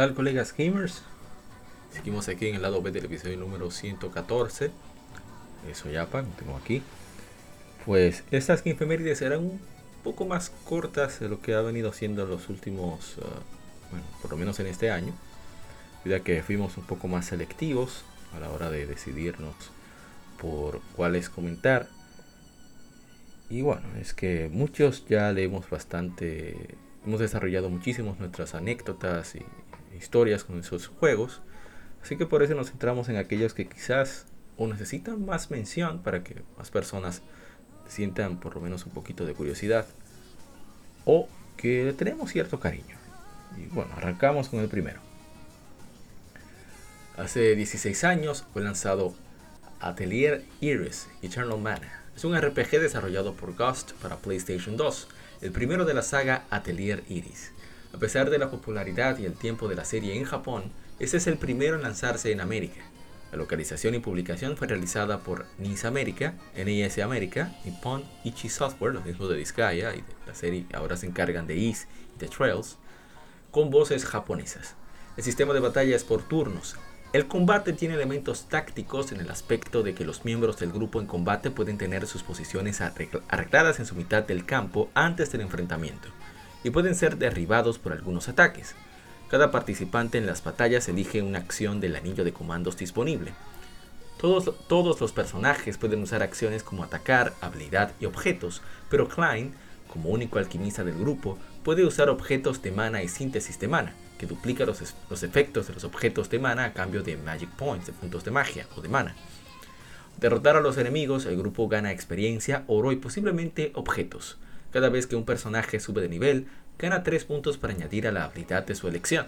Tal colegas gamers? Seguimos aquí en el lado B del episodio número 114. Eso ya lo tengo aquí. Pues estas efemérides eran un poco más cortas de lo que ha venido haciendo los últimos, uh, bueno, por lo menos en este año. Ya que fuimos un poco más selectivos a la hora de decidirnos por cuáles comentar. Y bueno, es que muchos ya leemos bastante, hemos desarrollado muchísimos nuestras anécdotas y historias con esos juegos. Así que por eso nos centramos en aquellos que quizás o necesitan más mención para que más personas sientan por lo menos un poquito de curiosidad o que le tenemos cierto cariño. Y bueno, arrancamos con el primero. Hace 16 años fue lanzado Atelier Iris Eternal Mana. Es un RPG desarrollado por Ghost para PlayStation 2, el primero de la saga Atelier Iris. A pesar de la popularidad y el tiempo de la serie en Japón, este es el primero en lanzarse en América. La localización y publicación fue realizada por NIS América, NIS América, Nippon Ichi Software, los mismos de Disgaea y de la serie ahora se encargan de Is y The Trails, con voces japonesas. El sistema de batalla es por turnos. El combate tiene elementos tácticos en el aspecto de que los miembros del grupo en combate pueden tener sus posiciones arregladas en su mitad del campo antes del enfrentamiento y pueden ser derribados por algunos ataques. Cada participante en las batallas elige una acción del anillo de comandos disponible. Todos, todos los personajes pueden usar acciones como atacar, habilidad y objetos, pero Klein, como único alquimista del grupo, puede usar objetos de mana y síntesis de mana, que duplica los, los efectos de los objetos de mana a cambio de Magic Points, de puntos de magia o de mana. Derrotar a los enemigos, el grupo gana experiencia, oro y posiblemente objetos. Cada vez que un personaje sube de nivel, gana 3 puntos para añadir a la habilidad de su elección.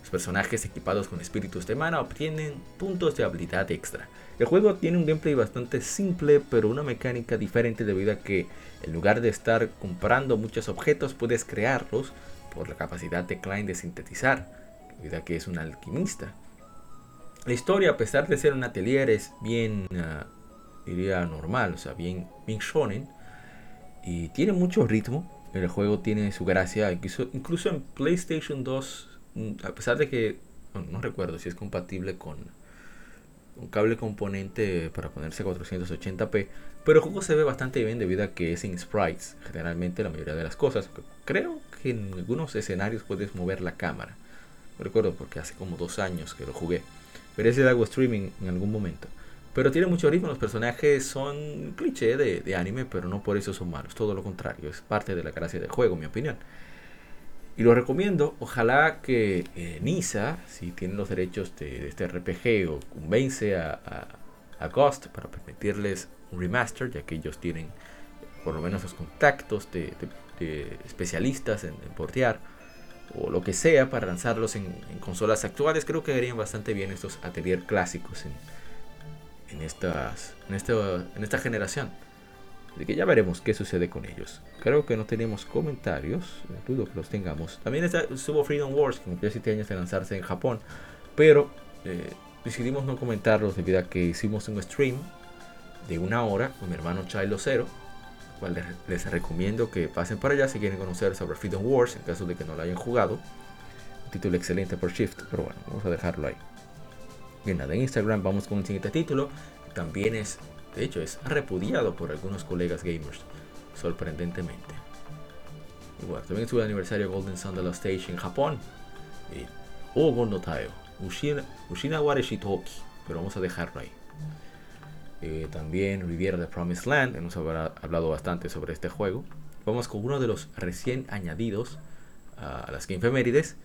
Los personajes equipados con espíritus de mana obtienen puntos de habilidad extra. El juego tiene un gameplay bastante simple, pero una mecánica diferente debido a que en lugar de estar comprando muchos objetos, puedes crearlos por la capacidad de Klein de sintetizar, debido a que es un alquimista. La historia, a pesar de ser un atelier, es bien, uh, diría, normal, o sea, bien, bien shonen y tiene mucho ritmo. El juego tiene su gracia. Incluso, en PlayStation 2, mm, a pesar de que no, recuerdo si es compatible con un cable componente para ponerse a 480p, pero el juego se ve bastante bien debido a que es en sprites, generalmente la mayoría de las cosas. Creo que en algunos escenarios puedes mover la cámara. No recuerdo porque hace como dos años que lo jugué. Pero ese hago streaming en algún momento. Pero tiene mucho ritmo, los personajes son cliché de, anime, pero no por eso son malos, todo lo contrario, es parte de la gracia del juego, en mi opinión. Y lo recomiendo, ojalá que eh, Nisa, si tienen los derechos de, este RPG, o convence a, a, Ghost para permitirles un remaster, ya que ellos tienen por lo menos los contactos de, especialistas en, portear, o lo que sea, para lanzarlos en, en, consolas actuales, creo que harían bastante bien estos atelier clásicos en, en, estas, en, este, en esta generación. Así que ya veremos qué sucede con ellos. Creo que no tenemos comentarios, dudo que los tengamos. También está, estuvo Freedom Wars, que cumplió 7 años de lanzarse en Japón, pero eh, decidimos no comentarlos debido a que hicimos un stream de una hora con mi hermano Chilo Zero, cual les, recomiendo que pasen para allá si quieren conocer sobre Freedom Wars en caso de que no lo hayan jugado. Un título excelente por Shift, pero bueno, vamos a dejarlo ahí. Bien, nada, en Instagram vamos con un siguiente título. También es, de hecho, es repudiado por algunos colegas gamers, sorprendentemente. Igual, también estuvo el aniversario Golden Sun de la Stage en Japón. Y Ogon no Ushina, Ushina Wareshitoki. Pero vamos a dejarlo ahí. eh, también Riviera de Promised Land, hemos hablado bastante sobre este juego. Vamos con uno de los recién añadidos a las Game Femérides,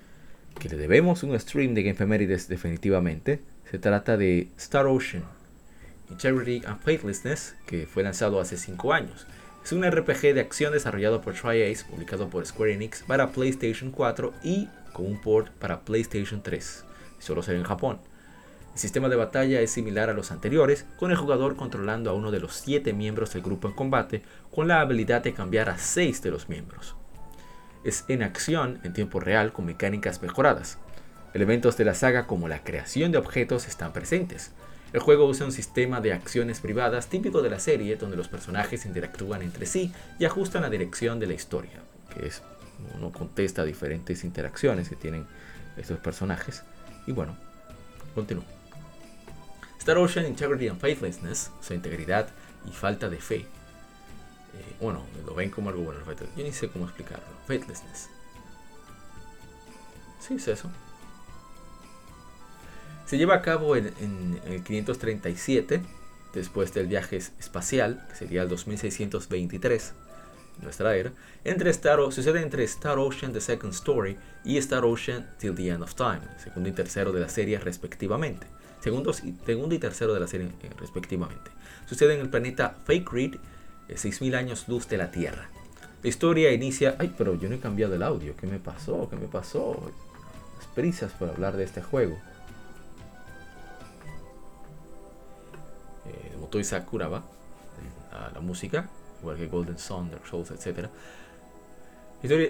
que le debemos un stream de Game Femérides definitivamente. Se trata de Star Ocean, Integrity and Faithlessness, que fue lanzado hace 5 años. Es un RPG de acción desarrollado por TriAce, publicado por Square Enix para PlayStation 4 y con un port para PlayStation 3, solo será en Japón. El sistema de batalla es similar a los anteriores, con el jugador controlando a uno de los 7 miembros del grupo en combate, con la habilidad de cambiar a 6 de los miembros. Es en acción en tiempo real con mecánicas mejoradas. Elementos de la saga como la creación de objetos están presentes. El juego usa un sistema de acciones privadas típico de la serie donde los personajes interactúan entre sí y ajustan la dirección de la historia, que es uno contesta diferentes interacciones que tienen estos personajes. Y bueno, continúo. Star Ocean Integrity and Faithlessness, su integridad y falta de fe. Eh, bueno, lo ven como algo bueno. Yo ni sé cómo explicarlo. Faithlessness. Sí, es eso. Se lleva a cabo en, en, el 537, después del viaje espacial, que sería el 2623 nuestra era, entre Star sucede entre Star Ocean The Second Story y Star Ocean Till the End of Time, segundo y tercero de la serie respectivamente. Segundo, segundo y tercero de la serie eh, respectivamente. Sucede en el planeta Fake Reed, 6.000 años luz de la Tierra. La historia inicia... Ay, pero yo no he cambiado el audio. ¿Qué me pasó? ¿Qué me pasó? Las prisas por hablar de este juego. Eh, Motoi Sakuraba, a la música igual que Golden Sun, Dark Souls, etc.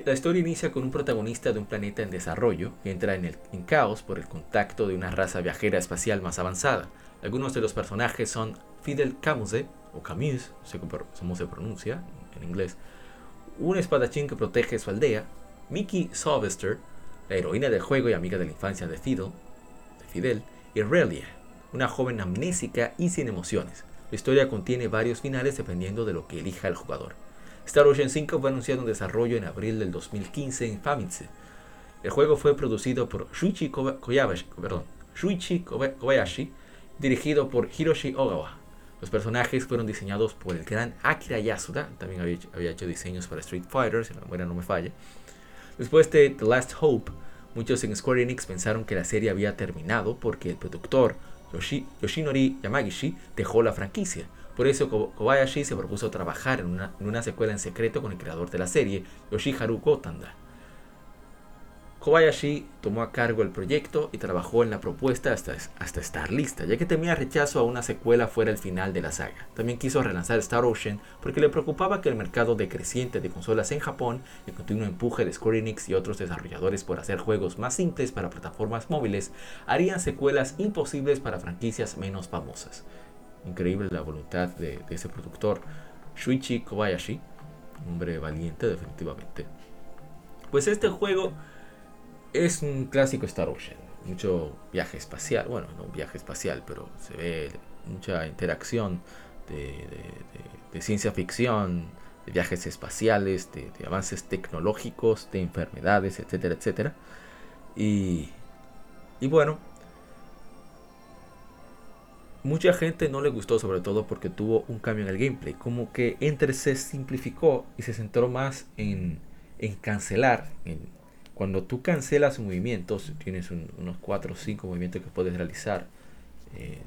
La historia, inicia con un protagonista de un planeta en desarrollo que entra en, el, en caos por el contacto de una raza viajera espacial más avanzada. Algunos de los personajes son Fidel Camuse, o Camus, no sé cómo se pronuncia en inglés, un espadachín que protege su aldea, Mickey Sylvester, la heroína del juego y amiga de la infancia de Fidel, de Fidel y Relia, una joven amnésica y sin emociones, la historia contiene varios finales dependiendo de lo que elija el jugador. Star Ocean 5 fue anunciado en desarrollo en abril del 2015 en Famitsu. El juego fue producido por Shuichi Kobayashi, Shuichi Kobayashi dirigido por Hiroshi Ogawa. Los personajes fueron diseñados por el gran Akira Yasuda, también había hecho, había hecho diseños para Street Fighter, si la memoria no me falla. Después de The Last Hope, muchos en Square Enix pensaron que la serie había terminado porque el productor Yoshinori Yamagishi dejó la franquicia. Por eso Kobayashi se propuso trabajar en una, en una, secuela en secreto con el creador de la serie, Yoshiharu Gotanda. Kobayashi tomó a cargo el proyecto y trabajó en la propuesta hasta, hasta estar lista, ya que temía rechazo a una secuela fuera el final de la saga. También quiso relanzar Star Ocean porque le preocupaba que el mercado decreciente de consolas en Japón, el continuo empuje de Square Enix y otros desarrolladores por hacer juegos más simples para plataformas móviles, harían secuelas imposibles para franquicias menos famosas. Increíble la voluntad de, de ese productor, Shuichi Kobayashi, hombre valiente definitivamente. Pues este juego es un clásico Star Ocean. Mucho viaje espacial. Bueno, no un viaje espacial, pero se ve mucha interacción de, ciencia ficción, de viajes espaciales, de, avances tecnológicos, de enfermedades, etcétera, etcétera. Y, y bueno, mucha gente no le gustó sobre todo porque tuvo un cambio en el gameplay. Como que entre se simplificó y se centró más en, en cancelar, en cuando tú cancelas movimientos, tienes unos 4 o 5 movimientos que puedes realizar, eh,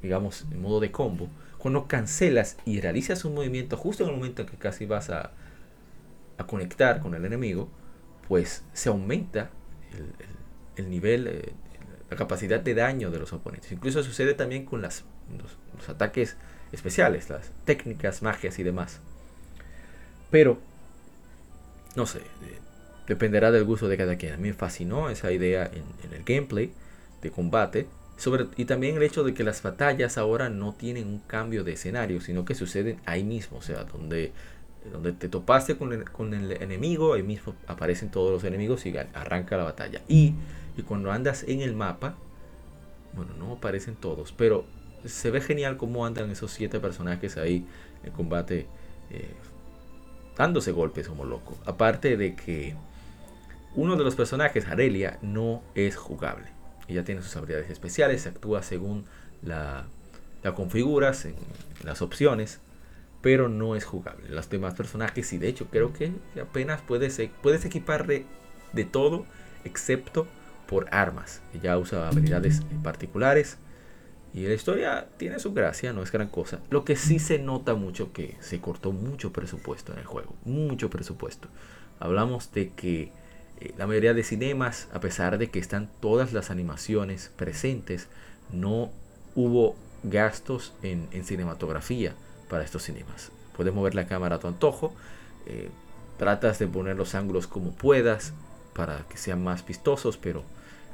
digamos, en modo de combo. Cuando cancelas y realizas un movimiento justo en el momento en que casi vas a, conectar con el enemigo, pues se aumenta el, nivel, eh, la capacidad de daño de los oponentes. Incluso sucede también con los ataques especiales, las técnicas, magias y demás. Pero, no sé, Dependerá del gusto de cada quien. A mí me fascinó esa idea en, el gameplay de combate. Y también el hecho de que las batallas ahora no tienen un cambio de escenario, sino que suceden ahí mismo. O sea, donde, donde te topaste con el, con el enemigo, ahí mismo aparecen todos los enemigos y arranca la batalla. Y, y cuando andas en el mapa, bueno, no aparecen todos, pero se ve genial cómo andan esos siete personajes ahí en combate, eh, dándose golpes como loco. Aparte de que uno de los personajes, Arelia, no es jugable. Ella tiene sus habilidades especiales, actúa según la, La configuras en las opciones, pero no es jugable. Los demás personajes, y de hecho creo que apenas puedes, puedes equiparle de todo, excepto por armas. Ya usa habilidades particulares. Y la historia tiene su gracia, no es gran cosa. Lo que sí se nota mucho que se cortó mucho presupuesto en el juego. Mucho presupuesto. Hablamos de que eh, la mayoría de cinemas, a pesar de que están todas las animaciones presentes, no hubo gastos en, cinematografía para estos cinemas. Puedes mover la cámara a tu antojo, eh, tratas de poner los ángulos como puedas para que sean más vistosos, pero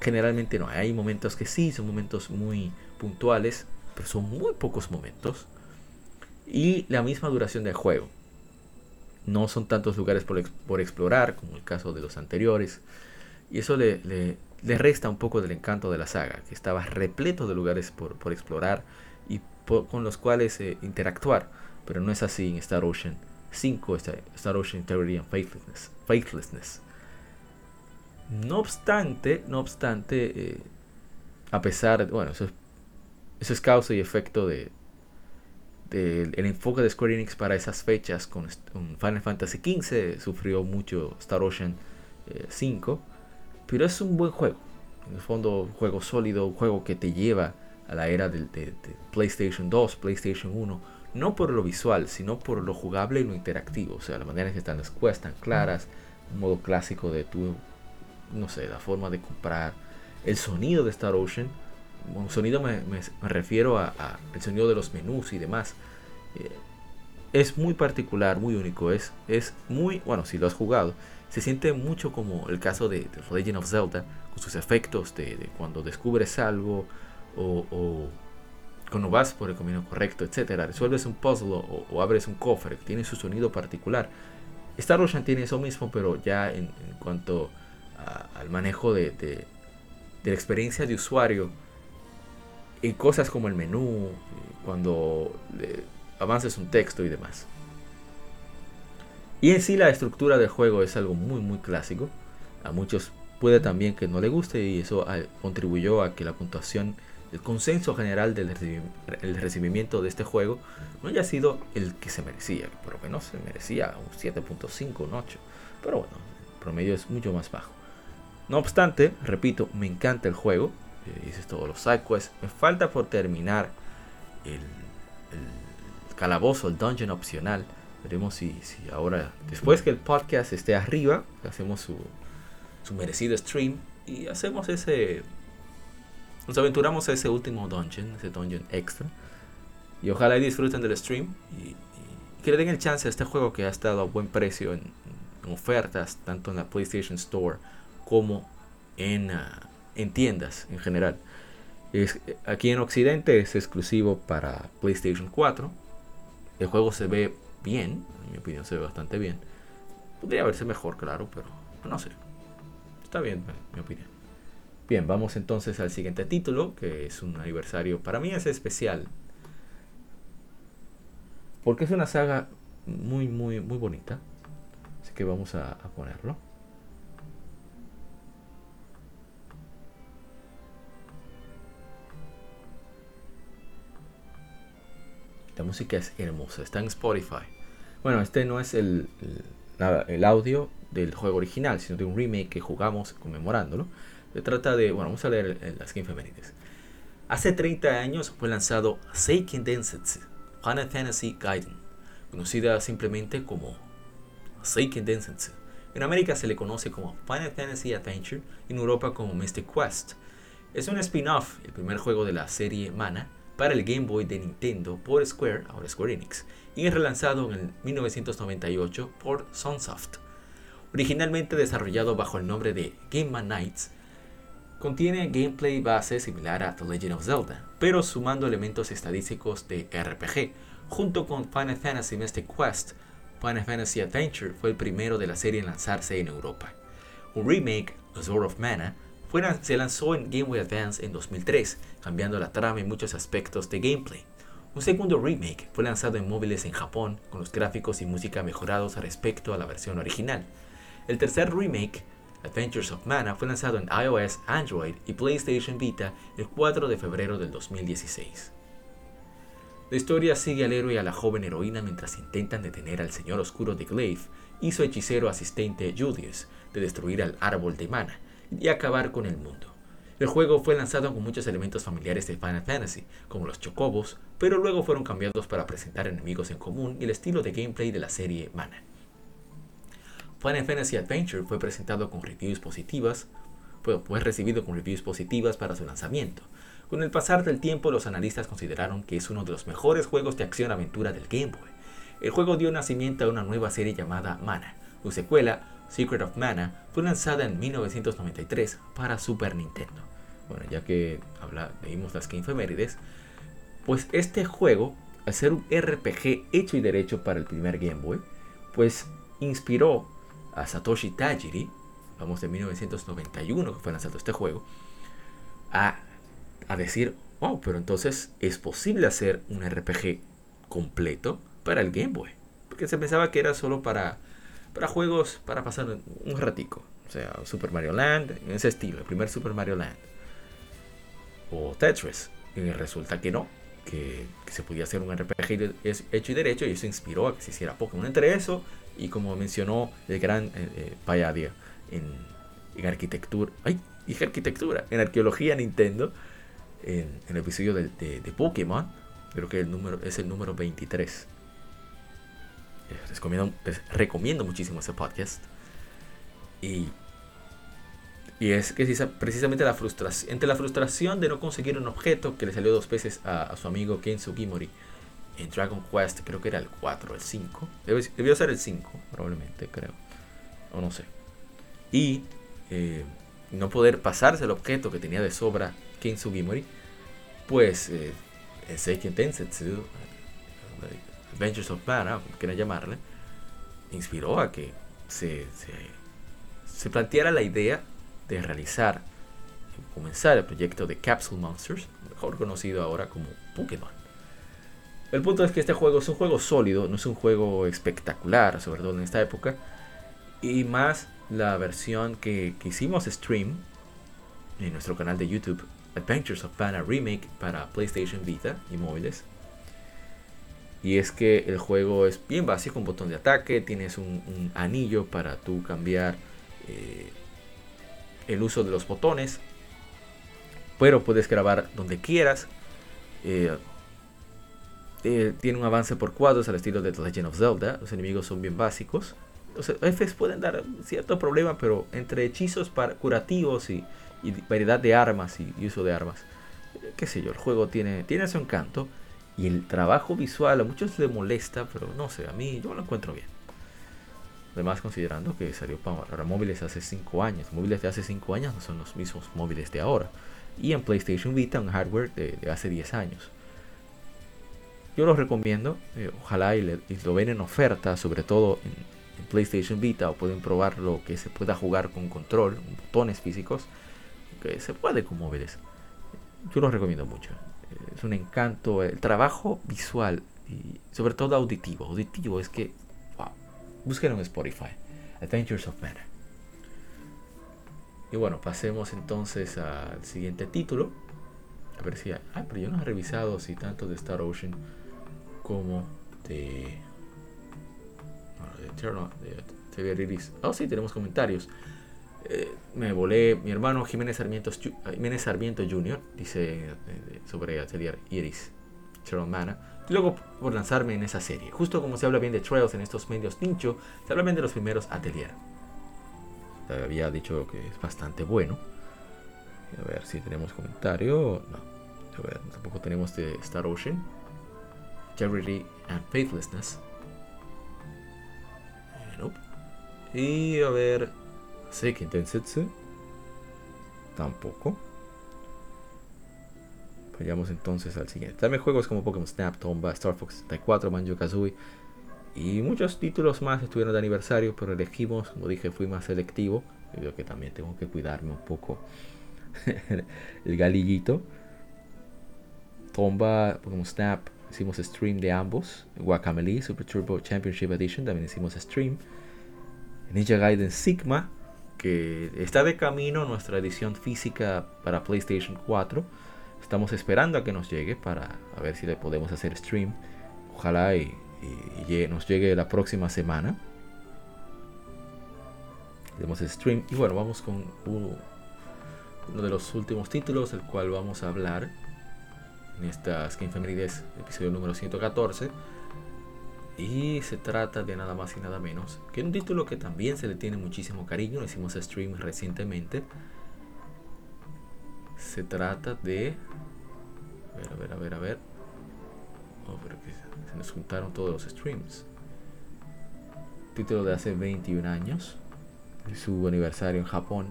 generalmente no. Hay momentos que sí, son momentos muy puntuales, pero son muy pocos momentos. Y la misma duración del juego. No son tantos lugares por, explorar como el caso de los anteriores. Y eso le, le, resta un poco del encanto de la saga, que estaba repleto de lugares por, explorar y con los cuales eh, interactuar. Pero no es así en Star Ocean 5, Star Ocean Integrity and Faithlessness. Faithlessness. No obstante, no obstante, eh, a pesar bueno, eso es, eso es causa y efecto de, el enfoque de Square Enix para esas fechas con, Final Fantasy XV sufrió mucho Star Ocean 5 eh, pero es un buen juego. En el fondo un juego sólido un juego que te lleva a la era de, PlayStation 2 PlayStation 1 no por lo visual sino por lo jugable y lo interactivo. O sea la manera en que están las tan claras un modo clásico de tu no sé la forma de comprar el sonido de Star Ocean un sonido me, refiero a, el sonido de los menús y demás. Eh, es muy particular, muy único. Es, es muy, bueno, si lo has jugado, se siente mucho como el caso de, Legend of Zelda, con sus efectos de, cuando descubres algo o, cuando vas por el camino correcto, etcétera. Resuelves un puzzle o, abres un cofre, tiene su sonido particular. Star Ocean tiene eso mismo, pero ya en, cuanto al manejo de la experiencia de usuario y cosas como el menú, cuando avances un texto y demás. Y en sí la estructura del juego es algo muy muy clásico. A muchos puede también que no le guste y eso ah, contribuyó a que la puntuación, el consenso general del recibimiento de este juego no haya sido el que se merecía. Por lo menos se merecía un 7.5, un 8. Pero bueno, el promedio es mucho más bajo. No obstante, repito, me encanta el juego dices todos los sidequests. Me falta por terminar el, calabozo, el dungeon opcional. Veremos si, si, ahora, después que el podcast esté arriba, hacemos su, su merecido stream y hacemos ese. Nos aventuramos a ese último dungeon, ese dungeon extra. Y ojalá disfruten del stream y, que le den el chance a este juego que ha estado a buen precio en, ofertas, tanto en la PlayStation Store como en, ah, en tiendas en general. Es, aquí en Occidente es exclusivo para PlayStation 4. El juego se ve bien, en mi opinión se ve bastante bien. Podría verse mejor, claro, pero no sé. Está bien, en mi opinión. Bien, vamos entonces al siguiente título, que es un aniversario. Para mí es especial. Porque es una saga muy, muy, muy bonita. Así que vamos a ponerlo. La música es hermosa, está en Spotify. Bueno, este no es el, el, audio del juego original, sino de un remake que jugamos conmemorándolo. Se trata de, bueno, vamos a leer las game femeninas. Hace 30 años fue lanzado Seiken Densetsu Final Fantasy Gaiden, conocida simplemente como Seiken Densetsu. En América se le conoce como Final Fantasy Adventure y en Europa como Mystic Quest. Es un spin-off, el primer juego de la serie Mana, para el Game Boy de Nintendo por Square, ahora Square Enix, y relanzado en el 1998 por Sunsoft. Originalmente desarrollado bajo el nombre de Game Man Nights, contiene gameplay base similar a The Legend of Zelda, pero sumando elementos estadísticos de RPG. Junto con Final Fantasy Mystic Quest, Final Fantasy Adventure fue el primero de la serie en lanzarse en Europa. Un remake, Sword of Mana, se lanzó en Game Boy Advance en 2003, cambiando la trama y muchos aspectos de gameplay. Un segundo remake fue lanzado en móviles en Japón, con los gráficos y música mejorados respecto a la versión original. El tercer remake, Adventures of Mana, fue lanzado en iOS, Android y PlayStation Vita el 4 de febrero del 2016. La historia sigue al héroe y a la joven heroína mientras intentan detener al señor oscuro de Glaive y su hechicero asistente Julius de destruir al árbol de mana y acabar con el mundo. El juego fue lanzado con muchos elementos familiares de Final Fantasy, como los chocobos, pero luego fueron cambiados para presentar enemigos en común y el estilo de gameplay de la serie Mana. Final Fantasy Adventure fue presentado con reviews positivas, fue recibido con reviews positivas para su lanzamiento. Con el pasar del tiempo, los analistas consideraron que es uno de los mejores juegos de acción-aventura del Game Boy. El juego dio nacimiento a una nueva serie llamada Mana. Su secuela, Secret of Mana, fue lanzada en 1993 para Super Nintendo. Bueno, ya que habla, leímos las que infemérides, pues este juego, al ser un RPG hecho y derecho para el primer Game Boy, pues inspiró a Satoshi Tajiri, vamos de 1991 que fue lanzado este juego, a, a decir, oh, pero entonces es posible hacer un RPG completo para el Game Boy. Porque se pensaba que era solo para, para juegos, para pasar un ratico. O sea, Super Mario Land, en ese estilo, el primer Super Mario Land. O Tetris. Y resulta que no, que, se podía hacer un RPG hecho y derecho y eso inspiró a que se hiciera Pokémon. Entre eso y como mencionó el gran eh, eh en, arquitectura, ay, dije arquitectura, en arqueología Nintendo, en, el episodio de, de, Pokémon, creo que el número es el número 23. Les recomiendo, recomiendo muchísimo ese podcast. Y, y es que precisamente la frustración, entre la frustración de no conseguir un objeto que le salió dos veces a, su amigo Ken Sugimori en Dragon Quest, creo que era el 4 el 5. Debió, ser el 5, probablemente, creo. O no sé. Y eh, no poder pasarse el objeto que tenía de sobra Ken Sugimori, pues eh, Seiken Densetsu, Adventures of Mana, como quieran llamarle, inspiró a que se, se, planteara la idea de realizar, comenzar el proyecto de Capsule Monsters, mejor conocido ahora como Pokémon. El punto es que este juego es un juego sólido, no es un juego espectacular, sobre todo en esta época, y más la versión que, que hicimos stream en nuestro canal de YouTube, Adventures of Mana Remake para PlayStation Vita y móviles. Y es que el juego es bien básico, un botón de ataque, tienes un, anillo para tú cambiar eh, el uso de los botones, pero puedes grabar donde quieras. Eh, eh, tiene un avance por cuadros al estilo de The Legend of Zelda, los enemigos son bien básicos. Los Fs pueden dar cierto problema, pero entre hechizos para curativos y, variedad de armas y, y, uso de armas, qué sé yo, el juego tiene, tiene su encanto. Y el trabajo visual a muchos les molesta, pero no sé, a mí yo lo encuentro bien. Además, considerando que salió para móviles hace 5 años. Móviles de hace 5 años no son los mismos móviles de ahora. Y en PlayStation Vita, un hardware de, hace 10 años. Yo los recomiendo. Eh, ojalá y, lo ven en oferta, sobre todo en, en, PlayStation Vita. O pueden probar lo que se pueda jugar con control, botones físicos. Que se puede con móviles. Yo los recomiendo mucho es un encanto, el trabajo visual y sobre todo auditivo. Auditivo es que, wow, búsquenlo en Spotify, Adventures of Mana. Y bueno, pasemos entonces al siguiente título. A ver si, ah, pero yo no he revisado si tanto de Star Ocean como de, bueno, de de Iris. Oh, sí, tenemos comentarios. Eh, me volé mi hermano Jiménez Sarmiento, Jiménez Sarmiento Jr. dice eh, sobre Atelier Iris Mana. Y luego por lanzarme en esa serie. Justo como se habla bien de Trails en estos medios nicho, se habla bien de los primeros Atelier. Había dicho que es bastante bueno. A ver si tenemos comentario. No. A ver, tampoco tenemos de Star Ocean. Charity and Faithlessness. Eh, y a ver, Seiken Densetsu. Tampoco. Vayamos entonces al siguiente. También juegos como Pokémon Snap, Tomba, Star Fox 64, Banjo Kazooie y muchos títulos más estuvieron de aniversario, pero elegimos, como dije, fui más selectivo. Yo que también tengo que cuidarme un poco el galillito. Tomba, Pokémon Snap, hicimos stream de ambos. Guacamole, Super Turbo Championship Edition, también hicimos stream. Ninja Gaiden Sigma, está de camino nuestra edición física para PlayStation 4. Estamos esperando a que nos llegue para a ver si le podemos hacer stream. Ojalá y, nos llegue la próxima semana. Tenemos stream. Y bueno, vamos con uno, de los últimos títulos, el cual vamos a hablar en estas Efemérides, episodio número 114. Y se trata de nada más y nada menos que un título que también se le tiene muchísimo cariño. Hicimos stream recientemente. Se trata de. A ver, a ver, a ver, a ver. Oh, pero que se nos juntaron todos los streams. Título de hace 21 años. Su aniversario en Japón.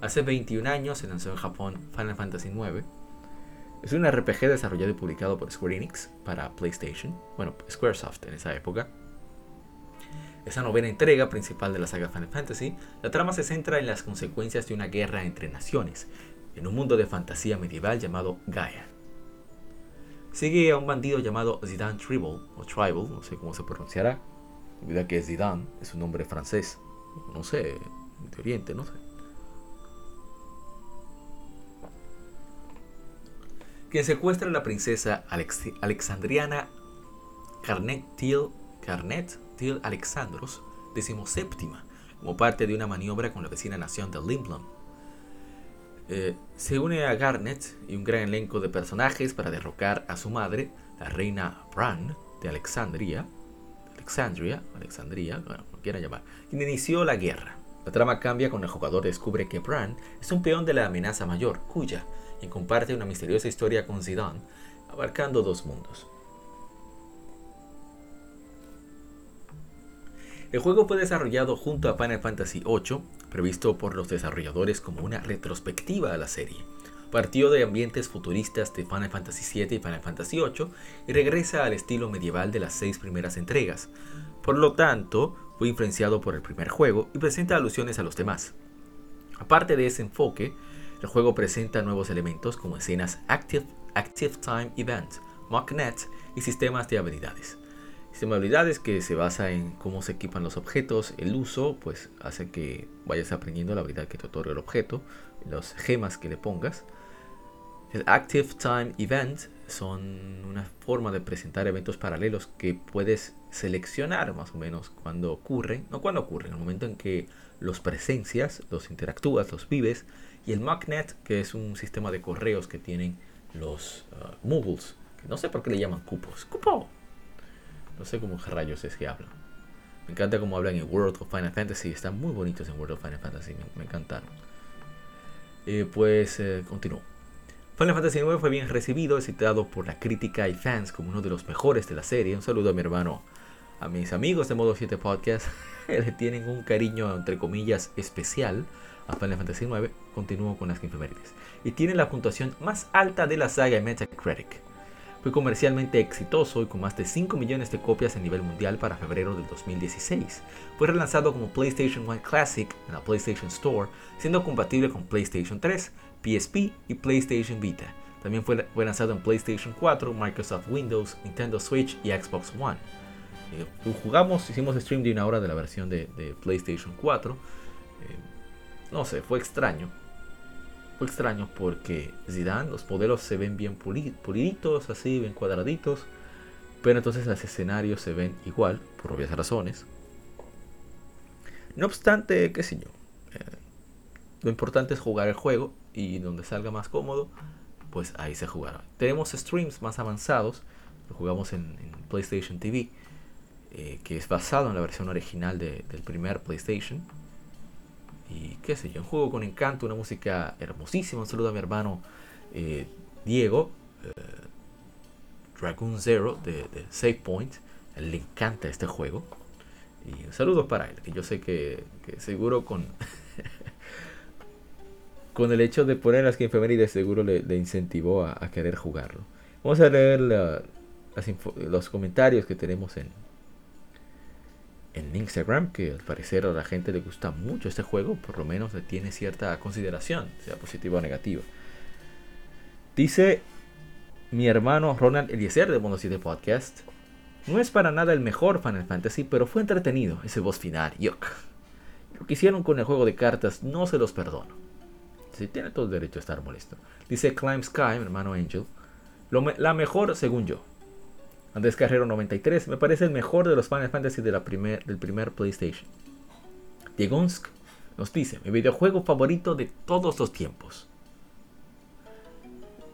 Hace 21 años se lanzó en Japón Final Fantasy IX es un RPG desarrollado y publicado por Square Enix para PlayStation, bueno, Squaresoft en esa época. Esa novena entrega principal de la saga Final Fantasy, la trama se centra en las consecuencias de una guerra entre naciones, en un mundo de fantasía medieval llamado Gaia. Sigue a un bandido llamado Zidane Tribal, o Tribal, no sé cómo se pronunciará. Olvida que Zidane es un nombre francés, no sé, de Oriente, no sé. Quien secuestra a la princesa Alexandriana Carnet Til, Carnet Til Alexandros, decimoséptima, como parte de una maniobra con la vecina nación de Limblom. Eh, se une a Garnet y un gran elenco de personajes para derrocar a su madre, la reina Bran de Alexandria, Alexandria, Alexandria, llamar, quien inició la guerra. La trama cambia cuando el jugador descubre que Bran es un peón de la amenaza mayor, cuya y comparte una misteriosa historia con Zidane, abarcando dos mundos. El juego fue desarrollado junto a Final Fantasy VIII, previsto por los desarrolladores como una retrospectiva a la serie. Partió de ambientes futuristas de Final Fantasy VII y Final Fantasy VIII y regresa al estilo medieval de las seis primeras entregas. Por lo tanto, fue influenciado por el primer juego y presenta alusiones a los demás. Aparte de ese enfoque, el juego presenta nuevos elementos como escenas Active, Active Time Event, MockNet y sistemas de habilidades. Sistema de habilidades que se basa en cómo se equipan los objetos, el uso, pues hace que vayas aprendiendo la habilidad que te otorga el objeto, las gemas que le pongas. El Active Time Event son una forma de presentar eventos paralelos que puedes seleccionar más o menos cuando ocurren, no cuando ocurren, en el momento en que los presencias, los interactúas, los vives y el MacNet, que es un sistema de correos que tienen los uh, moguls, que no sé por qué le llaman cupos. ¡Cupo! No sé cómo rayos es que hablan. Me encanta cómo hablan en World of Final Fantasy. Están muy bonitos en World of Final Fantasy. Me, encantaron. Eh, pues eh, continúo. Final Fantasy IX fue bien recibido, citado por la crítica y fans como uno de los mejores de la serie. Un saludo a mi hermano, a mis amigos de Modo 7 Podcast. Le tienen un cariño, entre comillas, especial a Final Fantasy IX, continúo con las efemérides. Y tiene la puntuación más alta de la saga en Metacritic. Fue comercialmente exitoso y con más de 5 millones de copias a nivel mundial para febrero del 2016. Fue relanzado como PlayStation 1 Classic en la PlayStation Store, siendo compatible con PlayStation 3, PSP y PlayStation Vita. También fue, lanzado en PlayStation 4, Microsoft Windows, Nintendo Switch y Xbox One. Eh, jugamos, hicimos stream de una hora de la versión de, PlayStation 4 no sé, fue extraño. Fue extraño porque Zidane, los modelos se ven bien puliditos, así, bien cuadraditos. Pero entonces los escenarios se ven igual, por obvias razones. No obstante, qué sé yo. Eh, lo importante es jugar el juego y donde salga más cómodo, pues ahí se jugará. Tenemos streams más avanzados. Lo jugamos en, PlayStation TV, eh, que es basado en la versión original del primer PlayStation y qué sé yo, un juego con encanto, una música hermosísima. Un saludo a mi hermano eh, Diego, eh, Dragoon Zero de, Save Point. le encanta este juego. Y un saludo para él, que yo sé que, seguro con, con el hecho de poner las de seguro le, incentivó a, querer jugarlo. Vamos a leer los comentarios que tenemos en, en Instagram, que al parecer a la gente le gusta mucho este juego, por lo menos le tiene cierta consideración, sea positiva o negativa. Dice mi hermano Ronald Eliezer de Mono 7 Podcast. No es para nada el mejor Final Fantasy, pero fue entretenido ese boss final. Yuck. Lo que hicieron con el juego de cartas no se los perdono. Sí, tiene todo el derecho a estar molesto. Dice Climb Sky, mi hermano Angel. la mejor, según yo. Andrés Carrero 93. Me parece el mejor de los Final Fantasy de la primer, del primer PlayStation. Diegonsk nos dice: Mi videojuego favorito de todos los tiempos.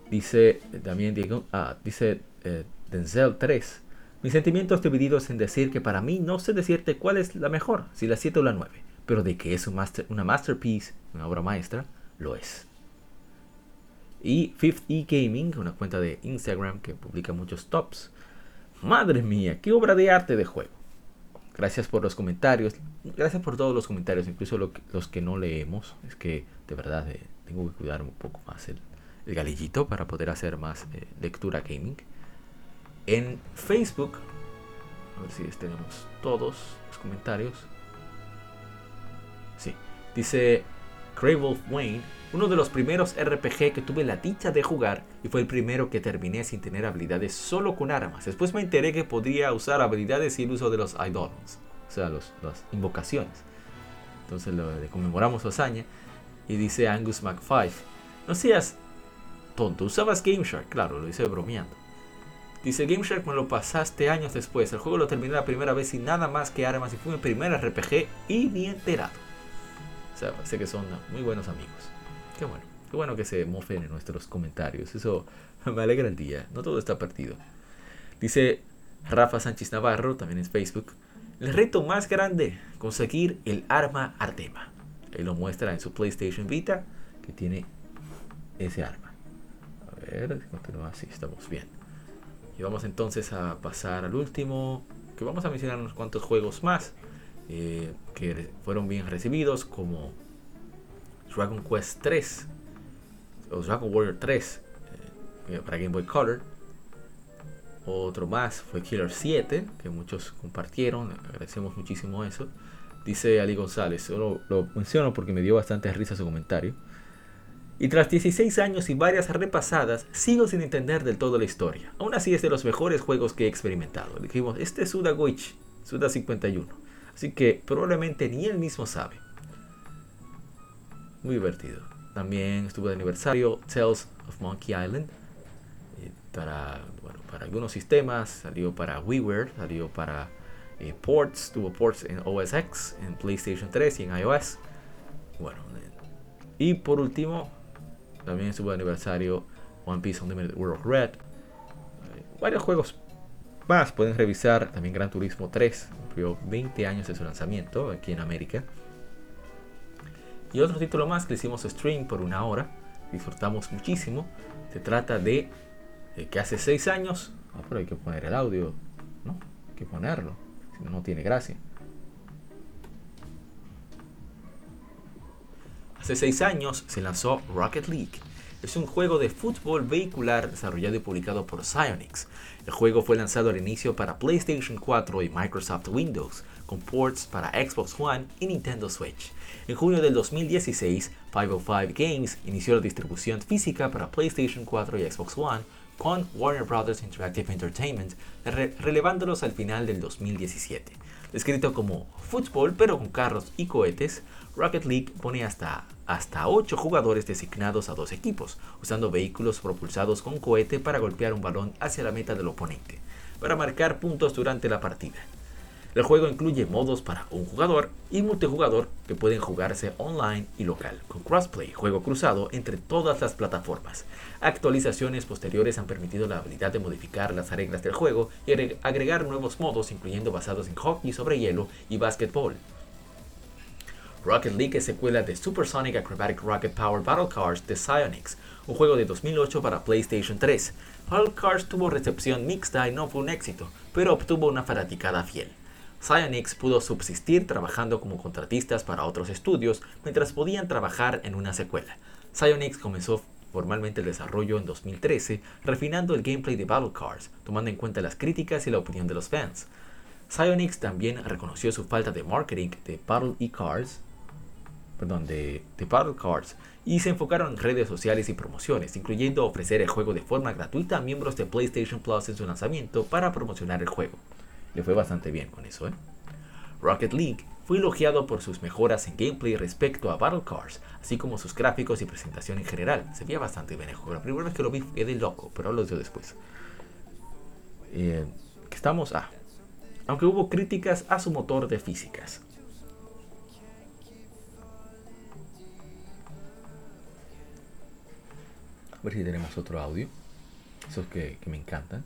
Dice también Diego, ah, dice eh, Denzel 3. Mis sentimientos divididos en decir que para mí no sé decirte cuál es la mejor, si la 7 o la 9, pero de que es una masterpiece, una obra maestra, lo es. Y Fifth E Gaming, una cuenta de Instagram que publica muchos tops. Madre mía, qué obra de arte de juego. Gracias por los comentarios. Gracias por todos los comentarios, incluso los que no leemos. Es que de verdad eh, tengo que cuidar un poco más el, galillito para poder hacer más eh, lectura gaming. En Facebook, a ver si tenemos todos los comentarios. Sí, dice Wolf Wayne, uno de los primeros RPG que tuve la dicha de jugar y fue el primero que terminé sin tener habilidades solo con armas. Después me enteré que podría usar habilidades sin uso de los idols, o sea, los, las invocaciones. Entonces le conmemoramos su hazaña y dice Angus McFive, no seas tonto. Usabas GameShark, claro, lo hice bromeando. Dice GameShark me lo pasaste años después. El juego lo terminé la primera vez sin nada más que armas y fue mi primer RPG y ni enterado. Sea, sé que son muy buenos amigos. Qué bueno. Qué bueno que se mofen en nuestros comentarios. Eso me alegra el día. No todo está perdido. Dice Rafa Sánchez Navarro, también en Facebook. El reto más grande, conseguir el arma Artema. Él lo muestra en su PlayStation Vita, que tiene ese arma ver, continúa así, estamos bien. Y vamos entonces a pasar al último, que vamos a mencionar unos cuantos juegos más eh, que fueron bien recibidos, como Dragon Quest 3 o Dragon Warrior 3 eh, para Game Boy Color. Otro más fue Killer 7, que muchos compartieron, agradecemos muchísimo eso. Dice Ali González, solo lo menciono porque me dio bastante risa su comentario. Y tras 16 años y varias repasadas, sigo sin entender del todo la historia. Aún así es de los mejores juegos que he experimentado. Dijimos, este es Suda Goichi, Suda 51. Así que probablemente ni él mismo sabe. Muy divertido. También estuvo de aniversario Tales of Monkey Island. Eh, para, algunos sistemas, salió para WiiWare, salió para eh, ports, tuvo ports en OS X, en PlayStation 3 y en iOS. Bueno, eh, y por último, también estuvo de aniversario One Piece Unlimited World of Red. varios juegos más pueden revisar. También Gran Turismo 3 cumplió 20 años de su lanzamiento aquí en América. Y otro título más que hicimos stream por una hora. Disfrutamos muchísimo. Se trata de, que hace 6 años. Ah, pero hay que poner el audio. ¿No? Hay que ponerlo. Si no, no tiene gracia. Hace 6 años se lanzó Rocket League. Es un juego de fútbol vehicular desarrollado y publicado por Psyonix. El juego fue lanzado al inicio para PlayStation 4 y Microsoft Windows, con ports para Xbox One y Nintendo Switch. En junio del 2016, 505 Games inició la distribución física para PlayStation 4 y Xbox One con Warner Bros. Interactive Entertainment, relevándolos al final del 2017. Descrito como fútbol pero con carros y cohetes, Rocket League pone hasta, hasta 8 jugadores designados a dos equipos, usando vehículos propulsados con cohete para golpear un balón hacia la meta del oponente, para marcar puntos durante la partida. El juego incluye modos para un jugador y multijugador que pueden jugarse online y local, con crossplay, juego cruzado entre todas las plataformas. Actualizaciones posteriores han permitido la habilidad de modificar las reglas del juego y agregar nuevos modos, incluyendo basados en hockey sobre hielo y básquetbol. Rocket League es secuela de Supersonic Acrobatic Rocket Power Battle Cars de Psyonix, un juego de 2008 para PlayStation 3. Battle Cars tuvo recepción mixta y no fue un éxito, pero obtuvo una fanaticada fiel. Psyonix pudo subsistir trabajando como contratistas para otros estudios mientras podían trabajar en una secuela. Psyonix comenzó formalmente el desarrollo en 2013, refinando el gameplay de Battle Cars, tomando en cuenta las críticas y la opinión de los fans. Psyonix también reconoció su falta de marketing de Battle e-Cars perdón, de, Battle Cards y se enfocaron en redes sociales y promociones, incluyendo ofrecer el juego de forma gratuita a miembros de PlayStation Plus en su lanzamiento para promocionar el juego. Le fue bastante bien con eso, ¿eh? Rocket League fue elogiado por sus mejoras en gameplay respecto a Battle Cars, así como sus gráficos y presentación en general. Se veía bastante bien el juego. La primera vez que lo vi fue de loco, pero lo dio después. Eh, estamos a. aunque hubo críticas a su motor de físicas. A ver si tenemos otro audio. Esos que, que me encantan.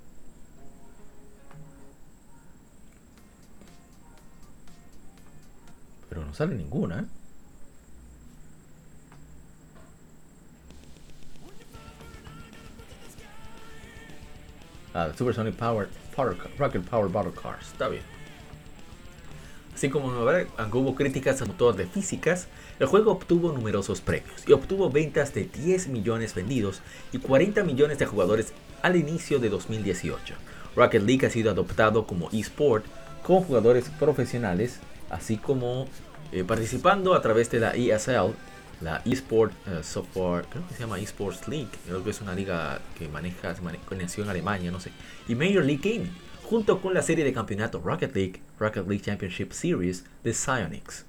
Pero no sale ninguna. ¿eh? Ah, Supersonic Power, Power Rocket Power Battle Cars. Está bien. Así como hubo críticas al motor de físicas, el juego obtuvo numerosos premios y obtuvo ventas de 10 millones vendidos y 40 millones de jugadores al inicio de 2018. Rocket League ha sido adoptado como eSport con jugadores profesionales, así como eh, participando a través de la ESL, la eSport uh, Software, creo se llama eSports League, creo que es una liga que maneja, se en Alemania, no sé, y Major League Gaming, junto con la serie de campeonato Rocket League, Rocket League Championship Series de Psyonix.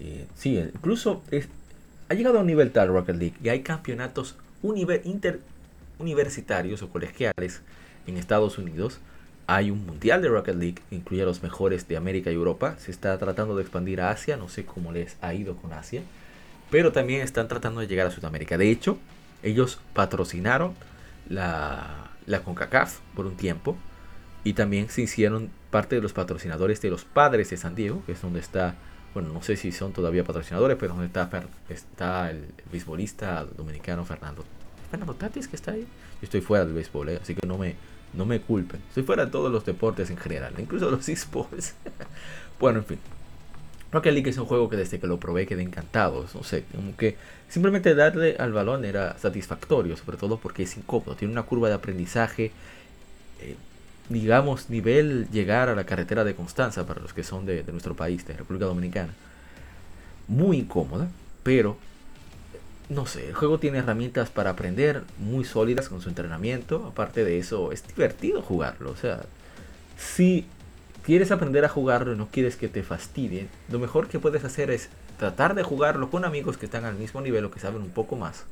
Eh, sí, incluso ha llegado a un nivel tal Rocket League que hay campeonatos interuniversitarios o colegiales en Estados Unidos hay un mundial de Rocket League incluye a los mejores de América y Europa. Se está tratando de expandir a Asia. No sé cómo les ha ido con Asia. Pero también están tratando de llegar a Sudamérica. De hecho, ellos patrocinaron la, la CONCACAF por un tiempo. Y también se hicieron parte de los patrocinadores de los padres de San Diego, que es donde está, bueno, no sé si son todavía patrocinadores, pero donde está, está el, beisbolista dominicano Fernando. Fernando Tatis que está ahí. Yo estoy fuera del béisbol, ¿eh? así que no me, no me culpen. Soy fuera de todos los deportes en general, incluso los esports. bueno, en fin. Rocket League es un juego que desde que lo probé quedé encantado. No sé, como que simplemente darle al balón era satisfactorio, sobre todo porque es incómodo. Tiene una curva de aprendizaje, eh, digamos, nivel llegar a la carretera de Constanza para los que son de, nuestro país, de República Dominicana. Muy incómoda, pero no sé, el juego tiene herramientas para aprender muy sólidas con su entrenamiento. Aparte de eso, es divertido jugarlo. O sea, si quieres aprender a jugarlo y no quieres que te fastidien, lo mejor que puedes hacer es tratar de jugarlo con amigos que están al mismo nivel o que saben un poco más.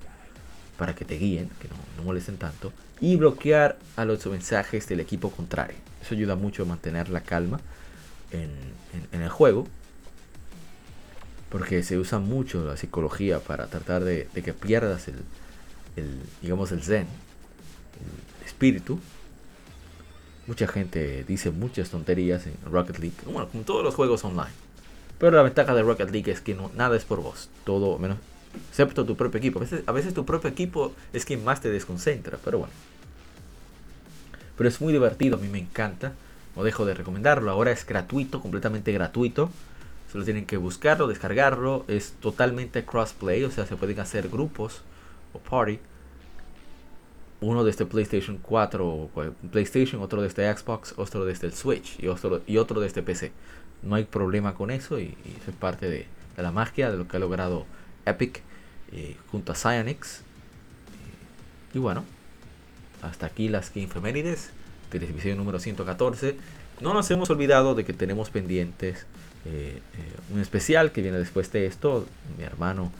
Para que te guíen, que no, molesten tanto. Y bloquear a los mensajes del equipo contrario. Eso ayuda mucho a mantener la calma en el juego porque se usa mucho la psicología para tratar de, que pierdas el, digamos, el zen, el espíritu. Mucha gente dice muchas tonterías en Rocket League, bueno, como todos los juegos online. Pero la ventaja de Rocket League es que no, nada es por vos, todo menos, excepto tu propio equipo. A veces, tu propio equipo es quien más te desconcentra, pero bueno. Pero es muy divertido, a mí me encanta. No dejo de recomendarlo. Ahora es gratuito, completamente gratuito. Solo tienen que buscarlo, descargarlo. Es totalmente crossplay, o sea, se pueden hacer grupos o party. Uno desde PlayStation 4 o PlayStation, otro desde Xbox, otro desde el Switch y otro, y otro desde PC. No hay problema con eso y, es parte de, la magia de lo que ha logrado Epic eh, junto a Psyonix. Y, bueno, hasta aquí las Game Femenides del episodio número 114. No nos hemos olvidado de que tenemos pendientes eh, eh, un especial que viene después de esto. Mi hermano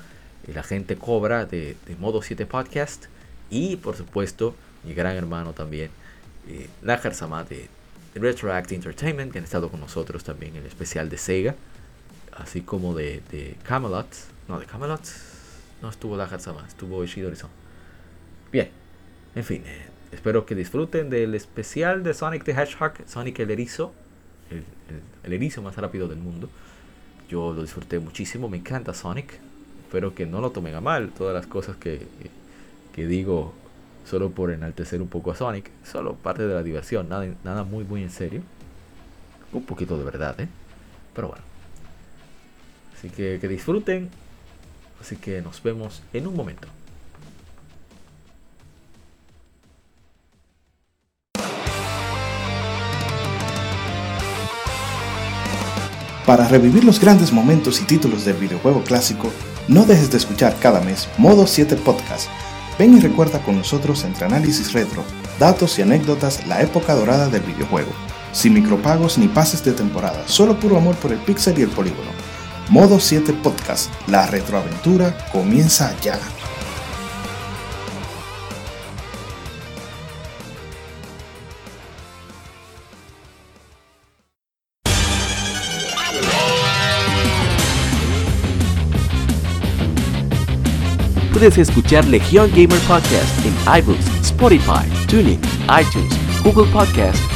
la gente cobra de, Modo 7 Podcast. Y por supuesto, mi gran hermano también, eh, Najar Sama de, Retroact Entertainment, que han estado con nosotros también en el especial de Sega. Así como de, de Camelot. No, de Camelot no estuvo Najar Sama, estuvo Ishidori Bien, en fin, espero que disfruten del especial de Sonic the Hedgehog, Sonic el Erizo el, erizo más rápido del mundo. Yo lo disfruté muchísimo, me encanta Sonic. Espero que no lo tomen a mal todas las cosas que, que digo solo por enaltecer un poco a Sonic. Solo parte de la diversión, nada, nada muy, muy en serio. Un poquito de verdad, ¿eh? Pero bueno. Así que que disfruten. Así que nos vemos en un momento. Para revivir los grandes momentos y títulos del videojuego clásico, no dejes de escuchar cada mes Modo 7 Podcast. Ven y recuerda con nosotros entre análisis retro, datos y anécdotas la época dorada del videojuego. Sin micropagos ni pases de temporada, solo puro amor por el pixel y el polígono. Modo 7 Podcast, la retroaventura comienza ya. Puedes escuchar Legion Gamer Podcast en iBooks, Spotify, TuneIn, iTunes, Google Podcast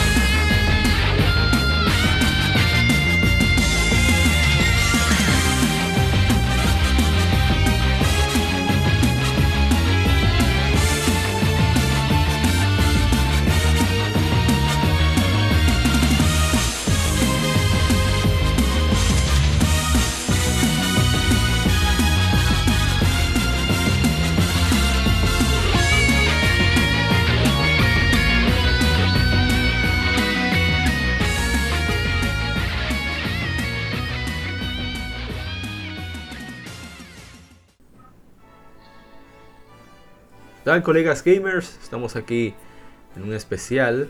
Tal colegas gamers? Estamos aquí en un especial,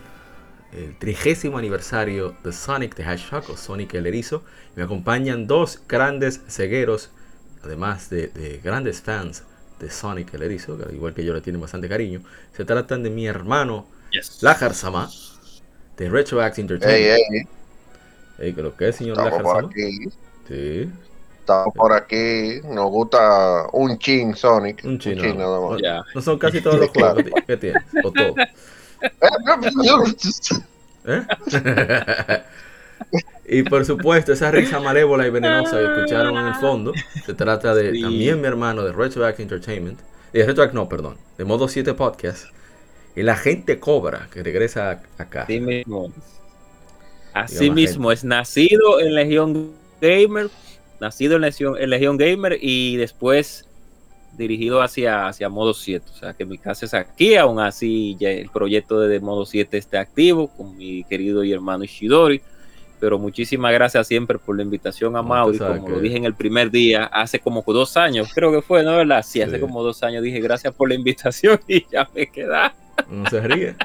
el trigésimo aniversario de Sonic the Hedgehog o Sonic el Erizo. Me acompañan dos grandes cegueros, además de, grandes fans de Sonic el Erizo, que igual que yo le tienen bastante cariño. Se tratan de mi hermano Yes. Lajar Sama, de Retroact Entertainment. Ey, ey, Ey, ¿pero qué, señor estamos Lajar Sama? Sí, Estamos por aquí. Nos gusta un chin Sonic. un chino. nada más. Ya. No son casi todos los Claro. juegos que tienes, o todos. ¿Eh? y por supuesto, esa risa malévola y venenosa que escucharon en el fondo, se trata de Sí. también mi hermano de Retroact Entertainment, de Retroact no, perdón, de Modo 7 Podcast, y la gente cobra que regresa acá. Así mismo. Así mismo, es nacido en Legión Gamer, nacido en Legión, en Gamer y después dirigido hacia, hacia Modo 7. O sea que mi casa es aquí, aún así ya el proyecto de Modo 7 está activo con mi querido y hermano Ishidori. Pero muchísimas gracias siempre por la invitación a No, Mauri, como que- lo dije en el primer día, hace como dos años, creo que fue, ¿no? ¿Verdad? Sí, hace Sí. como dos años dije gracias por la invitación y ya me queda. No se ríe,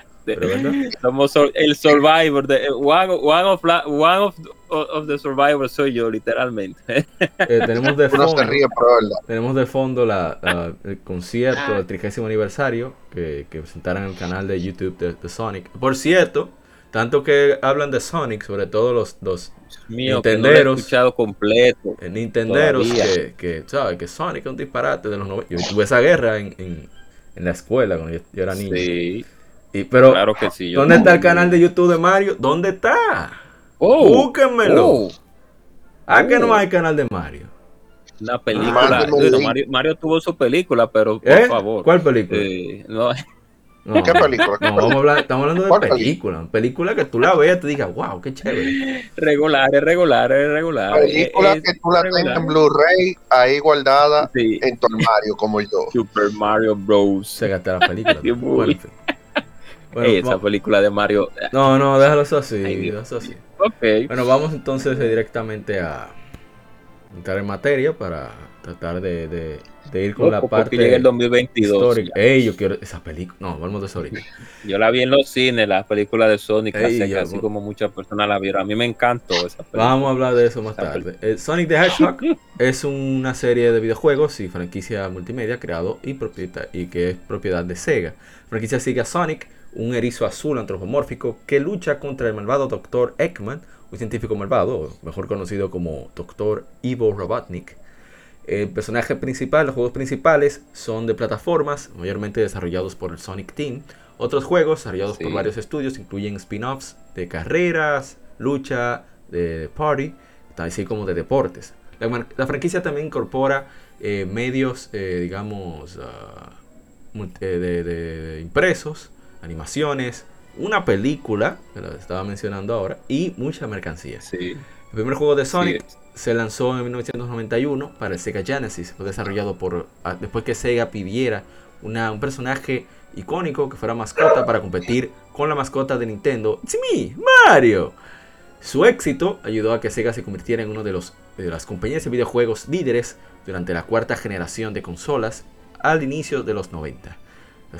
Somos sol- el survivor de one, one of, la- one of, of the survivors soy yo literalmente. Eh, tenemos de fondo, se ríe, pero es verdad. tenemos de fondo la, la- el concierto del trigésimo aniversario que, que presentaron en el canal de YouTube de, de Sonic. Por cierto, tanto que hablan de Sonic, sobre todo los, los Mío, que no lo he Nintenderos. escuchado completo. eh, Nintenderos Todavía. que, que, ¿sabes? Que Sonic es un disparate de los 90. Yo tuve esa guerra en, en, en la escuela cuando yo, yo era niño. Sí, Y, pero, claro que sí. yo ¿dónde está el canal de YouTube de Mario? ¿Dónde está? Oh, Búsquenmelo. oh, ¿A que no oh. hay canal de Mario? una película. Mario, Mario tuvo su película, pero por ¿Eh? favor. ¿Cuál película? eh, no, No, ¿Qué película? ¿Qué No, vamos a hablar, estamos hablando de ¿Cuál película. Película que tú la veas y te digas, wow, qué chévere. regulares, regulares, regulares. Película Es- que tú la regular. tengas en Blu-ray ahí guardada Sí, en tu armario, como yo. Super Mario Bros. Se gasta la película. Bueno, Ey, esa película de Mario. no, no, déjalo eso así. Ay, déjalo así. Bueno, vamos entonces eh, directamente a entrar en materia para tratar de, de- de ir con la parte el 2022. histórica. Ey, yo quiero esa película. No, vamos de eso ahorita. Yo la vi en los cines, la película de Sonic, Ey, así, como muchas personas la vieron. A mí me encantó esa película. Vamos a hablar de eso más Esa tarde. Eh, Sonic the Hedgehog es una serie de videojuegos y franquicia multimedia creado y, propieta- y que es propiedad de Sega. Franquicia sigue a Sonic, un erizo azul antropomórfico que lucha contra el malvado Dr. Eggman, un científico malvado, mejor conocido como Dr. Ivo Robotnik. El personaje principal, los juegos principales son de plataformas, mayormente desarrollados por el Sonic Team. Otros juegos desarrollados por varios estudios incluyen spin-offs de carreras, lucha, de party, así como de deportes. La, franquicia también incorpora eh, medios, eh, digamos, ah, eh, de, de impresos, animaciones, una película, que la estaba mencionando ahora, y mucha mercancía. Sí. El primer juego de Sonic Sí. se lanzó en 1991 para el Sega Genesis. Fue desarrollado por ah, después que Sega pidiera una- un personaje icónico que fuera mascota para competir con la mascota de Nintendo. It's me, Mario. Su éxito ayudó a que Sega se convirtiera en una de, los, de las compañías de videojuegos líderes durante la cuarta generación de consolas al inicio de los 90.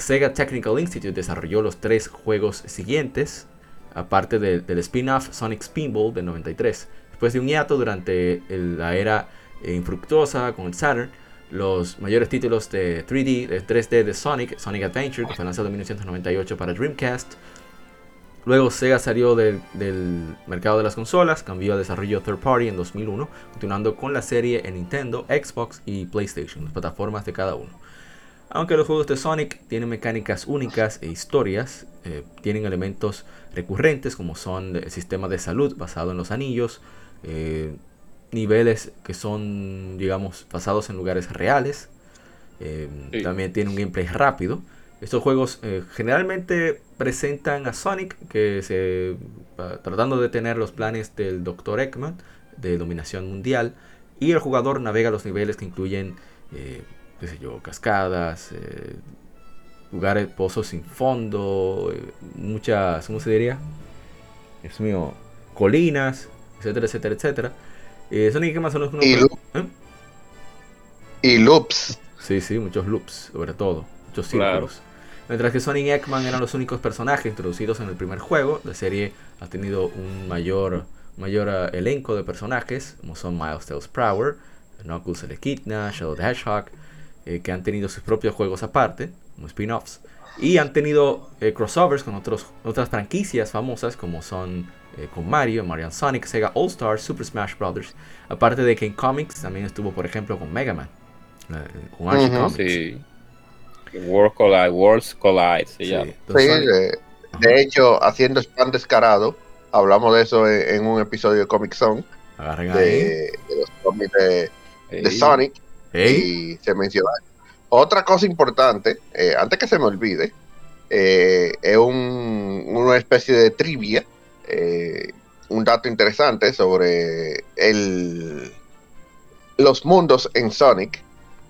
Sega Technical Institute desarrolló los tres juegos siguientes, aparte de- del spin-off Sonic Spinball del 93. Después de un hiato durante la era eh, infructuosa con el Saturn, los mayores títulos de 3D, de 3D de Sonic, Sonic Adventure, que fue lanzado en 1998 para Dreamcast. Luego Sega salió del, del mercado de las consolas, cambió a desarrollo third party en 2001, continuando con la serie en Nintendo, Xbox y PlayStation, las plataformas de cada uno. Aunque los juegos de Sonic tienen mecánicas únicas e historias, eh, tienen elementos recurrentes como son el sistema de salud basado en los anillos, eh, niveles que son, digamos, basados en lugares reales, eh, Sí. también tiene un gameplay rápido. Estos juegos eh, generalmente presentan a Sonic que se tratando de tener los planes del Dr. Eggman de dominación mundial y el jugador navega los niveles que incluyen eh, qué sé yo, cascadas, eh, lugares, pozos sin fondo, eh, muchas, ¿cómo se diría? Dios mío, colinas, etcétera, etcétera, etcétera. Eh, Sonic Eggman son los unos- Y loop. ¿Eh? Y loops. Sí, sí, muchos loops, sobre todo, muchos Claro. círculos. Mientras que Sonic y Eggman eran los únicos personajes introducidos en el primer juego, la serie ha tenido un mayor, mayor elenco de personajes, como son Miles Tails Prower, Knuckles el Echidna, Shadow the Hedgehog, eh, que han tenido sus propios juegos aparte, como spin-offs, y han tenido eh, crossovers con otros, otras franquicias famosas, como son eh, con Mario, Mario and Sonic, Sega All Stars, Super Smash Bros. Aparte de que en Comics también estuvo, por ejemplo, con Mega Man, eh, con Archie Ujú. Comics. Sí. World Collide, Worlds Collide se Sí, llama. Sí, de, de hecho, haciendo spam descarado, hablamos de eso en, en un episodio de Comic Zone, agarren ahí. de, de los cómics de, de. Sonic, Y se menciona. Otra cosa importante, eh, antes que se me olvide, eh, es un- una especie de trivia, eh, un dato interesante sobre el, los mundos en Sonic.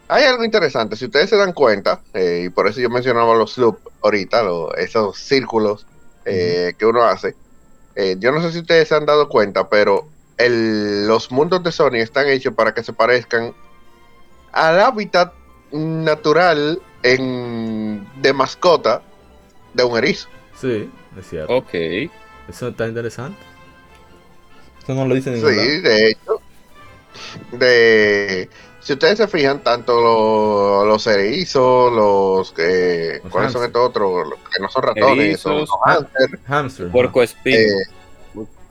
Hay algo interesante, si ustedes se dan cuenta, y por eso yo mencionaba los loops ahorita, esos círculos que uno hace. yo no sé si ustedes se han dado cuenta, pero el- los mundos de Sonic están hechos para que se parezcan al hábitat natural en, de mascota de un erizo. sí, es cierto. Ok. Eso está interesante. Eso no lo dicen en ningún Sí, lado. de hecho, de si ustedes se fijan, tanto lo- los erizos, los que Los ¿cuáles son hamster. estos otros? Los que no son ratones, son Erizos, los hámster, Hamster. Porco Spin. eh,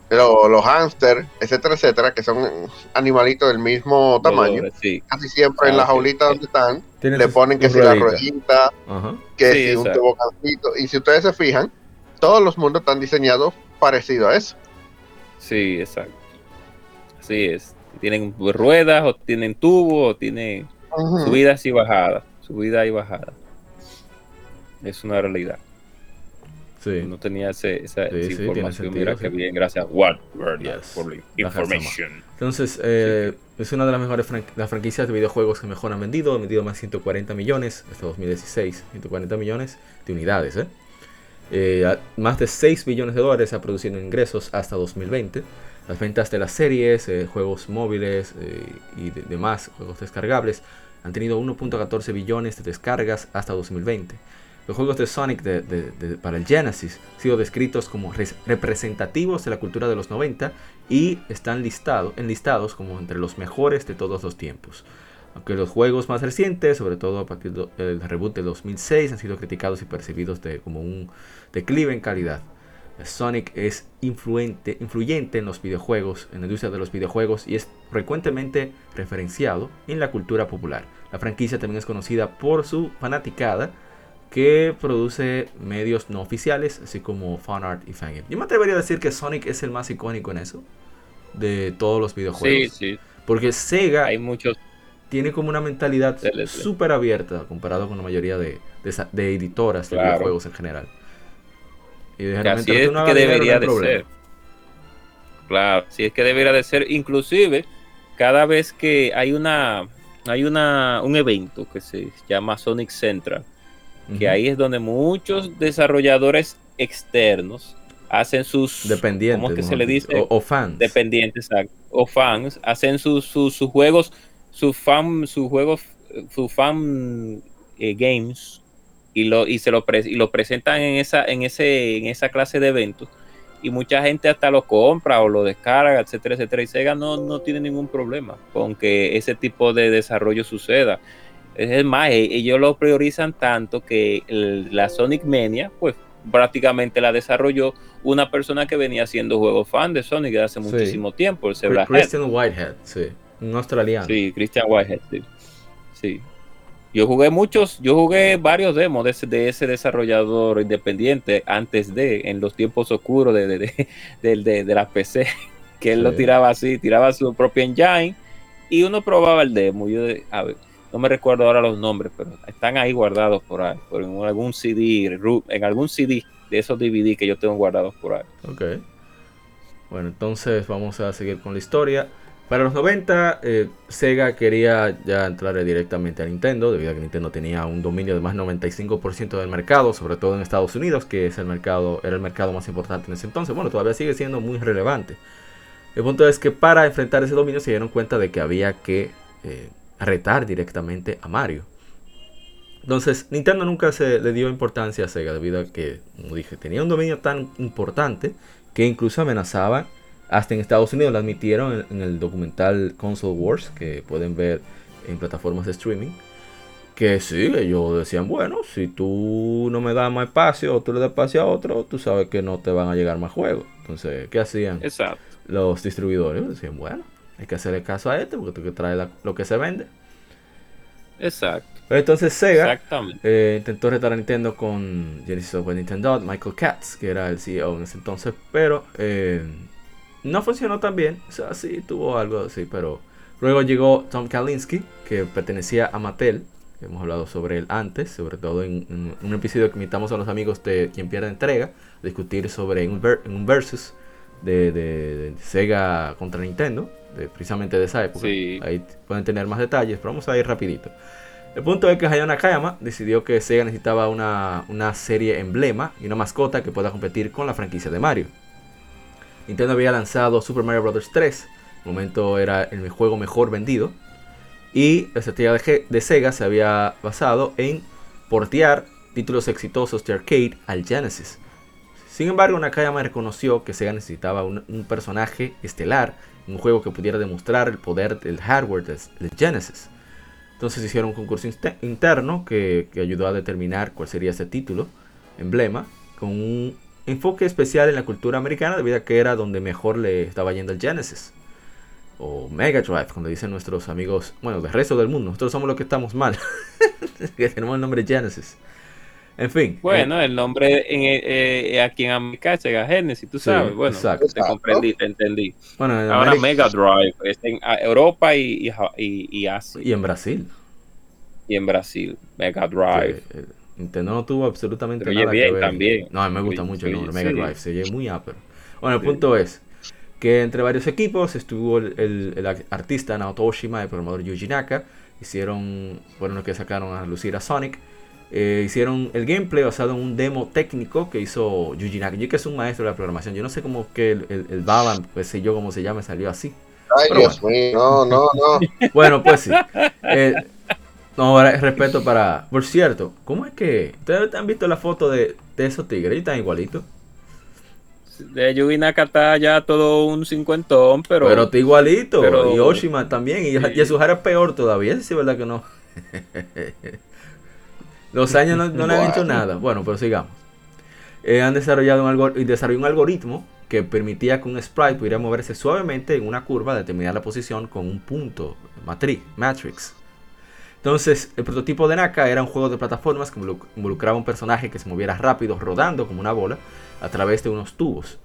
lo- los hámster, etcétera, etcétera, que son animalitos del mismo tamaño. Sí. Casi siempre en Ah, la ok. jaulita donde están, le ponen que si la ruedita, Ajá. que Sí, si un exacto. tobogancito. Y si ustedes se fijan, todos los mundos están diseñados parecido a eso. Sí, exacto. Así es. Tienen ruedas, o tienen tubo, o tienen subidas y bajadas. Subida y bajada. Es una realidad. Sí. No tenía ese- esa, Sí, esa sí, tiene información. sentido, Mira que bien, gracias. Word Yes. information. Entonces, eh, es una de las mejores fran- las franquicias de videojuegos que mejor han vendido. Han vendido más de 140 millones hasta 2016. 140 millones de unidades. ¿eh? Eh, más de 6 billones de dólares ha producido ingresos hasta 2020. Las ventas de las series, eh, juegos móviles y de- demás juegos descargables han tenido 1.14 billones de descargas hasta 2020. Los juegos de Sonic de- de- de- para el Genesis han sido descritos como res- representativos de la cultura de los 90 y están listado, enlistados como entre los mejores de todos los tiempos. Aunque los juegos más recientes, sobre todo a partir del reboot de 2006, han sido criticados y percibidos de, como un declive en calidad. Sonic es influente, influyente en los videojuegos, en la industria de los videojuegos y es frecuentemente referenciado en la cultura popular. La franquicia también es conocida por su fanaticada que produce medios no oficiales, así como fanart y fangame. Yo me atrevería a decir que Sonic es el más icónico en eso, de todos los Sí, videojuegos. sí. Porque Sega Hay muchos. tiene como una mentalidad súper abierta comparado con la mayoría de, de de editoras de Claro. videojuegos en general. Y generalmente así es que debería de problema. ser. Claro, sí es que debería de ser. Inclusive, cada vez que hay una hay una un evento que se llama Sonic Central, que ahí es donde muchos desarrolladores externos hacen sus dependientes, ¿cómo es que se le dice? O, fans. Dependientes, o fans, hacen sus, sus, juegos, sus fan, sus juegos, sus fan eh, games y lo y se lo y lo presentan en esa en ese en esa clase de eventos y mucha gente hasta lo compra o lo descarga, etcétera, etcétera. Y Sega no, no tiene ningún problema con que ese tipo de desarrollo suceda. Es más, e, ellos lo priorizan tanto que la Sonic Mania, pues prácticamente la desarrolló una persona que venía haciendo juegos fan de Sonic desde hace muchísimo tiempo, el Christian Whitehead, sí, un australiano. Sí, Christian Whitehead, sí. sí. Yo jugué muchos, yo jugué varios demos de ese, de ese desarrollador independiente antes de, en los tiempos oscuros de, de, de, de la PC, que él lo tiraba así, tiraba su propio engine y uno probaba el demo. Yo, a ver, no me recuerdo ahora los nombres, pero están ahí guardados por ahí, por en algún CD, en algún CD de esos DVD que yo tengo guardados por ahí. Ok. Bueno, entonces vamos a seguir con la historia. Para los 90, eh, Sega quería ya entrar directamente a Nintendo, debido a que Nintendo tenía un dominio de más 95% del mercado, sobre todo en Estados Unidos, que es el mercado, era el mercado más importante en ese entonces. Bueno, todavía sigue siendo muy relevante. El punto es que para enfrentar ese dominio se dieron cuenta de que había que eh, retar directamente a Mario. Entonces, Nintendo nunca se le dio importancia a Sega, debido a que, como dije, tenía un dominio tan importante que incluso amenazaba hasta en Estados Unidos lo admitieron en, el documental Console Wars, que pueden ver en plataformas de streaming. Que sí, ellos decían, bueno, si tú no me das más espacio o tú le das espacio a otro, tú sabes que no te van a llegar más juegos. Entonces, ¿qué hacían? Exacto. Los distribuidores decían, bueno, hay que hacerle caso a este porque tú que trae lo que se vende. Exacto. entonces Sega eh, intentó retar a Nintendo con Genesis of Nintendo, Michael Katz, que era el CEO en ese entonces, pero eh, no funcionó tan bien. O sea, sí tuvo algo así, pero luego llegó Tom Kalinske, que pertenecía a Mattel. Hemos hablado sobre él antes, sobre todo en, un episodio que invitamos a los amigos de Quien Pierde Entrega, a discutir sobre un, un versus de, Sega contra Nintendo, precisamente de esa época. Ahí pueden tener más detalles, pero vamos a ir rapidito. El punto es que Hayao Nakayama decidió que Sega necesitaba una, una serie emblema y una mascota que pueda competir con la franquicia de Mario. Nintendo había lanzado Super Mario Bros. 3, el momento era el juego mejor vendido, y la estrategia de Sega se había basado en portear títulos exitosos de arcade al Genesis. Sin embargo, Nakayama reconoció que Sega necesitaba un, personaje estelar, un juego que pudiera demostrar el poder del hardware del Genesis. Entonces hicieron un concurso interno que, ayudó a determinar cuál sería ese título, emblema, con un enfoque especial en la cultura americana debido a que era donde mejor le estaba yendo el Genesis. O Mega Drive, cuando dicen nuestros amigos, bueno, del resto del mundo. Nosotros somos los que estamos mal. tenemos el nombre Genesis. En fin. Bueno, el nombre en, eh, eh, aquí en América llega Genesis, tú sabes. bueno, te comprendí, te entendí. Bueno, Ahora Mega Drive es en Europa y, y, Asia. Y en Brasil. Y en Brasil, Mega Drive. Nintendo no tuvo absolutamente nada que ver. también. No, a mí me gusta mucho el nombre Mega Drive, se oye muy upper. Bueno, el punto es que entre varios equipos estuvo el, artista Naoto Oshima, el programador Yuji Naka, hicieron, fueron los que sacaron a lucir a Sonic, eh, hicieron el gameplay basado en un demo técnico que hizo Yuji Naka. Yo que es un maestro de la programación, yo no sé cómo que el, el, el Baban, pues sé yo cómo se llama, salió así. Ay, Dios mío, no, no, no. bueno, pues sí. Eh, no, respeto para. Por cierto, ¿cómo es que. ¿Ustedes han visto la foto de, de esos tigres? Están igualitos. De Yugi Nakata ya todo un cincuentón, pero. Pero está igualito. y Oshima también. Y, sí. y es peor todavía. Sí, es verdad que no. Los años no, le han hecho nada. Bueno, pero sigamos. Eh, han desarrollado un, algoritmo que permitía que un sprite pudiera moverse suavemente en una curva, determinar la posición con un punto matriz, matrix. Entonces, el prototipo de Naka era un juego de plataformas que involucraba un personaje que se moviera rápido, rodando como una bola, a través de unos tubos.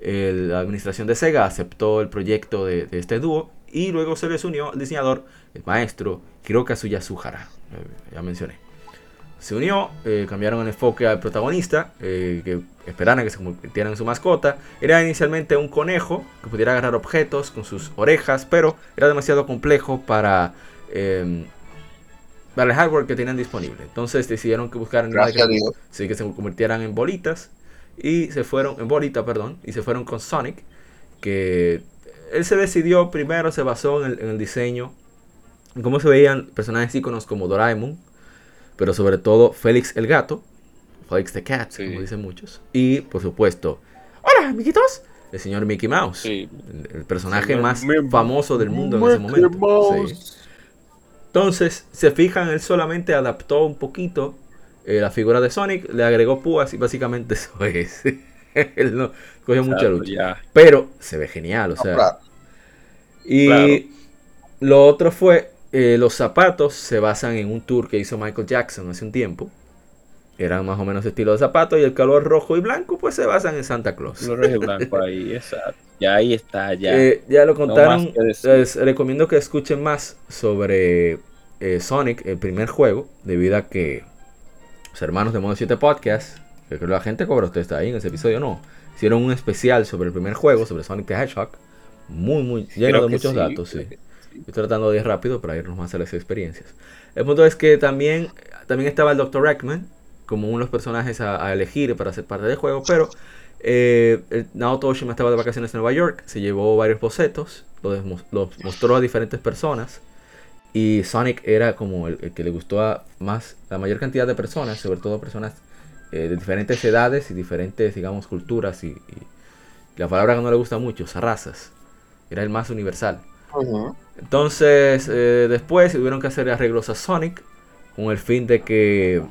la administración de Sega aceptó el proyecto de, este dúo y luego se les unió al diseñador, el maestro Hirokazu Suhara. Eh, ya mencioné. Se unió, eh, cambiaron el enfoque al protagonista, eh, que esperaban que se convirtiera en su mascota. Era inicialmente un conejo que pudiera agarrar objetos con sus orejas, pero era demasiado complejo para em, para el hardware que tenían disponible. Entonces decidieron que buscaran que, sí, que se convirtieran en bolitas y se fueron, en bolita, perdón, y se fueron con Sonic, que él se decidió, primero se basó en el, diseño, en cómo se veían personajes íconos como Doraemon, pero sobre todo Félix el gato, Félix the Cat, como dicen muchos, y por supuesto, hola amiguitos, el señor Mickey Mouse, el, personaje más famoso del mundo en ese momento. Entonces, se fijan, él solamente adaptó un poquito eh, la figura de Sonic, le agregó púas y básicamente eso es. él no cogió mucha lucha. Pero se ve genial, o sea. Y lo otro fue, eh, los zapatos se basan en un tour que hizo Michael Jackson hace un tiempo. Eran más o menos estilo de zapatos y el color rojo y blanco pues se basan en Santa Claus. Rojo y blanco ahí, exacto. Ya ahí está, ya. Eh, ya lo contaron. les recomiendo que escuchen más sobre Sonic, el primer juego, debido a que los hermanos de Modo 7 Podcast, que creo que la gente cobra, usted está ahí en ese episodio, no, hicieron un especial sobre el primer juego, sobre Sonic the Hedgehog, muy, muy lleno de muchos datos, sí. Estoy tratando de ir rápido para irnos más a las experiencias. El punto es que también, también estaba el Dr. Eggman como uno de los personajes a, elegir para ser parte del juego, pero eh, Naoto Oshima estaba de vacaciones en Nueva York, se llevó varios bocetos, los, los mostró a diferentes personas y Sonic era como el, que le gustó a más, la mayor cantidad de personas, sobre todo personas eh, de diferentes edades y diferentes, digamos, culturas y, la palabra que no le gusta mucho, razas. Era el más universal. Entonces, eh, después tuvieron que hacer arreglos a Sonic con el fin de que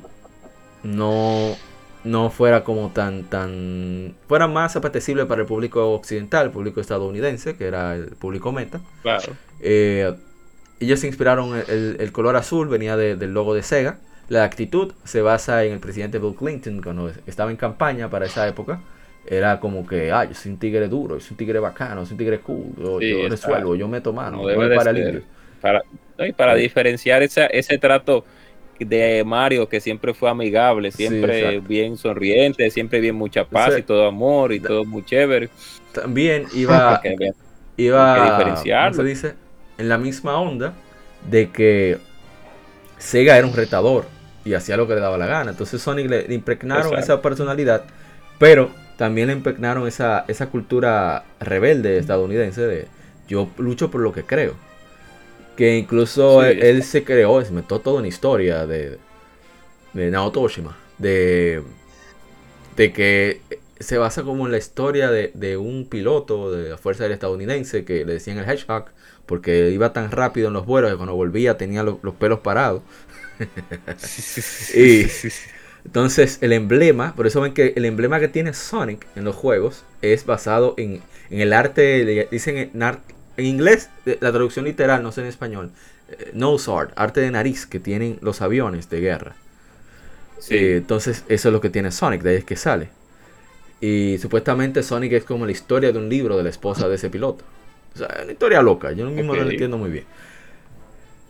no, no fuera como tan, tan, fuera más apetecible para el público occidental, el público estadounidense, que era el público meta. Claro. Eh, ellos se inspiraron, el, el color azul venía del logo de Sega. La actitud se basa en el presidente Bill Clinton cuando estaba en campaña para esa época. Era como que, ah, yo soy un tigre duro, yo soy un tigre bacano, yo soy un tigre cool, yo, resuelvo, yo meto mano, para, el para, y para diferenciar ese trato de Mario que siempre fue amigable, siempre bien sonriente, siempre bien mucha paz y todo amor y todo muy chévere. También iba, iba, ¿cómo se dice? en la misma onda de que Sega era un retador y hacía lo que le daba la gana. Entonces Sonic le, impregnaron esa personalidad, pero también le impregnaron esa, esa cultura rebelde estadounidense de yo lucho por lo que creo. Que incluso él, se creó, se metió toda una historia de, de Naoto Oshima, de, de que se basa como en la historia de, de un piloto de la Fuerza Aérea estadounidense que le decían el Hedgehog porque iba tan rápido en los vuelos que cuando volvía tenía los, pelos parados. y entonces el emblema, por eso ven que el emblema que tiene Sonic en los juegos es basado en, el arte, dicen en, inglés, la traducción literal, no sé en español, eh, nose art, arte de nariz que tienen los aviones de guerra. Eh, entonces eso es lo que tiene Sonic, de ahí es que sale. Y supuestamente Sonic es como la historia de un libro de la esposa de ese piloto. O sea, es una historia loca. Yo mismo no lo entiendo muy bien.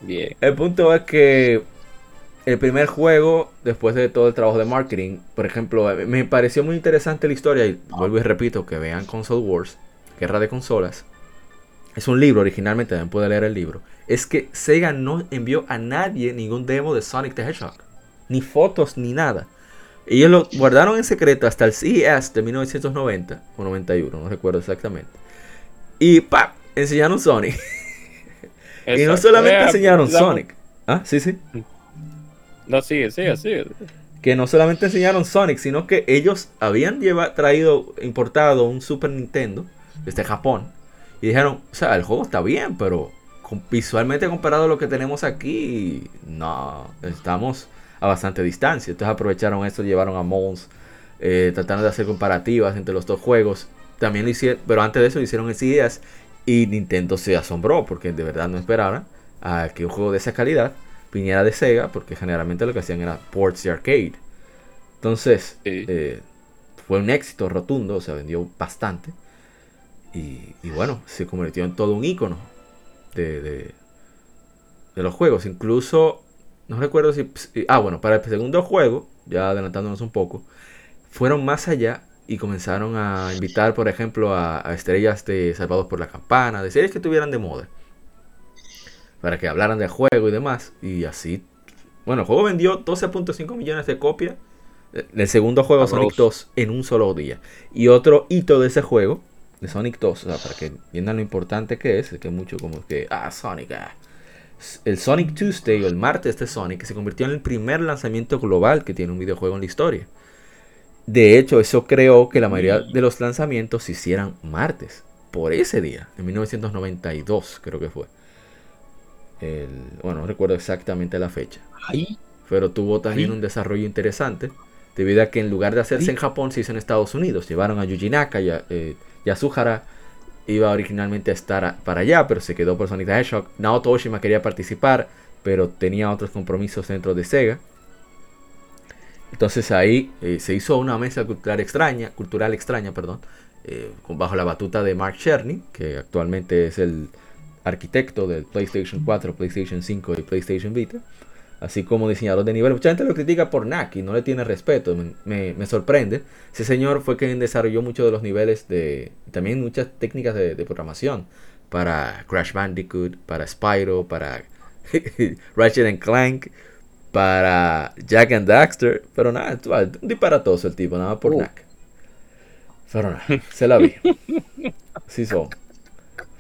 Bien. El punto es que el primer juego, después de todo el trabajo de marketing, por ejemplo, me pareció muy interesante la historia. Y vuelvo y repito, que vean Console Wars, Guerra de Consolas. Es un libro, originalmente también puede leer el libro. Es que Sega no envió a nadie ningún demo de Sonic the Hedgehog. Ni fotos, ni nada. Ellos lo guardaron en secreto hasta el CES de 1990 o 91, no recuerdo exactamente. Y ¡pap! enseñaron Sonic. y no solamente enseñaron Sonic. Ah, sí, sí. No, sigue, sigue, sigue. Que no solamente enseñaron Sonic, sino que ellos habían llevado, traído, importado un Super Nintendo desde Japón. Y dijeron, o sea, el juego está bien, pero visualmente comparado a lo que tenemos aquí, no, estamos a bastante distancia. Entonces aprovecharon esto, llevaron a Mons, eh, tratando de hacer comparativas entre los dos juegos. También lo hicieron, pero antes de eso hicieron en CDS y Nintendo se asombró porque de verdad no esperaban a que un juego de esa calidad viniera de Sega, porque generalmente lo que hacían era ports de arcade. Entonces, eh, fue un éxito rotundo, o sea, vendió bastante. Y, bueno, se convirtió en todo un icono de, de, los juegos. Incluso, no recuerdo si. Ah, bueno, para el segundo juego, ya adelantándonos un poco, fueron más allá y comenzaron a invitar, por ejemplo, a, estrellas de Salvados por la Campana, de series que tuvieran de moda, para que hablaran del juego y demás. Y así, bueno, el juego vendió 12.5 millones de copias El segundo juego. Sonic 2 en un solo día. Y otro hito de ese juego, de Sonic 2, o sea, para que entiendan lo importante que es, es que mucho como que, ah, Sonic, ah. El Sonic Tuesday o el martes de Sonic se convirtió en el primer lanzamiento global que tiene un videojuego en la historia. De hecho, eso creó que la mayoría de los lanzamientos se hicieran martes. Por ese día, en 1992 creo que fue. El- bueno, no recuerdo exactamente la fecha. Pero tuvo también un desarrollo interesante. Debido a que en lugar de hacerse Sí. en Japón, se hizo en Estados Unidos. Llevaron a Yuji Naka y a, eh, Yasuhara. Iba originalmente a estar a- para allá, pero se quedó por Sonic the Hedgehog. Naoto Oshima quería participar, pero tenía otros compromisos dentro de Sega. Entonces ahí eh, se hizo una mesa cultural extraña, cultural extraña, perdón, eh, bajo la batuta de Mark Cherny, que actualmente es el arquitecto del PlayStation 4, PlayStation 5 y PlayStation Vita, así como diseñador de nivel. Mucha gente lo critica por NAC y no le tiene respeto, me, me- me sorprende. Ese señor fue quien desarrolló muchos de los niveles de, también muchas técnicas de, de programación para Crash Bandicoot, para Spyro, para Ratchet and Clank, para Jack and Daxter, pero nada, un disparatoso el tipo, nada más por Uh. Pero nada, se la vi. Sí son.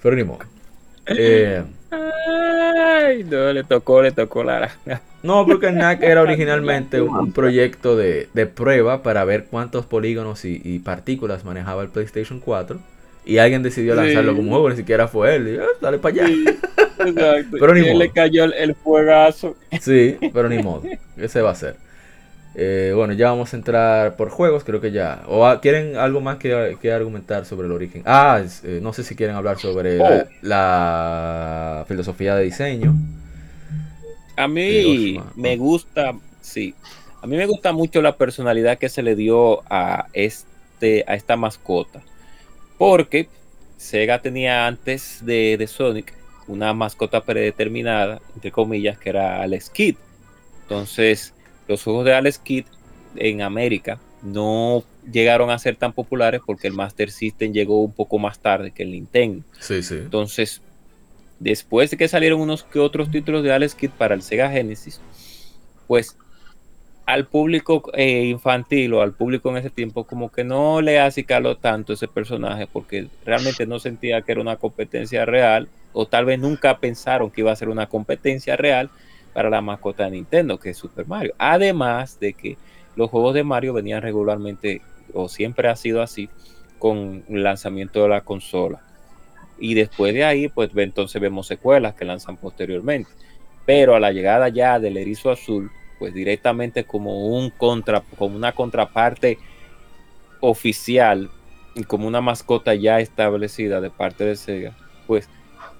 Pero ni modo. Eh, ay, no, le tocó, le tocó la no, porque NAC era originalmente un, un proyecto de, de prueba para ver cuántos polígonos y, y partículas manejaba el PlayStation 4. Y alguien decidió lanzarlo Sí. como juego, ni siquiera fue él. Y, "Ah, dale para allá. Exacto. Pero ni Y él modo. le cayó el, el fuegazo. Sí, pero ni modo. ¿Qué se va a hacer? Eh, bueno, ya vamos a entrar por juegos, creo que ya. ¿O ah, quieren algo más que, que argumentar sobre el origen? Ah, es, eh, no sé si quieren hablar sobre la, Oh. la filosofía de diseño. A mí Oshima. me gusta, sí. A mí me gusta mucho la personalidad que se le dio a este a esta mascota. Porque Sega tenía antes de, de Sonic una mascota predeterminada, entre comillas, que era Alex Kidd. Entonces, los juegos de Alex Kidd en América no llegaron a ser tan populares porque el Master System llegó un poco más tarde que el Nintendo. Sí, sí. Entonces, después de que salieron unos que otros títulos de Alex Kidd para el Sega Genesis, pues al público eh, infantil o al público en ese tiempo como que no le acicaló tanto ese personaje porque realmente no sentía que era una competencia real o tal vez nunca pensaron que iba a ser una competencia real para la mascota de Nintendo que es Super Mario. Además de que los juegos de Mario venían regularmente o siempre ha sido así con el lanzamiento de la consola y después de ahí, pues entonces vemos secuelas que lanzan posteriormente. Pero a la llegada ya del erizo azul, pues directamente como un contra, como una contraparte oficial y como una mascota ya establecida de parte de Sega, pues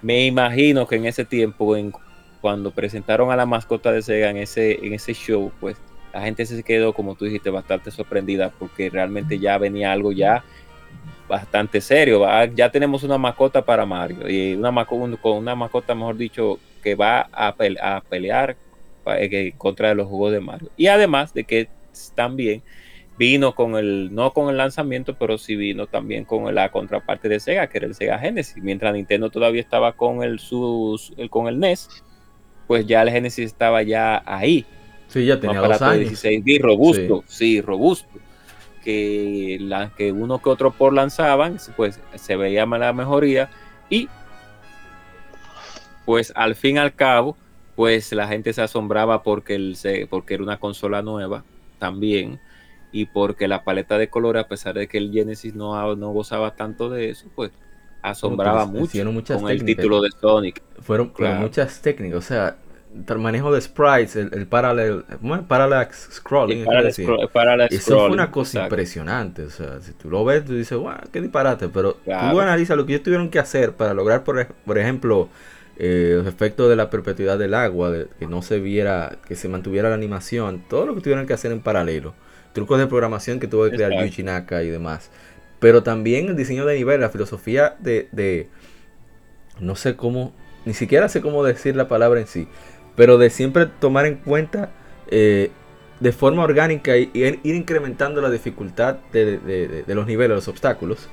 me imagino que en ese tiempo, en, cuando presentaron a la mascota de Sega en ese, en ese show, pues la gente se quedó, como tú dijiste, bastante sorprendida porque realmente ya venía algo ya bastante serio. Ya tenemos una mascota para Mario y una maco- con una mascota, mejor dicho, que va a, pel- a pelear eh, contra los juegos de Mario. Y además de que también vino con el, no con el lanzamiento, pero sí vino también con la contraparte de Sega, que era el Sega Genesis. Mientras Nintendo todavía estaba con el, sus, con el NES, pues ya el Genesis estaba ya ahí Sí, ya tenía dos años. 16 bits robusto, sí. robusto. Que, la, que uno que otro por lanzaban, pues se veía más la mejoría y pues al fin y al cabo, pues la gente se asombraba porque, el, porque era una consola nueva también y porque la paleta de colores, a pesar de que el Genesis no, no gozaba tanto de eso, pues asombraba mucho hicieron muchas con el título de Sonic. Fueron Claro. muchas técnicas, o sea, el manejo de sprites, el, el parallel, bueno, parallax scrolling. Es scroll- Eso fue una cosa exacto. impresionante. O sea, si tú lo ves, tú dices, wow, qué disparate. Pero Claro. tú analizas lo que ellos tuvieron que hacer para lograr, por, por ejemplo, eh, los efectos de la perpetuidad del agua, de que no se viera, que se mantuviera la animación, todo lo que tuvieron que hacer en paralelo. Trucos de programación que tuvo que crear. Yuichi Naka y demás. Pero también el diseño de nivel, la filosofía de, de- no sé cómo, ni siquiera sé cómo decir la palabra en sí, pero de siempre tomar en cuenta eh, de forma orgánica y ir, ir incrementando la dificultad de, de- de- de los niveles, los obstáculos.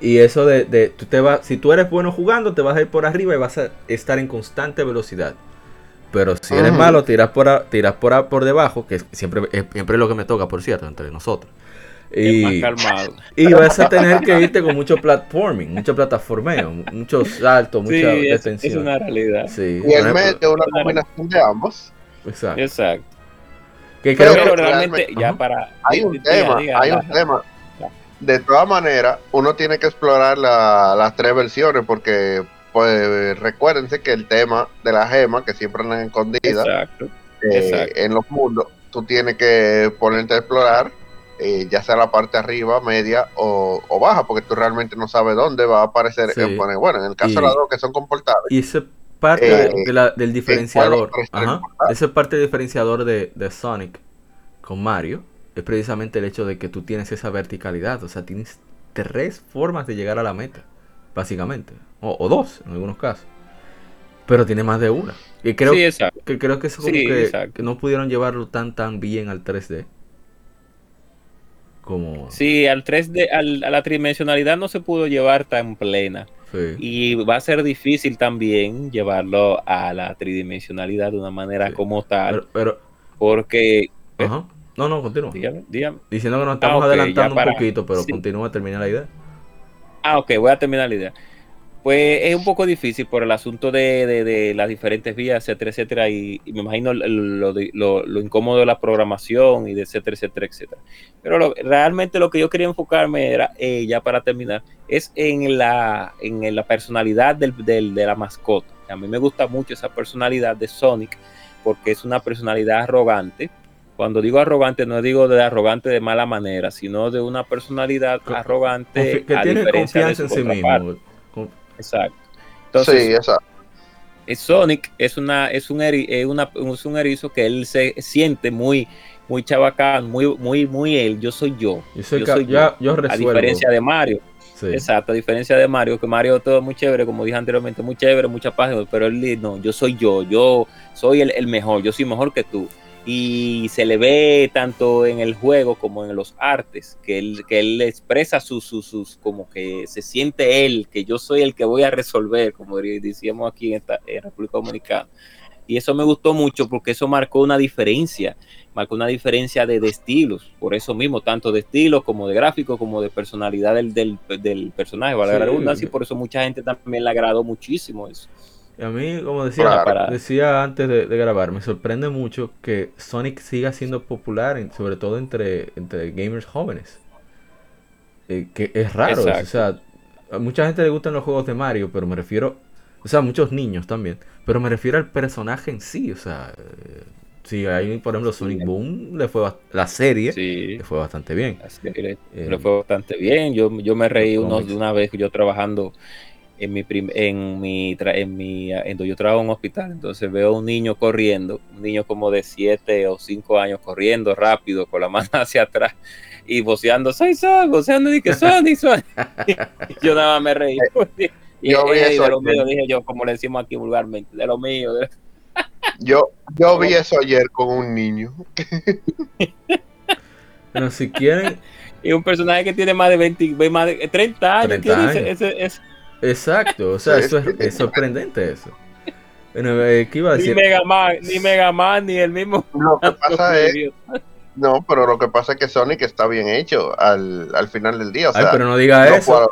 Y eso de, de- tú te vas, si tú eres bueno jugando, te vas a ir por arriba y vas a estar en constante velocidad. Pero si eres malo, tiras por, a- tiras por, a- por debajo, que siempre es siempre es lo que me toca, por cierto, entre nosotros. Y, y vas a tener que irte con mucho platforming, mucho plataformeo, muchos saltos, Sí, mucha es, es una realidad. Sí, Y el medio una combinación de ambos. exacto. Exacto. Que creo Pero que- realmente, realmente- ya para. Hay un diga, tema, diga, hay un tema. De todas maneras, uno tiene que explorar la- las tres versiones porque pues recuérdense que el tema de la gema que siempre andan escondidas Exacto. eh, exacto. en los mundos, tú tienes que ponerte a explorar, eh, ya sea la parte arriba, media o, o baja, porque tú realmente no sabes dónde va a aparecer. Sí. eh, bueno, bueno, en el caso Y- de las dos que son comportables, Y esa parte Eh, de- de la- del diferenciador, ajá, parte del diferenciador de, de Sonic con Mario es precisamente el hecho de que tú tienes esa verticalidad, o sea, tienes tres formas de llegar a la meta, básicamente, o, o dos en algunos casos, pero tiene más de una. Y creo, sí, que, creo que eso como Sí, que no pudieron llevarlo tan tan bien al 3D como... Sí, al 3D, al- a la tridimensionalidad no se pudo llevar tan plena. sí. Y va a ser difícil también llevarlo a la tridimensionalidad de una manera Sí. como tal. Pero, pero- porque. ¿Eh? ajá. No, no, continúa. Dígame, dígame. Diciendo que nos estamos ok, ya adelantando para- un poquito, pero sí. continúa, termina la idea. Ah, ok, voy a terminar la idea. Pues es un poco difícil por el asunto de, de- de las diferentes vías, etcétera, etcétera, y, y me imagino lo, lo- lo- lo incómodo de la programación y de etcétera, etcétera, etcétera. Pero lo- realmente lo que yo quería enfocarme era, eh, ya para terminar, es en la, en la personalidad del, del- de la mascota. A mí me gusta mucho esa personalidad de Sonic porque es una personalidad arrogante. Cuando digo arrogante, no digo de arrogante de mala manera, sino de una personalidad arrogante que a tiene de confianza en sí mismo. Exacto. Entonces, sí, eh, Sonic es una es un eri- es una- es un erizo que él se siente muy muy chabacán, muy muy muy él, yo soy yo. Yo soy, Yo ca- soy ya- yo A resuelvo. diferencia de Mario, Sí. exacto, a diferencia de Mario, que Mario todo muy chévere, como dije anteriormente, muy chévere, mucha página, pero él no, yo soy yo, yo soy el, el mejor, yo soy mejor que tú. Y se le ve tanto en el juego como en los artes, que él, que él expresa sus, sus, sus, como que se siente él, que yo soy el que voy a resolver, como decíamos aquí en, esta, en República Dominicana. Y eso me gustó mucho porque eso marcó una diferencia, marcó una diferencia de, de estilos, por eso mismo, tanto de estilos como de gráficos, como de personalidad del, del, del personaje, valga la Sí. redundancia, y por eso mucha gente también le agradó muchísimo eso. Y a mí, como decía, Claro. Para- decía antes de, de grabar, me sorprende mucho que Sonic siga siendo popular, en- sobre todo entre, entre gamers jóvenes. Eh, que es raro, Exacto. o sea, a mucha gente le gustan los juegos de Mario, pero me refiero, o sea, muchos niños también, pero me refiero al personaje en sí, o sea, eh, sí, ahí por ejemplo Sonic Boom le fue la serie Sí. le fue bastante bien. Que le, Eh, le fue bastante bien. Yo, yo me reí unos de una vez yo trabajando en mi prim- en mi tra- en mi en donde yo trabajo en un hospital. Entonces veo a un niño corriendo, un niño como de 7 o 5 años corriendo rápido con la mano hacia atrás y voceando, soy Sonic, voceando y que Sonic, Sonic. Yo nada más me reí. Y, Yo vi eh, eso de lo ayer. mío, dije yo, como le decimos aquí vulgarmente, de lo mío. de- Yo, yo vi eso ayer con un niño. Pero si quieren, Y un personaje que tiene más de 20, más de 30 años. 30 ¿quién dice? años. Ese- ese- exacto, o sea, eso es, sorprendente eso. Bueno, eh, ¿qué iba a ni decir? Mega Man, ni Mega Man, ni el mismo. Lo que pasa es, Dios. no, pero lo que pasa es que Sonic está bien hecho al, al final del día. O Ay, sea, pero no diga no eso.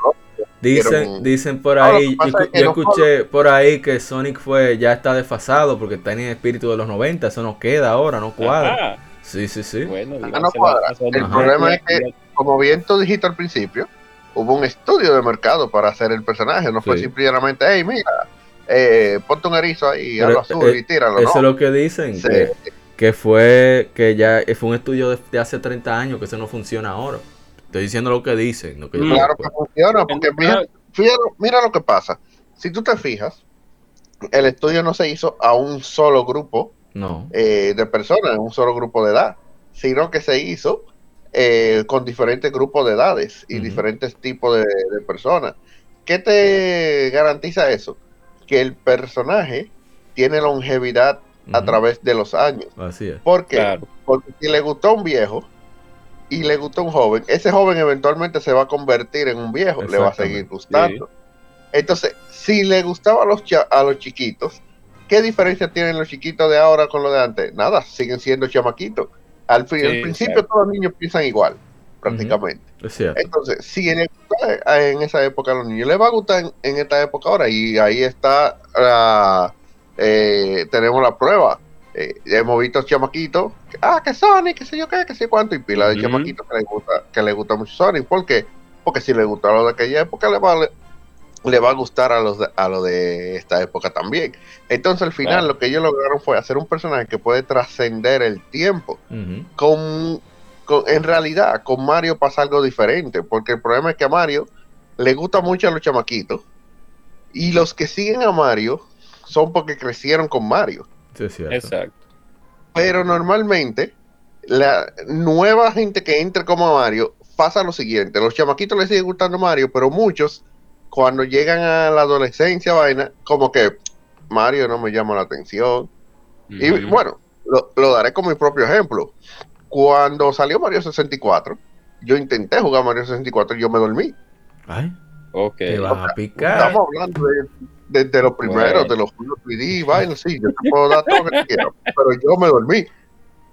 Dicen, Pero- dicen por ahí, yo, es que yo no escuché por ahí que Sonic fue ya está desfasado porque está en el espíritu de los 90, eso no queda ahora, no cuadra. Ajá. Sí, sí, sí. Bueno, Ah, no cuadra. El Ajá. problema es que, como bien tú dijiste al principio, hubo un estudio de mercado para hacer el personaje. No fue Sí. simplemente, hey, mira, eh, ponte un erizo ahí, algo azul eh, y tíralo. Eso es lo que dicen, Sí. que, que fue que ya fue un estudio de, de hace 30 años que eso no funciona ahora. Estoy diciendo lo que dicen. Lo que yo- Mm. Claro que funciona, porque mira, fíjate- mira lo que pasa. Si tú te fijas, el estudio no se hizo a un solo grupo No. eh, de personas, un solo grupo de edad, sino que se hizo eh, con diferentes grupos de edades y diferentes tipos de, de personas. ¿Qué te garantiza eso? Que el personaje tiene longevidad a través de los años. Así es. ¿Por qué? Claro. Porque si le gustó a un viejo y le gustó a un joven, ese joven eventualmente se va a convertir en un viejo, le va a seguir gustando. Entonces, si le gustaba a los, a los chiquitos, ¿qué diferencia tienen los chiquitos de ahora con los de antes? Nada, siguen siendo chamaquitos. Al, fin, al principio todos los niños piensan igual, prácticamente. Es cierto. Entonces, si en, en, esa época a los niños les va a gustar en, esta época ahora, y ahí está, eh, tenemos la prueba. Eh, hemos visto chamaquitos, ah, que Sonic, que sé yo qué, que sé cuánto, y pila de chamaquitos que les gusta, que les gusta mucho Sonic. ¿Por qué? Porque si les gusta lo de aquella época, le va, le, va a gustar a los de, a lo de esta época también. Entonces, al final, lo que ellos lograron fue hacer un personaje que puede trascender el tiempo. con, en realidad, con Mario pasa algo diferente, porque el problema es que a Mario le gusta mucho a los chamaquitos, y los que siguen a Mario son porque crecieron con Mario. Exacto. Pero normalmente, la nueva gente que entra como Mario pasa lo siguiente: los chamaquitos les sigue gustando Mario, pero muchos, cuando llegan a la adolescencia, vaina, como que Mario no me llama la atención. Y bueno, lo, daré como mi propio ejemplo. Cuando salió Mario 64, yo intenté jugar Mario 64 y yo me dormí. Ay. Ok. Te a picar. Estamos hablando de desde los primeros, de los juegos 3D, vaina, sí, yo te puedo dar todo lo que quieras, pero yo me dormí.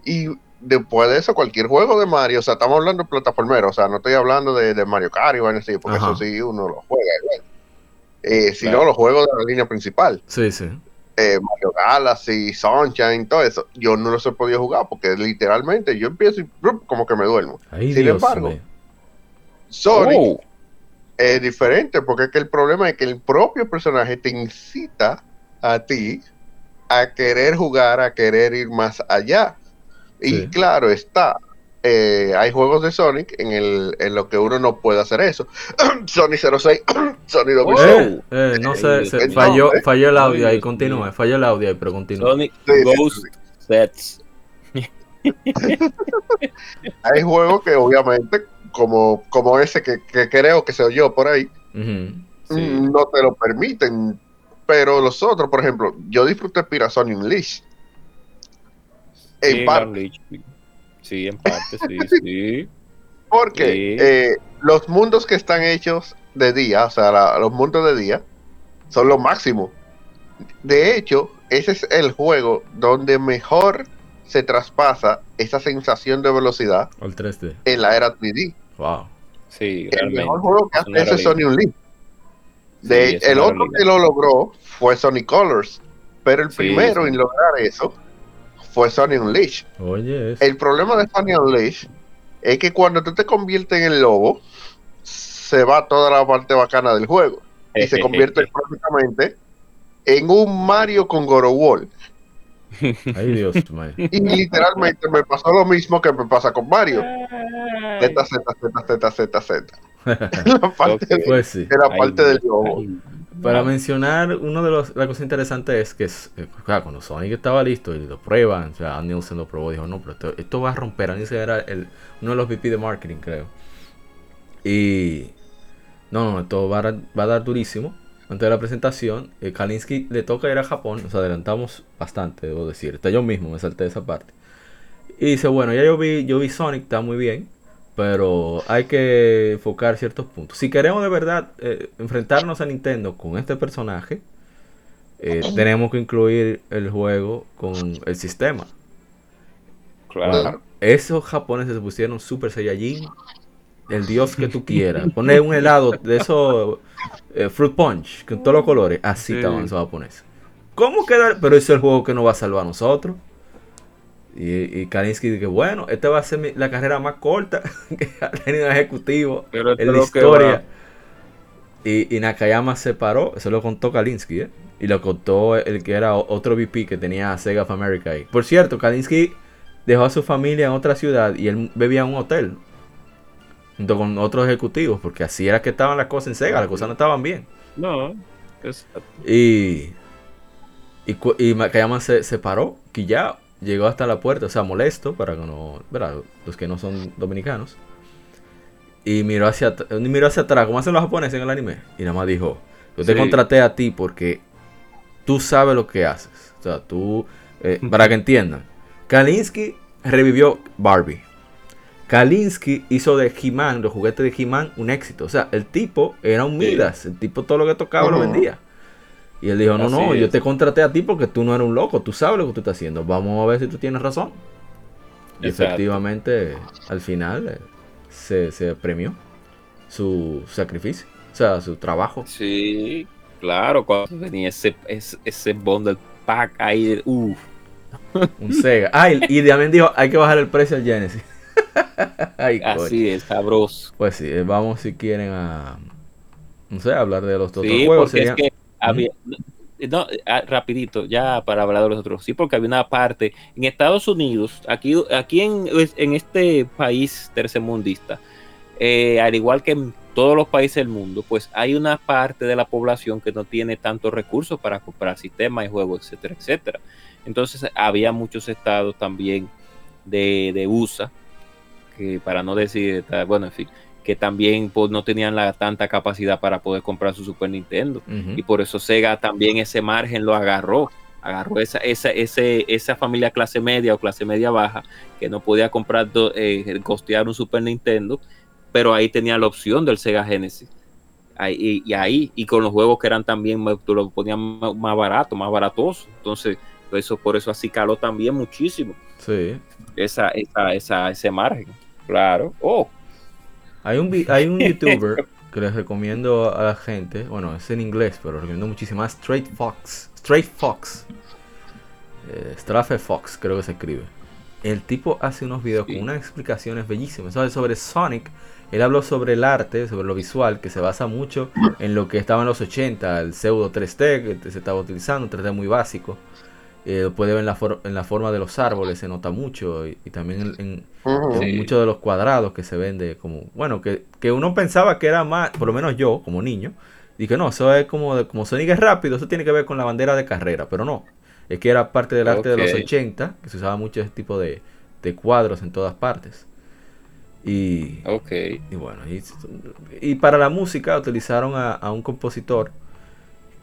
Y después de eso, cualquier juego de Mario, o sea, estamos hablando de plataformero, o sea, no estoy hablando de, de Mario Kart y vaina así, porque eso sí uno lo juega igual. Eh, sino los juegos de la línea principal. Sí, sí. Eh, Mario Galaxy, Sunshine, todo eso, yo no los he podido jugar porque literalmente yo empiezo y como que me duermo. Sin embargo, Sonic oh es diferente, porque es que el problema es que el propio personaje te incita a ti a querer jugar, a querer ir más allá. Y claro está, eh, hay juegos de Sonic en, el, en lo que uno no puede hacer eso. Sonic 06, Sonic 2006. Eh, eh, no sé, se, falló, falló el audio ahí, continúe, falló el audio ahí, pero continúa. Sonic Ghost Sets. hay juegos que obviamente como, como ese que, creo que se oyó por ahí, no te lo permiten. Pero los otros, por ejemplo, yo disfruté Pirazón Unleashed. En parte. Sí, en parte, sí, sí. Porque eh, los mundos que están hechos de día, o sea, los mundos de día, son lo máximo. De hecho, ese es el juego donde mejor se traspasa esa sensación de velocidad el 3D. en la era 3D. Wow. Sí, el mejor juego que hace es Sony Unleashed. De, el otro que lo logró fue Sony Colors, pero el primero en lograr eso fue Sony Unleashed. Oye, el problema de Sony Unleashed es que cuando tú te conviertes en el lobo, se va toda la parte bacana del juego y se convierte prácticamente en un Mario con Goro Wall. Ay, Dios, Y literalmente me pasó lo mismo que me pasa con Mario. Z, Z, Z, Z, Z, Z. la parte, pues sí. la parte del juego. Para mencionar, uno de los, la cosa interesante es que eh, claro, cuando Sonic estaba listo y lo prueban, o sea, Nielsen lo probó, dijo, no, pero esto, va a romper. Nielsen era el, uno de los VP de marketing, creo. Y no, no, esto va a, va a dar durísimo antes de la presentación, eh, Kalinsky le toca ir a Japón, nos adelantamos bastante, debo decir. Yo mismo me salté esa parte. Y dice, bueno, ya yo vi, yo vi Sonic, está muy bien, pero hay que enfocar ciertos puntos. Si queremos de verdad eh, enfrentarnos a Nintendo con este personaje, eh, tenemos que incluir el juego con el sistema. Claro. esos japoneses se pusieron Super Saiyajin el dios que tú quieras. Poner un helado de esos eh, fruit punch con todos los colores. Así sí. estaban esos japoneses. ¿Cómo quedar? Pero ese es el juego que nos va a salvar a nosotros. Y, y Kalinsky dice, bueno, esta va a ser la carrera más corta que ha tenido ejecutivo en la historia. Y, y, Nakayama se paró, eso lo contó Kalinsky, ¿eh? Y lo contó el que era otro VP que tenía Sega of America ahí. Por cierto, Kalinsky dejó a su familia en otra ciudad y él bebía en un hotel junto con otros ejecutivos, porque así era que estaban las cosas en Sega, las cosas no estaban bien. No, Y, y, y Makayama se, se paró, ya llegó hasta la puerta, o sea, molesto, para que no, los que no son dominicanos. Y miró hacia, miró hacia atrás, como hacen los japoneses en el anime. Y nada más dijo, yo te contraté a ti porque tú sabes lo que haces. O sea, tú, eh, para que entiendan. Kalinsky revivió Barbie. Kalinsky hizo de He-Man, los juguetes de He-Man, un éxito. O sea, el tipo era un Midas. El tipo todo lo que tocaba lo vendía. Y él dijo, no, Así no, yo te contraté a ti porque tú no eres un loco, tú sabes lo que tú estás haciendo. Vamos a ver si tú tienes razón. Y Exacto. efectivamente, al final, eh, se, se premió su sacrificio, o sea, su trabajo. Sí, claro, cuando venía ese, ese, ese bundle pack ahí, uff. Un Sega. Ah, y, y también dijo, hay que bajar el precio al Genesis. Ay, coño. Así es, sabroso. Pues sí, eh, vamos si quieren a, no sé, hablar de los otros Sí, juegos. porque es que había, no, ah, rapidito, ya para hablar de los otros, sí, porque había una parte en Estados Unidos, aquí, aquí en, en este país tercermundista, eh, al igual que en todos los países del mundo, pues hay una parte de la población que no tiene tantos recursos para comprar sistemas y juegos, etcétera, etcétera. Entonces había muchos estados también de, de USA, que para no decir, eh, bueno, en fin, que también pues, no tenían la tanta capacidad para poder comprar su Super Nintendo. Y por eso Sega también ese margen lo agarró. Agarró esa, esa, ese, esa familia clase media o clase media baja que no podía comprar, do- eh, costear un Super Nintendo, pero ahí tenía la opción del Sega Genesis. Ahí, y, y ahí, y con los juegos que eran también, lo ponías más, más barato, más baratoso. Entonces, eso, por eso así caló también muchísimo Sí. esa, esa, esa, ese margen. Claro. Oh, Hay un, hay un youtuber que les recomiendo a la gente, bueno, es en inglés, pero recomiendo muchísimo, Straight Fox. Straight Fox. Eh, Strafe Fox, creo que se escribe. El tipo hace unos videos Sí. con unas explicaciones bellísimas. ¿sabes? Sobre Sonic, él habló sobre el arte, sobre lo visual, que se basa mucho en lo que estaba en los 80, el pseudo 3D que se estaba utilizando, un 3D muy básico. Eh, lo puede ver en la, for- en la forma de los árboles, se nota mucho, y, y también en- muchos de los cuadrados que se vende como bueno que, que uno pensaba que era más por lo menos yo como niño dije no eso es como de- como Sonic es rápido eso tiene que ver con la bandera de carrera pero no es que era parte del arte de los Ok. 80 que se usaba mucho ese tipo de, de cuadros en todas partes y, ok. y bueno y, y para la música utilizaron a, a un compositor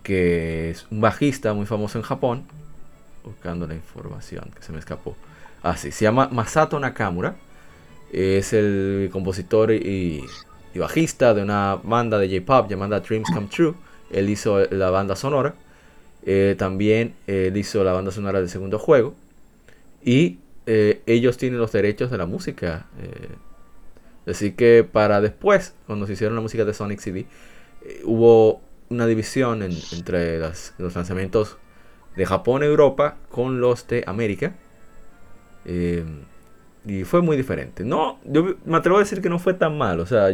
que es un bajista muy famoso en Japón buscando la información que se me escapó Ah, se llama Masato Nakamura. Es el compositor y, bajista de una banda de J-pop llamada Dreams Come True. Él hizo la banda sonora. Eh, también él hizo la banda sonora del segundo juego. Y eh, ellos tienen los derechos de la música. eh. Así que para después, cuando se hicieron la música de Sonic CD, eh, hubo una división en- entre los lanzamientos de Japón Europa con los de América. Eh, y fue muy diferente. No, yo me atrevo a decir que no fue tan mal. O sea,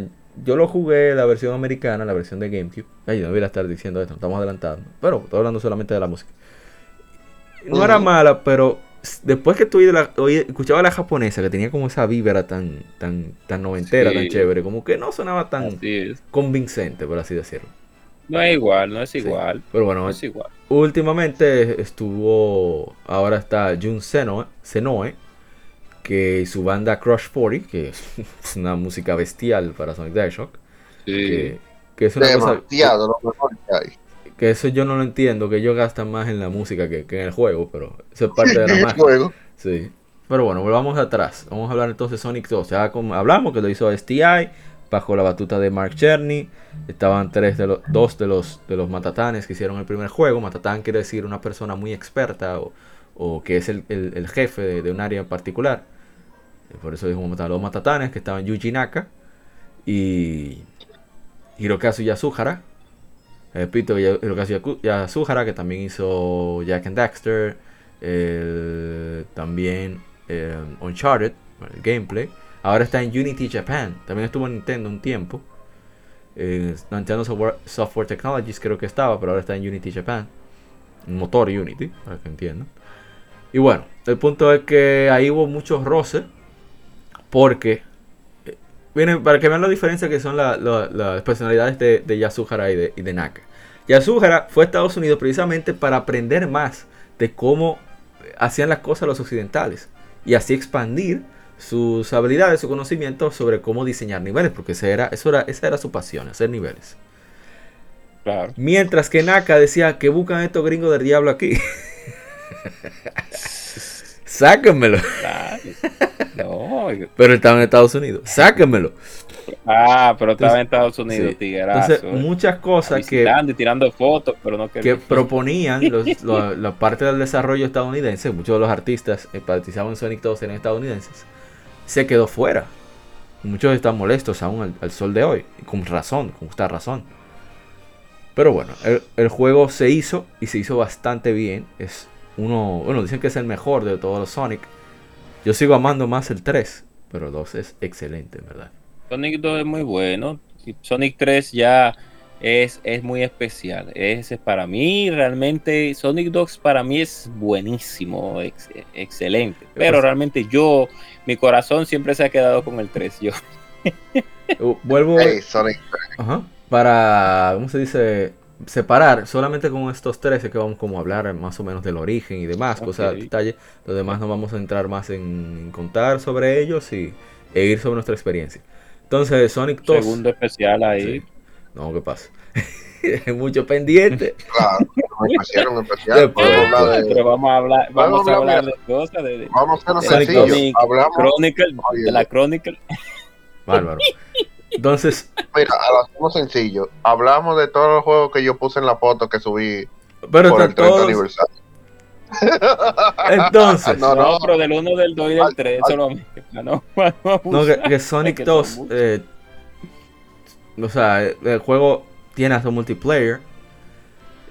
yo lo jugué la versión americana, la versión de GameCube. Ay, no debería estar diciendo esto, estamos adelantando. Pero estoy hablando solamente de la música. No era mala, pero después que tú la, oí- escuchaba la japonesa, que tenía como esa vibra tan, tan, tan noventera, Sí. tan chévere, como que no sonaba tan convincente, por así decirlo. No es igual, no es Sí. igual. Pero bueno, No es igual. Últimamente estuvo, ahora está Jun Senoe, Senoe, que su banda Crush 40, que es una música bestial para Sonic the Hedgehog, Sí. que, que es una cosa Demasiado, lo mejor que hay. que, eso yo no lo entiendo, que ellos gastan más en la música que, que en el juego, pero eso es parte de la El magia. juego. Sí. Pero bueno, volvamos atrás. Vamos a hablar entonces de Sonic 2. Ya como hablamos que lo hizo STI bajo la batuta de Mark Cherny. Estaban tres de los dos de los de los matatanes que hicieron el primer juego. Matatán quiere decir una persona muy experta o, o que es el, el- jefe de, un área en particular. Eh, Por eso matar los matatanes que estaban Yuji Naka y Hirokazu Yasuhara. Repito, Ya- Hirokazu Yasuhara que también hizo Jack and Daxter. también eh, Uncharted, el gameplay. Ahora está en Unity Japan. También estuvo en Nintendo un tiempo. Eh, Nintendo Software, Technologies creo que estaba, pero ahora está en Unity Japan. Motor Unity, para que entiendan. Y bueno, el punto es que ahí hubo muchos roces. Porque, eh, para que vean la diferencia que son la- la- las personalidades de, de Yasuhara y de, y de Naka. Yasuhara fue a Estados Unidos precisamente para aprender más de cómo hacían las cosas los occidentales. Y así expandir sus habilidades, su conocimiento sobre cómo diseñar niveles. Porque ese era, eso era, esa era su pasión, hacer niveles. Claro. Mientras que Naka decía que buscan estos gringos del diablo aquí. Sáquenmelo. No, Pero estaba en Estados Unidos. Sáquenmelo. Ah, pero estaba en Estados Unidos, sí. Entonces, eh. muchas cosas que, y tirando fotos, pero no que proponían los- la parte del desarrollo estadounidense, muchos de los artistas que participaban en Sonic 2 eran estadounidenses, se quedó fuera. Muchos están molestos aún al, sol de hoy, con razón, con justa razón. Pero bueno, el, el juego se hizo y se hizo bastante bien. Es uno, bueno, dicen que es el mejor de todos los Sonic. Yo sigo amando más el 3, pero el 2 es excelente, en verdad. Sonic 2 es muy bueno. Sonic 3 ya es, es muy especial. Es para mí realmente Sonic 2 para mí es buenísimo, ex- excelente. Pero Pues- realmente yo, mi corazón siempre se ha quedado con el 3. Yo. Uh, Vuelvo. Hey, Sonic. Ajá. Para, ¿cómo se dice? Separar, solamente con estos tres es que vamos como a hablar más o menos del origen y demás, cosas, Ok. detalles. Los demás no vamos a entrar más en, en contar sobre ellos y e ir sobre nuestra experiencia. Entonces, Sonic 2. Segundo especial ahí. Sí. No, ¿qué pasa? Hay mucho pendiente. Claro, especial, un especial. De- Pero vamos a hablar, vamos a hablar de cosas, de, de Vamos a hacerlo de sencillo. Hablamos, Chronicle, Oye. de la Chronicle. Bárbaro. Entonces, mira, lo hacemos sencillo. Hablamos de todos los juegos que yo puse en la foto que subí pero por el están 30 todos. aniversario. Entonces, No, No, no. pero del 1, del 2 y del Ay, 3, ay. eso no, no, no, no, que, que Sonic que 2, son muchos. eh, o sea, el juego tiene hasta multiplayer.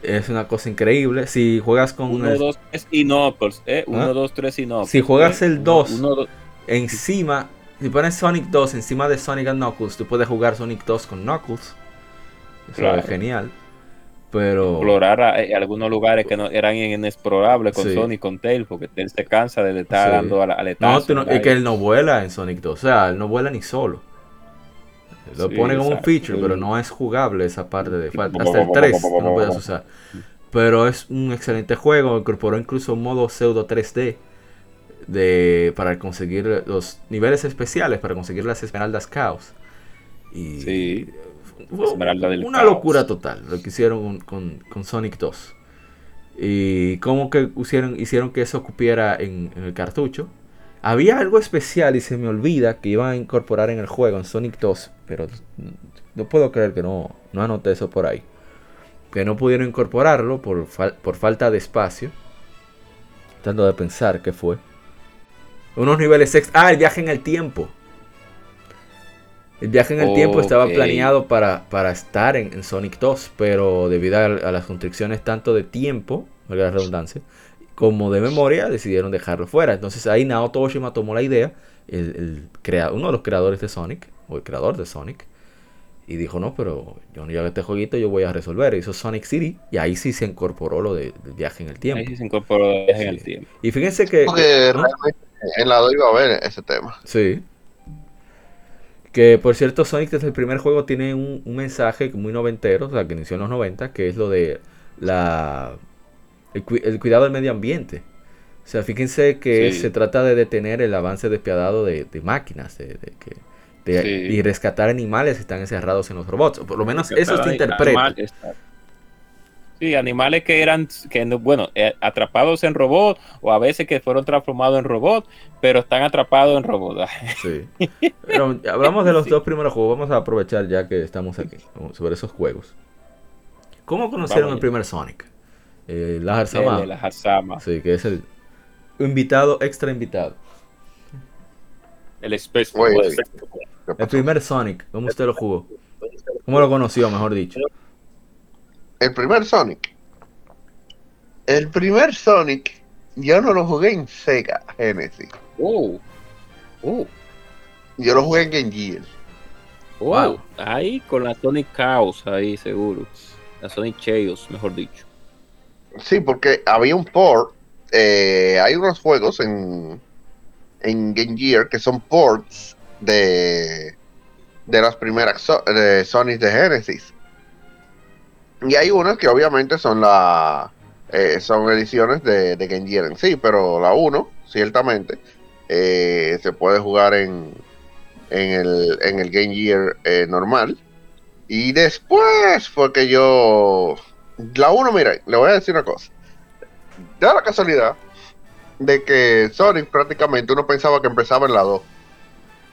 Es una cosa increíble. Si juegas con 1, el- 2, 3 y Knuckles. Ah. 1, 2, 3 y Knuckles. Si juegas ¿eh? el Uno- 2, uno, dos- encima, si pones Sonic 2 encima de Sonic and Knuckles, tú puedes jugar Sonic 2 con Knuckles. Eso Claro. es genial. Pero explorar a- eh, algunos lugares que no eran inexplorables con Sí. Sonic con Tails, porque Tails se cansa de estar Sí. dando al no, aletazo. tú no- ¿verdad? es que él no vuela en Sonic 2. O sea, él no vuela ni solo. Lo Sí, pone como un feature, pero no es jugable esa parte de. Hasta el 3 no puedes usar. Pero es un excelente juego. Incorporó incluso un modo pseudo 3D de, para conseguir los niveles especiales, para conseguir las esmeraldas caos. Y Sí. fue Esmeralda del una caos. locura total lo que hicieron con, con- con Sonic 2. Y cómo que hicieron, hicieron que eso cupiera en, en el cartucho. Había algo especial y se me olvida que iban a incorporar en el juego en Sonic 2, pero no puedo creer que no, no anoté eso por ahí. Que no pudieron incorporarlo por, fal- por falta de espacio. Tratando de pensar qué fue. Unos niveles extra. Ah, el viaje en el tiempo. El viaje en el tiempo estaba planeado para, para estar en, en Sonic 2, pero debido a, a las constricciones tanto de tiempo, valga la redundancia, como de memoria, decidieron dejarlo fuera. Entonces ahí Naoto Oshima tomó la idea, el, el crea- uno de los creadores de Sonic, o el creador de Sonic, y dijo, no, pero yo no llevo este jueguito, yo voy a resolver. Hizo Sonic City, y ahí sí se incorporó lo de- del viaje en el tiempo. Ahí sí se incorporó el viaje en el tiempo. Y fíjense que... Porque ¿no? realmente en la 2 iba a ver ese tema. Sí. Que por cierto, Sonic desde el primer juego tiene un, un mensaje muy noventero, o sea, que inició en los 90, que es lo de la el, cui- el cuidado del medio ambiente. O sea, fíjense que Sí. se trata de detener el avance despiadado de, de máquinas, de, de que, de- Sí. y rescatar animales que están encerrados en los robots. Por lo menos eso se interpreta. animales, Sí, animales que eran, que no- bueno, eh, atrapados en robot o a veces que fueron transformados en robot, pero están atrapados en robot. Sí. Pero hablamos de los Sí. dos primeros juegos. Vamos a aprovechar ya que estamos aquí sobre esos juegos. ¿Cómo conocieron Vamos el primer Sonic? Eh, Lahar Sama. Las Harsama, Sí, que es el invitado, extra invitado. el Space. ¿qué El primer Sonic, ¿cómo usted lo jugó? ¿Cómo lo conoció, mejor dicho? El primer Sonic. El primer Sonic, yo no lo jugué en Sega Genesis. Oh, oh, Yo lo jugué en Game Gear. oh. Wow. Ahí con la Sonic Chaos, ahí seguro. La Sonic Chaos, mejor dicho. Sí, porque había un port. eh, hay unos juegos en, en Game Gear que son ports de, de las primeras so- de de Genesis. Y hay unas que obviamente son la eh, son ediciones de, de Game Gear en sí, pero la 1, ciertamente, eh, se puede jugar en, en, el, en el Game Gear normal. Y después fue que yo... La 1, mira, le voy a decir una cosa. Da la casualidad de que Sonic prácticamente uno pensaba que empezaba en la 2.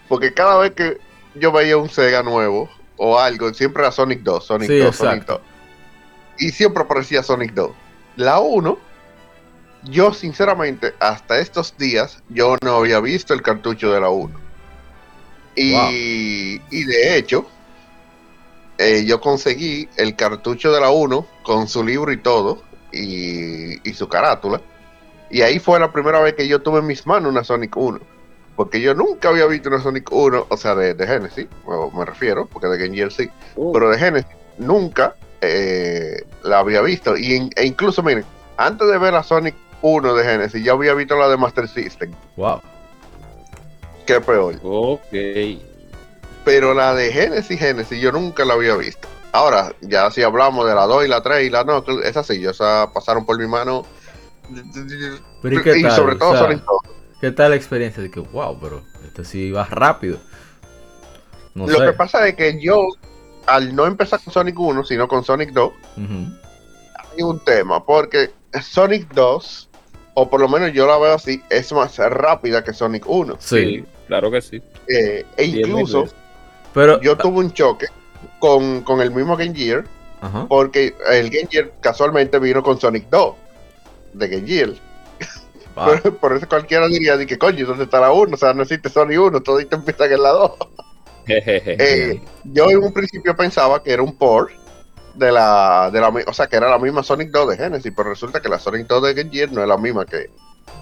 Porque cada vez que yo veía un Sega nuevo o algo, siempre era Sonic 2, Sonic Sí, 2, Sonic exacto. 2. Y siempre aparecía Sonic 2. La 1, yo sinceramente, hasta estos días, yo no había visto el cartucho de la 1. Y, Wow. y de hecho, eh, yo conseguí el cartucho de la 1 con su libro y todo, y, y su carátula. Y ahí fue la primera vez que yo tuve en mis manos una Sonic 1. Porque yo nunca había visto una Sonic 1, o sea, de, de Genesis, o me refiero, porque de Game Gear sí, Uh, pero de Genesis nunca eh, la había visto. Y e incluso, miren, antes de ver la Sonic 1 de Genesis, ya había visto la de Master System, Wow. es peor. ok. Pero la de Genesis, Genesis, yo nunca la había visto. Ahora, ya si hablamos de la 2 y la 3 y la no, esa sí, ya esa pasaron por mi mano. Pero ¿y qué tal? sobre todo O sea, Sonic 2. ¿Qué tal la experiencia? De que, wow, pero esto sí va rápido. No Lo sé. que pasa es que yo, al no empezar con Sonic 1, sino con Sonic 2, Ujú. hay un tema, porque Sonic 2, o por lo menos yo la veo así, es más rápida que Sonic 1. Sí. Sí, claro que sí. Eh, e incluso. Pero. yo tuve un choque con, con el mismo Game Gear, Ajá. porque el Game Gear casualmente vino con Sonic 2 de Game Gear. Ah, Por, por eso cualquiera diría, de que coño, ¿dónde está la 1? O sea, no existe Sonic 1, todito empiezan en la 2. Jejeje. Eh, yo en un principio pensaba que era un port de la, de la o sea, que era la misma Sonic 2 de Genesis, pero resulta que la Sonic 2 de Game Gear no es la misma que,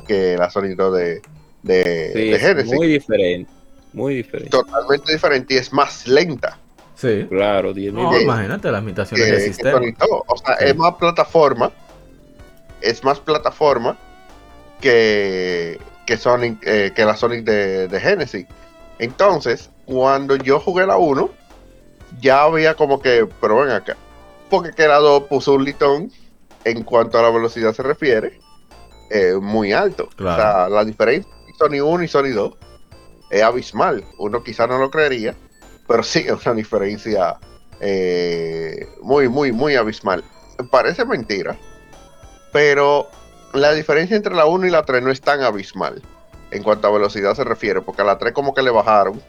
que la Sonic 2 de, de, Sí, de es Genesis. muy diferente. Muy diferente. Totalmente diferente y es más lenta sí. Claro, 10 mil No, que- imagínate las limitaciones del que sistema. Sonic 2. O sea, Sí. es más plataforma, es más plataforma que, que Sonic, eh, que la Sonic de, de Genesis. Entonces, cuando yo jugué la 1, ya había como que, pero ven acá, porque que la 2 puso un litón en cuanto a la velocidad se refiere, eh, muy alto. Claro. O sea, la diferencia entre Sonic 1 y Sonic 2 es abismal. Uno quizá no lo creería, pero sí es una diferencia eh, muy, muy, muy abismal. Parece mentira, pero la diferencia entre la 1 y la 3 no es tan abismal en cuanto a velocidad se refiere, porque a la 3 como que le bajaron.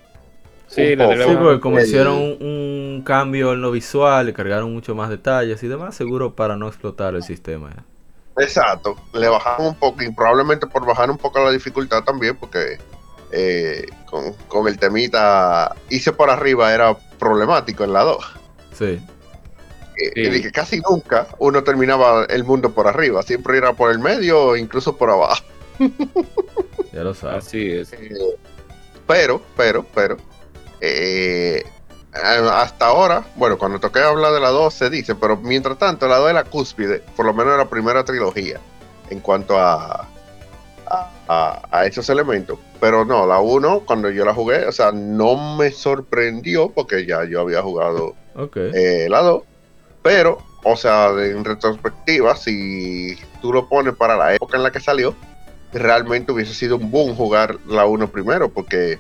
Sí, la Sí, porque como El- hicieron un, un cambio en lo visual, le cargaron mucho más detalles y demás, seguro para no explotar el sistema. ¿eh? Exacto, le bajaron un poco y probablemente por bajar un poco la dificultad también, porque eh, con, con el temita hice por arriba era problemático en la 2. Sí. Eh, Sí. y que casi nunca uno terminaba el mundo por arriba, siempre era por el medio o incluso por abajo. Ya lo sabes. Así es. Eh, pero, pero, pero, eh, hasta ahora, bueno, cuando toqué hablar de la 2 se dice, pero mientras tanto la 2 es la cúspide, por lo menos de la primera trilogía, en cuanto a, a, esos elementos. Pero no, la 1, cuando yo la jugué, o sea, no me sorprendió porque ya yo había jugado Ok. eh, la 2, pero, o sea, en retrospectiva, si tú lo pones para la época en la que salió, realmente hubiese sido un boom jugar la 1 primero, porque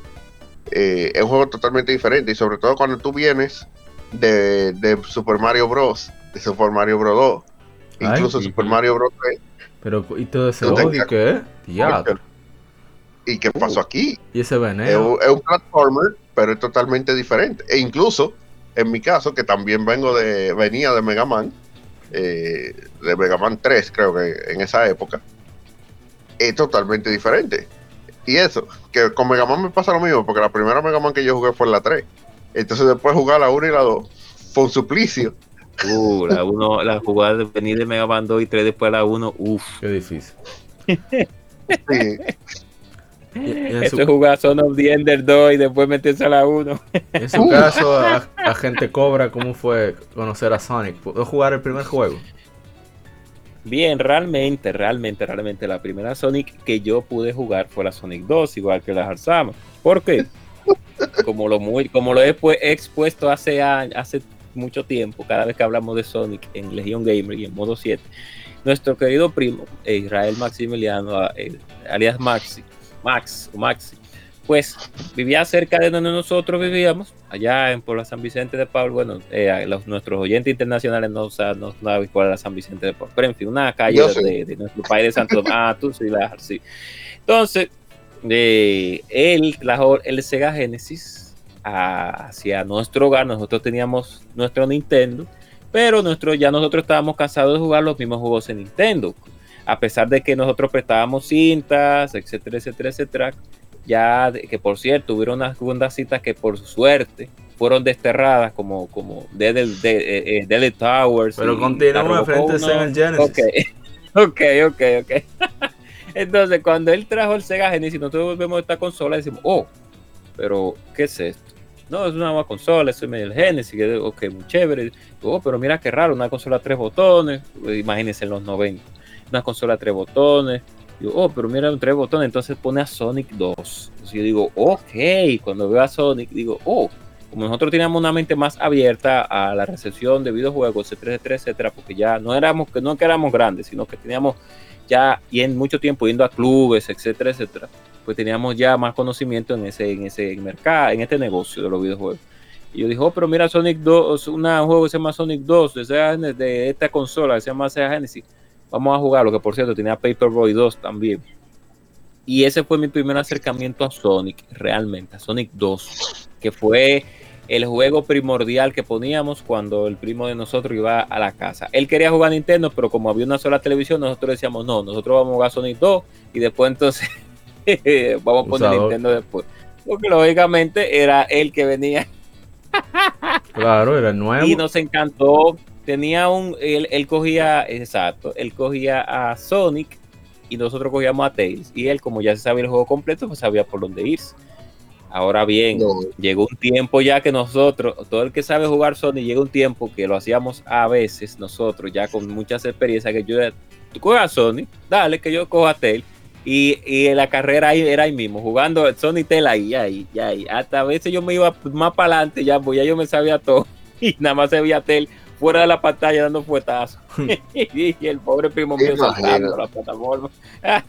eh, es un juego totalmente diferente, y sobre todo cuando tú vienes de, de Super Mario Bros., de Super Mario Bros. 2, Ay, incluso. Super Mario Bros. 3, Pero, ¿y todo ese odio qué? ¿y qué pasó aquí? Y ese Es veneno. un, es un platformer, pero es totalmente diferente. E incluso, en mi caso, que también vengo de, venía de Mega Man, eh, de Mega Man 3, creo que en esa época, es totalmente diferente. Y eso, que con Mega Man me pasa lo mismo, porque la primera Mega Man que yo jugué fue la 3. Entonces después jugar la 1 y la 2 fue un suplicio. Uh, la, uno, la jugada de venir de Mega Man 2 y 3 después la 1, uff. Qué difícil. Sí, Eso es jugar Son of the Ender 2 y después meterse a la 1. en su caso, a, a gente cobra, ¿cómo fue conocer a Sonic? ¿Pudo jugar el primer juego? Bien, realmente, realmente, realmente, la primera Sonic que yo pude jugar fue la Sonic 2, igual que la Harzama. ¿Por qué? Como lo, muy, como lo he, pu- he expuesto hace, años, hace mucho tiempo, cada vez que hablamos de Sonic en Legion Gamer y en modo 7, nuestro querido primo, eh, Israel Maximiliano, a- eh, alias Maxi, Max o Maxi, pues vivía cerca de donde nosotros vivíamos, allá en por la San Vicente de Paul. Bueno, eh, los, nuestros oyentes internacionales no, saben no saben cuál es la San Vicente de Paul, pero en fin, una calle de, nuestro país de Santo. Ah, tú sí, la, sí. Entonces, eh, él trajo el Sega Genesis hacia nuestro hogar. Nosotros teníamos nuestro Nintendo, pero nuestro, ya nosotros estábamos cansados de jugar los mismos juegos en Nintendo. A pesar de que nosotros prestábamos cintas, etcétera, etcétera, etcétera. Ya, que por cierto, hubieron unas segundas citas que por suerte fueron desterradas como, como Deadly, de, eh, eh, Towers. Pero continuamos frente a el Genesis. Ok, ok, ok, ok. Entonces, cuando él trajo el Sega Genesis, nosotros vemos esta consola y decimos, oh, pero ¿qué es esto? No, es una nueva consola, es el Genesis, ok, muy chévere. Oh, pero mira qué raro, una consola a tres botones, imagínense en los 90, una consola a tres botones. Yo, oh, pero mira, tres botones, entonces pone a Sonic 2. Entonces yo digo, ok, cuando veo a Sonic, digo, oh, como nosotros teníamos una mente más abierta a la recepción de videojuegos, etcétera, etcétera, porque ya no éramos, no que éramos grandes, sino que teníamos ya y en mucho tiempo yendo a clubes, etcétera, etcétera, pues teníamos ya más conocimiento en ese, en ese mercado, en este negocio de los videojuegos. Y yo dije, oh, pero mira Sonic 2, un juego que se llama Sonic 2 de, de esta consola que se llama Sega Genesis. Vamos a jugarlo, que por cierto tenía Paperboy 2 también. Y ese fue mi primer acercamiento a Sonic, realmente, a Sonic 2, que fue el juego primordial que poníamos cuando el primo de nosotros iba a la casa. Él quería jugar Nintendo, pero como había una sola televisión, nosotros decíamos, no, nosotros vamos a jugar Sonic 2 y después entonces vamos a poner Nintendo después. Porque lógicamente era él que venía. claro, era nuevo. Y nos encantó. Tenía un, él, él cogía, exacto, él cogía a Sonic y nosotros cogíamos a Tails. Y él, como ya se sabía el juego completo, pues sabía por dónde irse. Ahora bien, llegó un tiempo ya que nosotros, todo el que sabe jugar Sony, llega un tiempo que lo hacíamos a veces nosotros, ya con muchas experiencias, que yo, tú coges a Sony, dale, que yo cojo a Tail. Y, y la carrera ahí era ahí mismo, jugando Sony Tail ahí, ahí, ahí. Hasta a veces yo me iba más para adelante, ya, pues ya yo me sabía todo. Y nada más se veía Tail fuera de la pantalla dando fuetazos. y el pobre primo mío saltando la plataforma.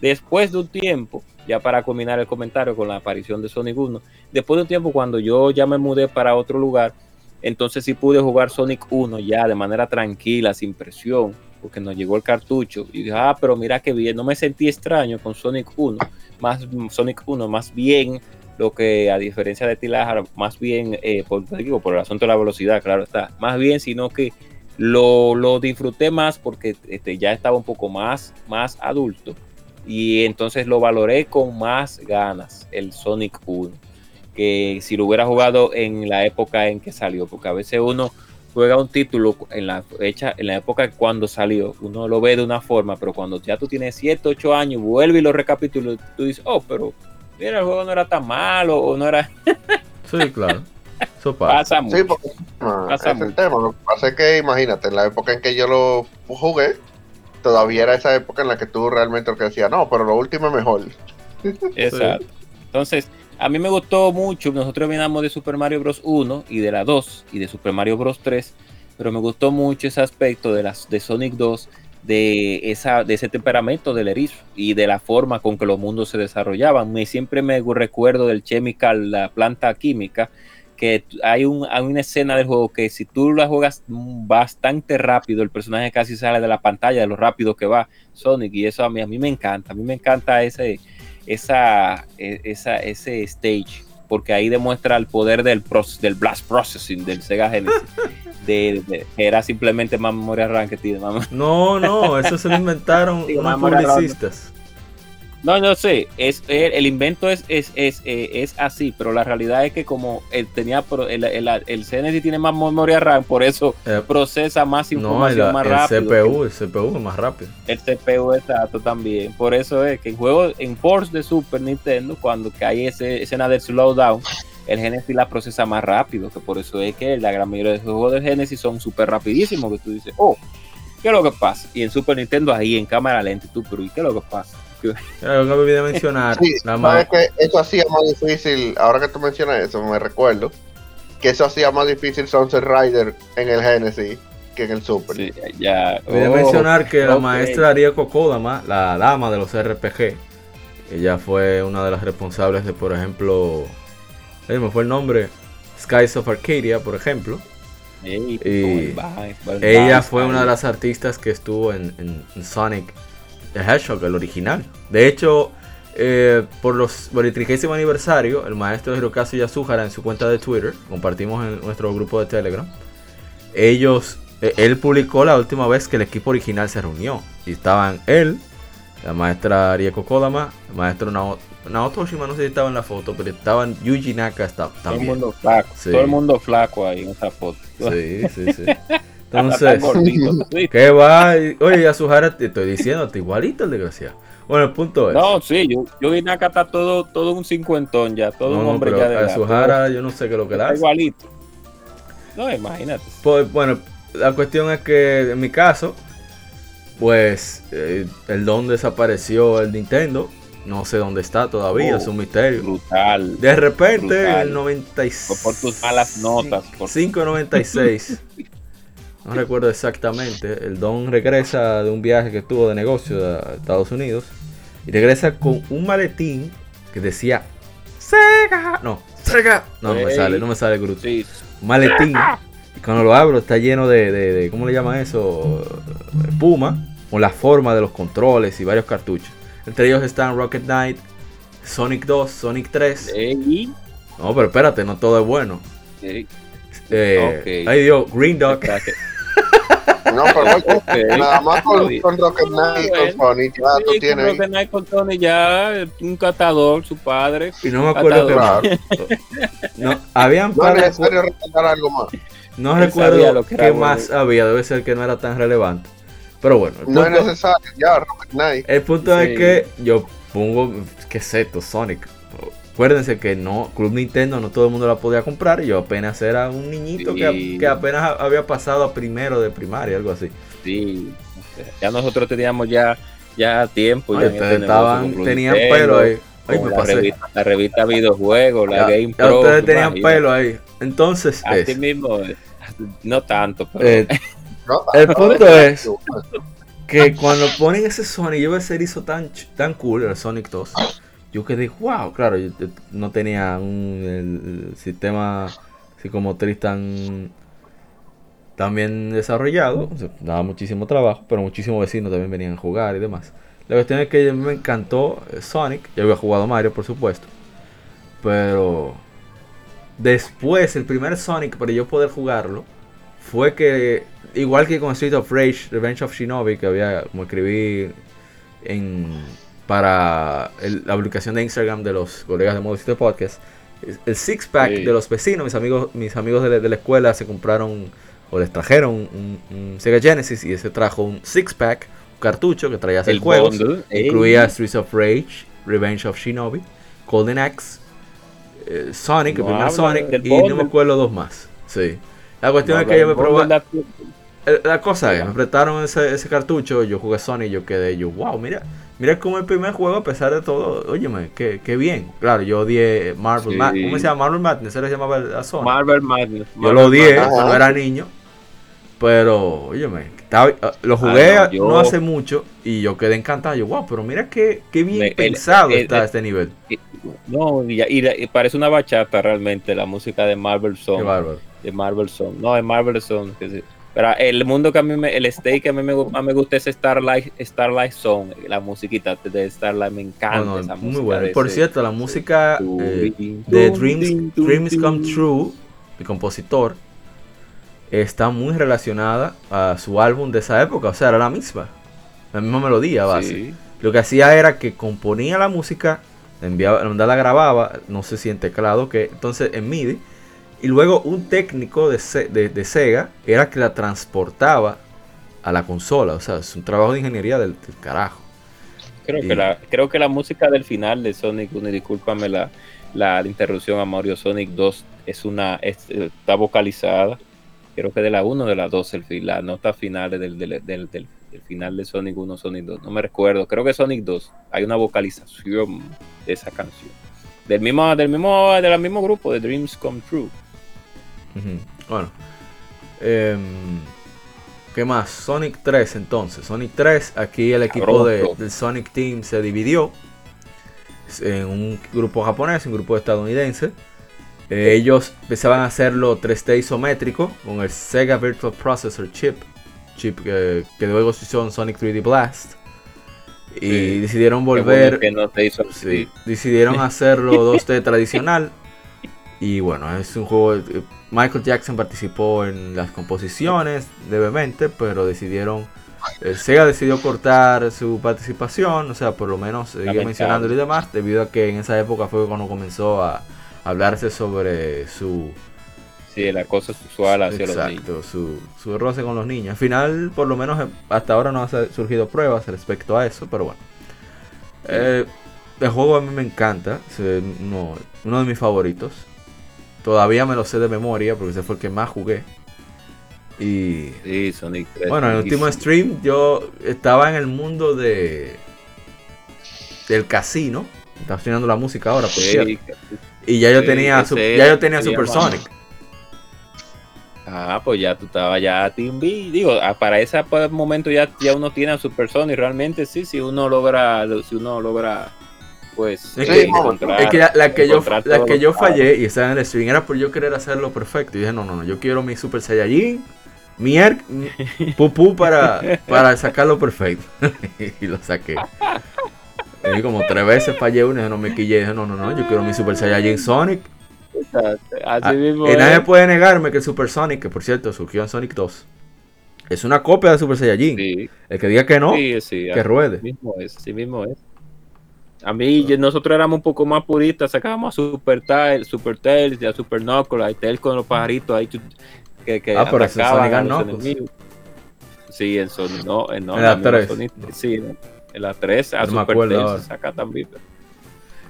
Después de un tiempo, ya para culminar el comentario con la aparición de Sonic 1, después de un tiempo cuando yo ya me mudé para otro lugar, entonces sí pude jugar Sonic 1 ya de manera tranquila, sin presión, porque nos llegó el cartucho y dije, ah, pero mira qué bien, no me sentí extraño con Sonic 1, más Sonic 1, más bien lo que a diferencia de Tilajar, más bien eh, por, digo, por el asunto de la velocidad, claro está, más bien, sino que lo, lo disfruté más porque este, ya estaba un poco más, más adulto y entonces lo valoré con más ganas el Sonic 1 que si lo hubiera jugado en la época en que salió, porque a veces uno juega un título en la fecha, en la época cuando salió, uno lo ve de una forma, pero cuando ya tú tienes 7, 8 años, vuelve y lo recapitula, tú dices, oh, pero mira, el juego no era tan malo, o no era... sí, claro. Eso pasa. mucho. Sí, porque, pasa el tema. Lo que pasa es que imagínate, en la época en que yo lo jugué, todavía era esa época en la que tú realmente lo que decías, no, pero lo último es mejor. Exacto. Entonces, a mí me gustó mucho, nosotros venimos de Super Mario Bros. 1 y de la 2 y de Super Mario Bros. 3, pero me gustó mucho ese aspecto de, las, de Sonic 2, de, esa, de ese temperamento del erizo y de la forma con que los mundos se desarrollaban. Me, siempre me recuerdo del Chemical, la planta química, que hay, un, hay una escena del juego que si tú la juegas bastante rápido, el personaje casi sale de la pantalla de lo rápido que va Sonic y eso a mí, a mí me encanta, a mí me encanta ese, esa, e, esa, ese stage porque ahí demuestra el poder del, del blast processing del Sega Genesis. De, era simplemente más memoria RAM que tiene. No, no, eso se lo inventaron unos publicistas. No, no sé, es, el, invento es, es, es, eh, es, así, pero la realidad es que como él tenía el, el, el CNC tiene más memoria RAM, por eso eh, procesa más información más rápido. El CPU, el CPU es más rápido. El CPU exacto también. Por eso es que en juegos en Force de Super Nintendo, cuando hay ese escena de slowdown, el Genesis la procesa más rápido, que por eso es que la gran mayoría de los juegos de Genesis son súper rapidísimos, que tú dices, oh, ¿qué es lo que pasa? Y en Super Nintendo ahí en cámara lenta, tú, pero ¿y qué es lo que pasa? Claro, me olvidé mencionar. Sí, que eso hacía más difícil, ahora que tú mencionas eso, me recuerdo, que eso hacía más difícil Sunset Rider en el Genesis que en el Super. Sí, ya. Olvidé mencionar que la maestra Arieko Kodama, la dama de los RPG, ella fue una de las responsables de, por ejemplo, me fue el nombre, Skies of Arcadia, por ejemplo. y ella fue una de las artistas que estuvo en Sonic The Hedgehog, el original. De hecho, eh, por, los, por el trigésimo aniversario, el maestro Hirokazu Yasuhara en su cuenta de Twitter, compartimos en nuestro grupo de Telegram, ellos, eh, él publicó la última vez que el equipo original se reunió. Y estaban él, la maestra Rieko Kodama, el maestro Nao- Naoto Oshima, no sé si estaba en la foto, pero estaban Yuji Naka está- Todo el también. mundo flaco. Sí. Todo el mundo flaco ahí en esa foto. Sí, sí, sí. Entonces. ¿qué va? Oye, Yasuhara, te estoy diciendo, te igualito el desgraciado. Bueno, el punto es. No, sí, yo, yo vine acá está todo, todo un cincuentón ya, todo No, un hombre ya de edad, Yasuhara, yo no sé qué es lo que le hace. igualito. No, imagínate. Pues, bueno, la cuestión es que en mi caso, pues eh, el don desapareció el Nintendo. No sé dónde está todavía, Oh, es un misterio. Brutal. De repente, brutal. el 96. Por tus malas notas, por- 5.96. No recuerdo exactamente. El don regresa de un viaje que tuvo de negocio a Estados Unidos. Y regresa con un maletín que decía Sega. No, Sega. No, no me sale, no me sale grupo. Sí, maletín. Y cuando lo abro está lleno de, de- de- ¿cómo le llaman eso? Puma. Con la forma de los controles y varios cartuchos. Entre ellos están Rocket Knight, Sonic 2, Sonic 3. Ey, No, pero espérate, no todo es bueno. Eh, Ok. Ay Dios, Green Dog. No, pero oye, Ok. nada más con, con Rocket Knight y con Sonic, ya tú Sí, tienes creo ahí. que Nike con Tony ya, un catador, su padre. Y no me acuerdo que no, habían No es de necesario recordar algo más. no Él recuerdo lo que qué era bueno. más había, debe ser que no era tan relevante. Pero bueno, el No es necesario, ya, Rocket Knight. el punto Sí. es que yo pongo, qué sé, esto, Sonic. Acuérdense que no, Club Nintendo no todo el mundo la podía comprar yo apenas era un niñito que, Sí. que apenas había pasado a primero de primaria, algo así. Sí, ya nosotros teníamos ya, ya tiempo. Ay, ya estaban, tenían Nintendo, pelo ahí. Ay, con me la, pasé. revista, la revista videojuegos, la Ya- Game ya Pro. ustedes tenían pelo ahí. Entonces, Así es, mismo, eh, no tanto, pero eh, ¿no? el punto es que cuando ponen ese Sonic, yo ese hizo tan, tan cool, el Sonic 2. Yo quedé, wow, claro, yo no tenía un sistema psicomotriz tan, tan bien desarrollado. daba muchísimo trabajo, pero muchísimos vecinos también venían a jugar y demás. La cuestión es que me encantó Sonic. Yo había jugado Mario, por supuesto. Pero después, el primer Sonic, para yo poder jugarlo, fue que, igual que con Street of Rage, Revenge of Shinobi, que había como escribí en, para el- la publicación de Instagram de los colegas de Modo 7 Podcast, el six pack Sí. de los vecinos, mis amigos, mis amigos de la, de la escuela se compraron o les trajeron un, un Sega Genesis y ese trajo un six pack, un cartucho que traía seis el juegos. bundle, Incluía Streets of Rage, Revenge of Shinobi, Golden Axe, eh, Sonic, el primer Sonic, y no me acuerdo dos más. Sí. La cuestión no, es que yo me probé. eh, La cosa es, me prestaron ese, ese cartucho, yo jugué Sonic y yo quedé, yo, wow, mira, mira como el primer juego, a pesar de todo, óyeme, qué, qué bien. Claro, yo odié Marvel Sí. Madness, ¿cómo se llama? Marvel Madness, se llamaba a Sonic. Marvel Madness. Yo lo odié Madness. cuando era niño. Pero, óyeme, estaba- eh, lo jugué Ah, no, yo- no hace mucho y yo quedé encantado. Yo, wow, pero mira qué, qué bien el- pensado el- está el- este nivel. No, y, y la- y parece una bachata realmente la música de Marvel Song. De Marvel Song. No, de Marvel Song. que sí. Pero el mundo que a mí me, el state que a mí me, me gusta es Starlight, Starlight Song, la musiquita de Starlight, me encanta no, esa muy música. bueno. Por ese- cierto, la música eh, de Dreams, Dreams Come. True, mi compositor, está muy relacionada a su álbum de esa época. O sea, era la misma. La misma melodía base. Sí. Lo que hacía era que componía la música, enviaba, la grababa, no sé si en teclado, que entonces en MIDI, y luego un técnico de, de- de Sega era que la transportaba a la consola. O sea, es un trabajo de ingeniería del, del carajo. Creo, Y- que la, creo que la música del final de Sonic 1, y discúlpame la, la interrupción a Mario Sonic 2, es una, es- está vocalizada. Creo que de la 1 o de la 2, el, la nota final del, del, del, del- del final de Sonic 1, Sonic 2. No me recuerdo, creo que Sonic 2. Hay una vocalización de esa canción. Del mismo, del mismo, del mismo grupo, de Dreams Come True. Bueno. em, ¿Qué más? Sonic 3 entonces. Sonic 3, aquí el equipo de- del Sonic Team se dividió en un grupo japonés y un grupo estadounidense. Eh, ellos empezaban a hacerlo 3D isométrico con el Sega Virtual Processor Chip. Chip que, que luego se hizo en Sonic 3D Blast. Y Sí. decidieron bueno volver. que no te hizo Sí, decidieron hacerlo 2D tradicional. Y bueno, es un juego. eh, Michael Jackson participó en las composiciones levemente, pero decidieron. eh, Sega decidió cortar su participación, o sea, por lo menos seguir Lamentable. mencionándolo y demás, debido a que en esa época fue cuando comenzó a hablarse sobre su Sí, el acoso sexual hacia los niños. Exacto, su, su roce con los niños. Al final, por lo menos eh, hasta ahora no han surgido pruebas respecto a eso, pero bueno. Eh, el juego a mí me encanta, es eh, uno, uno de mis favoritos. Todavía me lo sé de memoria porque ese fue el que más jugué. Y Sí, Sonic 3. bueno, en el último stream yo estaba en el mundo de del casino. Está sonando la música ahora, por Sí, cierto. Y ya yo sí, tenía, su- ya yo tenía se llama- Supersonic. Ah, pues ya tú estabas ya Team B. Digo, ah, para ese momento ya, ya uno tiene a Super Sonic. Realmente sí, si uno logra, si uno logra, pues, Es que- encontrar- Es que la, la que yo, la que yo fallé y estaba en el stream era por yo querer hacerlo perfecto. Y dije, no, no, no, yo quiero mi Super Saiyajin, mi mi pupú para, para sacarlo perfecto. y lo saqué. Y como tres veces fallé una y no me quillé. Dije, no, no, no, yo quiero mi Super Saiyajin Sonic. Así Ah, mismo y nadie puede negarme que el Super Sonic, que por cierto surgió en Sonic 2, es una copia de Super Saiyajin. Sí, El que diga que no, sí, sí, que ruede. mismo es, así mismo es. A mí, yo- nosotros éramos un poco más puristas, sacábamos a Super Tails, Super Tails, y a Super Knuckles, ahí Tails con los pajaritos ahí que, que Ah, pero atacaban a los Knuckles. enemigos. Sí, en Sonic, no, en, no, En la misma 3. Sonic, sí, en la 3 a No Super Tails saca también. Pero,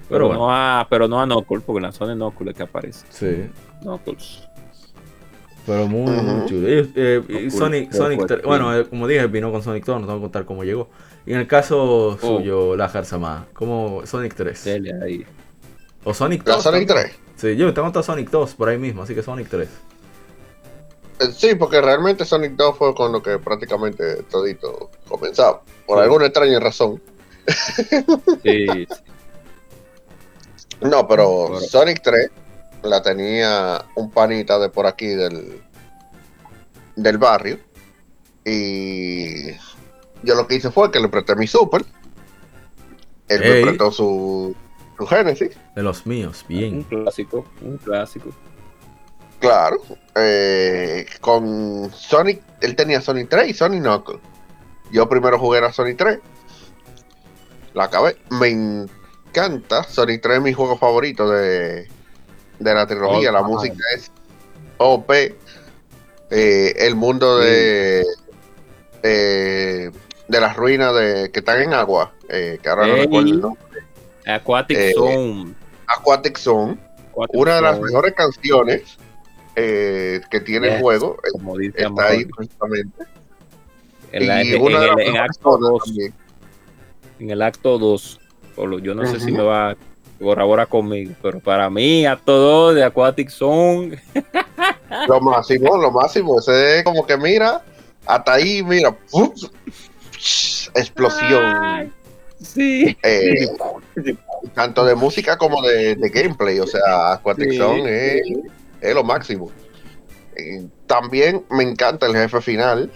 Pero bueno. no a, pero no a Knuckles, porque en la Sonic Knuckles es que aparece. Sí. Knuckles. Pero muy, muy Ujú. chulo. Y, eh, Cool. Sonic, Sonic fue 3, cool. bueno, eh, como dije, vino con Sonic 2, no tengo que contar cómo llegó. Y en el caso suyo, la Jarzama, como Sonic 3. Dele ahí. O Sonic La 2. Sonic también. 3. Sí, yo tengo hasta Sonic 2 por ahí mismo, así que Sonic 3. Eh, Sí, porque realmente Sonic 2 fue con lo que prácticamente todito comenzaba. Por Sí. alguna extraña razón. Sí, No, pero Claro. Sonic 3 la tenía un panita de por aquí del, del barrio. Y yo lo que hice fue que le presté mi Super. Él Ey. me prestó su, su Genesis. De los míos, un bien. clásico, un clásico. Claro. eh, con Sonic, él tenía Sonic 3 y Sonic Knuckles. Yo primero jugué a Sonic 3. La acabé. Me encanta. Sonic 3 es mi juego favorito de, de la trilogía. La time. música es OP. Eh, el mundo de, de de las ruinas de que están en agua. eh, que ahora no recuerdo el nombre. Aquatic Eh, Zone. Aquatic Zone. Aquatic Una de las mejores canciones eh, que tiene el juego. eh, como dice Está ahí precisamente. en, la- y en- una de en las el, en acto zonas 2, también. en el acto 2, yo no sé si me va a corroborar conmigo, pero para mí, acto 2 de Aquatic Zone, Lo máximo, lo máximo. Ese es como que mira, hasta ahí, mira, ¡puf! Explosión. sí. eh, tanto de música como de, de gameplay. O sea, Aquatic Sí. Zone es, es lo máximo. Eh, también me encanta el jefe final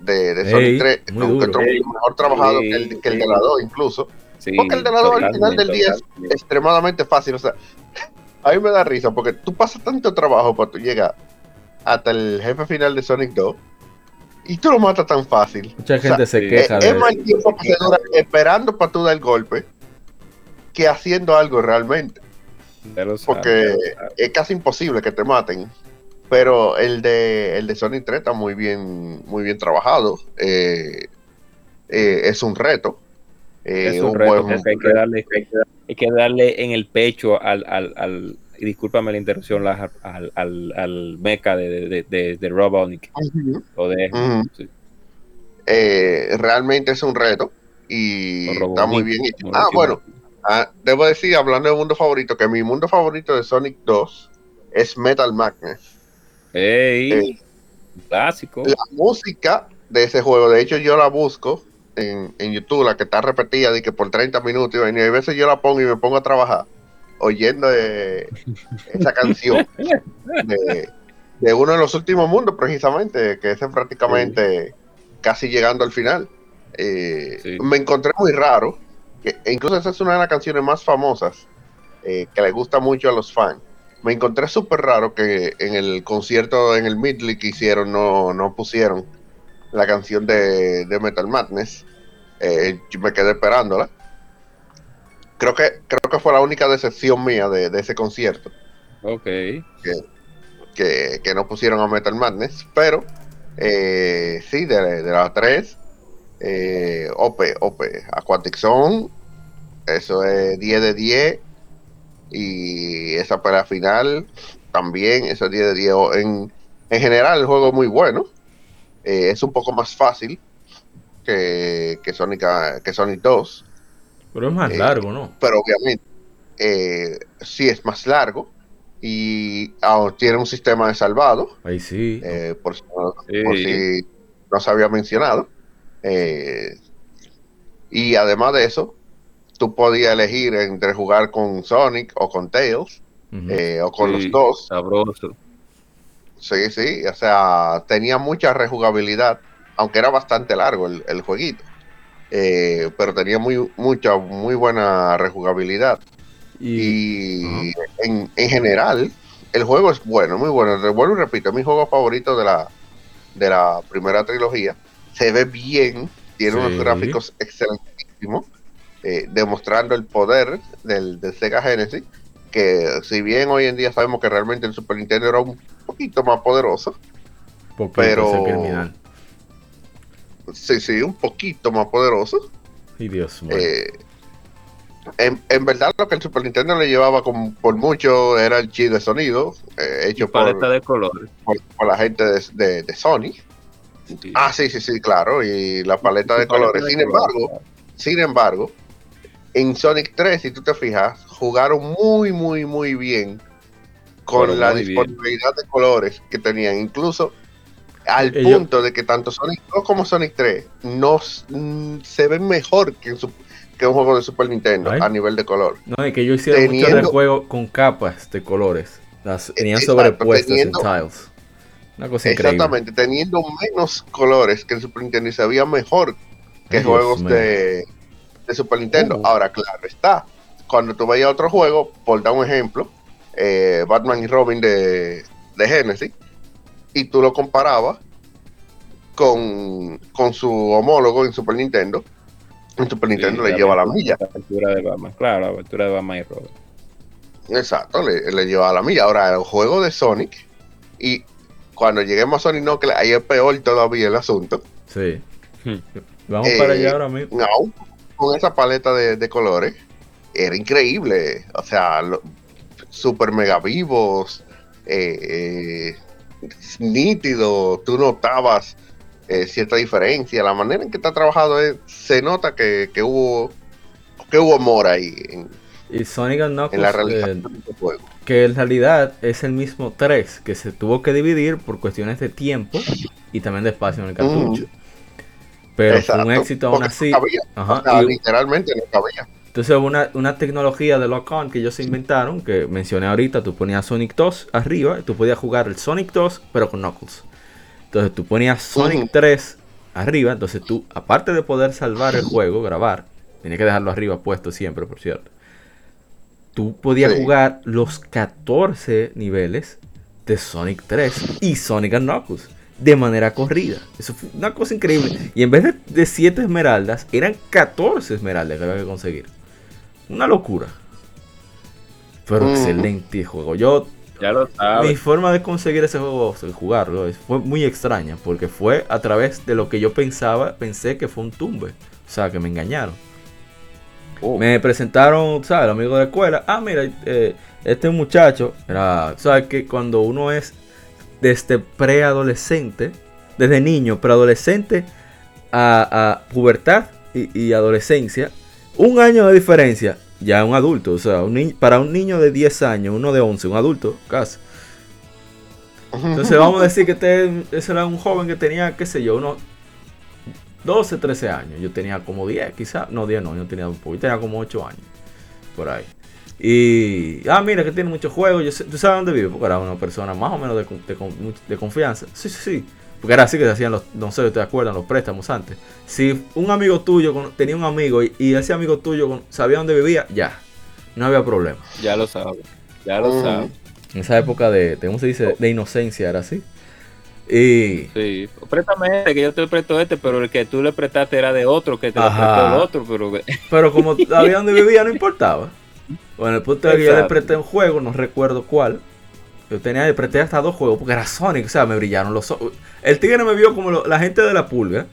de, Sonic 3. muy Lo duro. encuentro Ey, mejor trabajado que, el, que el de la 2 incluso. Sí, Porque el de la 2 al final del día es extremadamente fácil. O sea, a mí me da risa porque tú pasas tanto trabajo para tú llegar hasta el jefe final de Sonic 2 y tú lo matas tan fácil. Mucha O sea, gente se queja es de más eso. el tiempo que se dura esperando para tú dar el golpe que haciendo algo realmente. Porque es casi imposible que te maten. Pero el de el de Sonic 3 está muy bien, muy bien trabajado. Eh, eh, es un reto. Eh, es un un reto buen- que hay que darle, hay que, hay que darle en el pecho al, al, al y discúlpame la interrupción, la- al, al, al mecha de, de, de, de, Ujú. o de sí. Eh, realmente es un reto y está muy bien hecho. Ah, bueno, ah, debo decir, hablando de mundo favorito, que mi mundo favorito de Sonic 2 es Metal Madness. Ey, Eh, clásico. La música de ese juego, de hecho, yo la busco en, en YouTube, la que está repetida, de que por 30 minutos, y vaina, y a veces yo la pongo y me pongo a trabajar oyendo eh, esa canción de, de uno de los últimos mundos, precisamente, que es prácticamente casi llegando al final. Eh, Sí. Me encontré muy raro, que, e incluso esa es una de las canciones más famosas eh, que le gusta mucho a los fans. Me encontré súper raro que en el concierto, en el medley que hicieron, no, no pusieron la canción de, de Metal Madness. Eh, me quedé esperándola. Creo que, creo que fue la única decepción mía de, de ese concierto. Ok. que, que no pusieron a Metal Madness, pero eh, sí, de, de las tres, eh, OP, OP, Aquatic Zone, eso es 10 de 10, y esa pelea final también, eso es 10 de 10. O En, en general, el juego es muy bueno, eh, es un poco más fácil que, que, Sonic, que Sonic 2, Pero es más Eh, largo, ¿no? pero obviamente eh, sí es más largo y tiene un sistema de salvado, Ahí sí. eh, por, si no, Sí. por si no se había mencionado. Eh, y además de eso, tú podías elegir entre jugar con Sonic o con Tails, eh, o con Sí, los dos. Sabroso. Sí, sí, o sea, tenía mucha rejugabilidad, aunque era bastante largo el, el jueguito. Eh, pero tenía muy mucha, muy buena rejugabilidad. y, Y en, en general, el juego es bueno, muy bueno. Vuelvo y repito, es mi juego favorito de la, de la primera trilogía. Se ve bien, tiene Sí. unos gráficos excelentísimos, eh, demostrando el poder del, del Sega Genesis. Que si bien hoy en día sabemos que realmente el Super Nintendo era un poquito más poderoso, poquito pero-. Sí, sí, un poquito más poderoso. Y Dios mío. Eh, en, en verdad lo que el Super Nintendo le llevaba con, por mucho era el chip de sonido eh, hecho por, paleta de colores. por- por la gente de, de- de Sony. Sí. Ah, sí, sí, sí, claro, y la paleta de paleta colores. de Sin embargo, sin embargo, en Sonic 3, si tú te fijas, jugaron muy, muy, muy bien con Pero la bien. disponibilidad de colores que tenían. Incluso al Ellos- punto de que tanto Sonic 2 como Sonic 3 no mm, se ven mejor que, en su- que un juego de Super Nintendo Ay. a nivel de color. No, es que yo hiciera teniendo- del juego con capas de colores. Las tenían Exacto, sobrepuestas teniendo- en tiles. Una cosa increíble. Exactamente, teniendo menos colores que el Super Nintendo y se veía mejor que Ay, juegos de Super Nintendo. Uh. Ahora, claro está. Cuando tú veías otro juego, por dar un ejemplo, eh, Batman y Robin de, de Genesis, y tú lo comparabas con, con su homólogo en Super Nintendo, en Super Nintendo Sí, le lleva la milla. La aventura de Batman. Claro, la aventura de Batman y Robin. Exacto, le, le lleva la milla. Ahora, el juego de Sonic, y cuando lleguemos a Sonic Knuckles, ahí es peor todavía el asunto. Sí. Hmm. Vamos Eh, para allá ahora mismo. No, con esa paleta de, de colores, era increíble. O sea, lo- super mega vivos, eh, eh, nítido, tú notabas eh, cierta diferencia. La manera en que está trabajado es- se nota que, que hubo que hubo amor ahí en, Y Sonic and en la Knuckles, eh, realización del juego. que en realidad es el mismo 3, que se tuvo que dividir por cuestiones de tiempo y también de espacio en el cartucho. Pero fue un Exacto, éxito aún así. no cabía, Ajá, o sea, y- literalmente no cabía. Entonces hubo una, una tecnología de lock-on que ellos se inventaron, que mencioné ahorita, tú ponías Sonic 2 arriba, y tú podías jugar el Sonic 2, pero con Knuckles. Entonces tú ponías Sonic Ujú. 3 arriba, entonces tú, aparte de poder salvar el juego, grabar, tenías que dejarlo arriba puesto siempre, por cierto. Tú podías Sí. jugar los 14 niveles de Sonic 3 y Sonic and Knuckles de manera corrida. Eso fue una cosa increíble. Y en vez de 7 esmeraldas, eran 14 esmeraldas que había que conseguir. Una locura. Pero Ujú. excelente juego. Yo, Ya lo mi forma de conseguir ese juego, de jugarlo, fue muy extraña. Porque fue a través de lo que yo pensaba, pensé que fue un tumbe. O sea, que me engañaron. Oh, Me presentaron, ¿sabes? El amigo de la escuela. Ah, mira, eh, este muchacho era, ¿sabes? Que cuando uno es desde preadolescente, desde niño, preadolescente a, a pubertad y, y adolescencia, un año de diferencia, ya un adulto, o sea, un para un niño de 10 años, uno de 11, un adulto, casi. Entonces vamos a decir que este, ese era un joven que tenía, qué sé yo, unos 12, 13 años. Yo tenía como 10, quizás. No, 10 no, yo tenía un poco. Yo tenía como 8 años. Por ahí. Y, ah, mira que tiene muchos juegos. Yo sé- ¿Tú sabes dónde vive? Porque era una persona más o menos de, de de confianza. Sí, sí, sí. Porque era así que se hacían los, no sé si te acuerdan, los préstamos antes. Si un amigo tuyo con- tenía un amigo y, y ese amigo tuyo con- sabía dónde vivía, ya, no había problema. Ya lo sabes. Ya lo sabes. En esa época de, de, ¿cómo se dice? De inocencia era así. Y Sí. Préstame este, que yo te presto este, pero el que tú le prestaste era de otro, que te lo prestó el otro, pero Pero como sabía dónde vivía, no importaba. Bueno, el punto es que yo le presté un juego, no recuerdo cuál. Yo tenía, presté hasta dos juegos, porque era Sonic, o sea, me brillaron los ojos. El tigre me vio como lo- la gente de la pulga.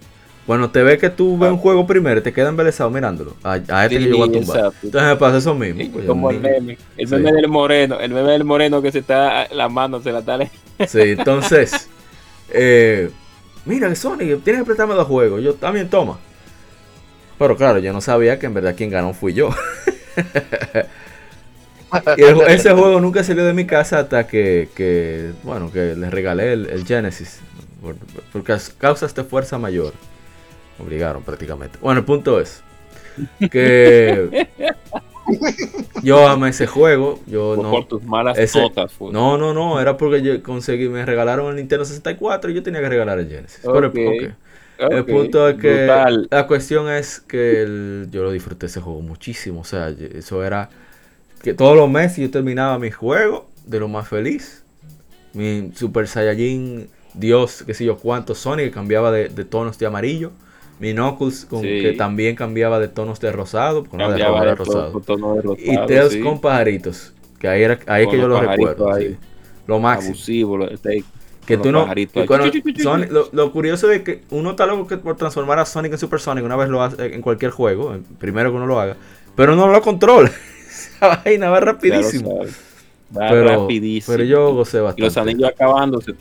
Bueno, te ve que tú ves un juego primero y te quedas embelesado mirándolo. A, a este que Sí, yo voy a tumbar. exacto. Entonces me pasa eso mismo. Sí, pues, como el meme, el Sí. meme del moreno, el meme del moreno que se está, la mano se la está Sí, entonces, eh, mira que Sonic, tienes que prestarme dos juegos. Yo también toma. Pero claro, yo no sabía que en verdad quien ganó fui yo. y el- ese juego nunca salió de mi casa hasta que, que, bueno, que les regalé el, el Genesis. Por, por causas de fuerza mayor. Obligaron prácticamente. Bueno, el punto es que yo amé ese juego. Yo por, no, por tus malas ese- notas. fue. no, no, no, era porque yo conseguí, me regalaron el Nintendo 64 y yo tenía que regalar el Genesis. Por el- Ok. ok. El punto es que brutal. la cuestión es que el- yo lo disfruté ese juego muchísimo. O sea, eso era que todos los meses yo terminaba mi juego de lo más feliz. Mi Super Saiyajin, Dios, qué sé yo cuánto, Sonic que cambiaba de, de tonos de amarillo. Mi Knuckles con, Sí. que también cambiaba de tonos de rosado, de tono Y Tails sí. con pajaritos. Que ahí, era, ahí es que yo lo recuerdo. ahí. sí. Lo máximo. abusivo, lo- este- Que tú no. cuando. Sonic- lo, lo curioso es que uno está loco que por transformar a Sonic en Super Sonic, una vez lo hace en cualquier juego, primero que uno lo haga, pero no lo controla. Esa vaina va rapidísimo. Va Pero, rapidísimo. pero yo gocé Y bastante. los anillos acabándose.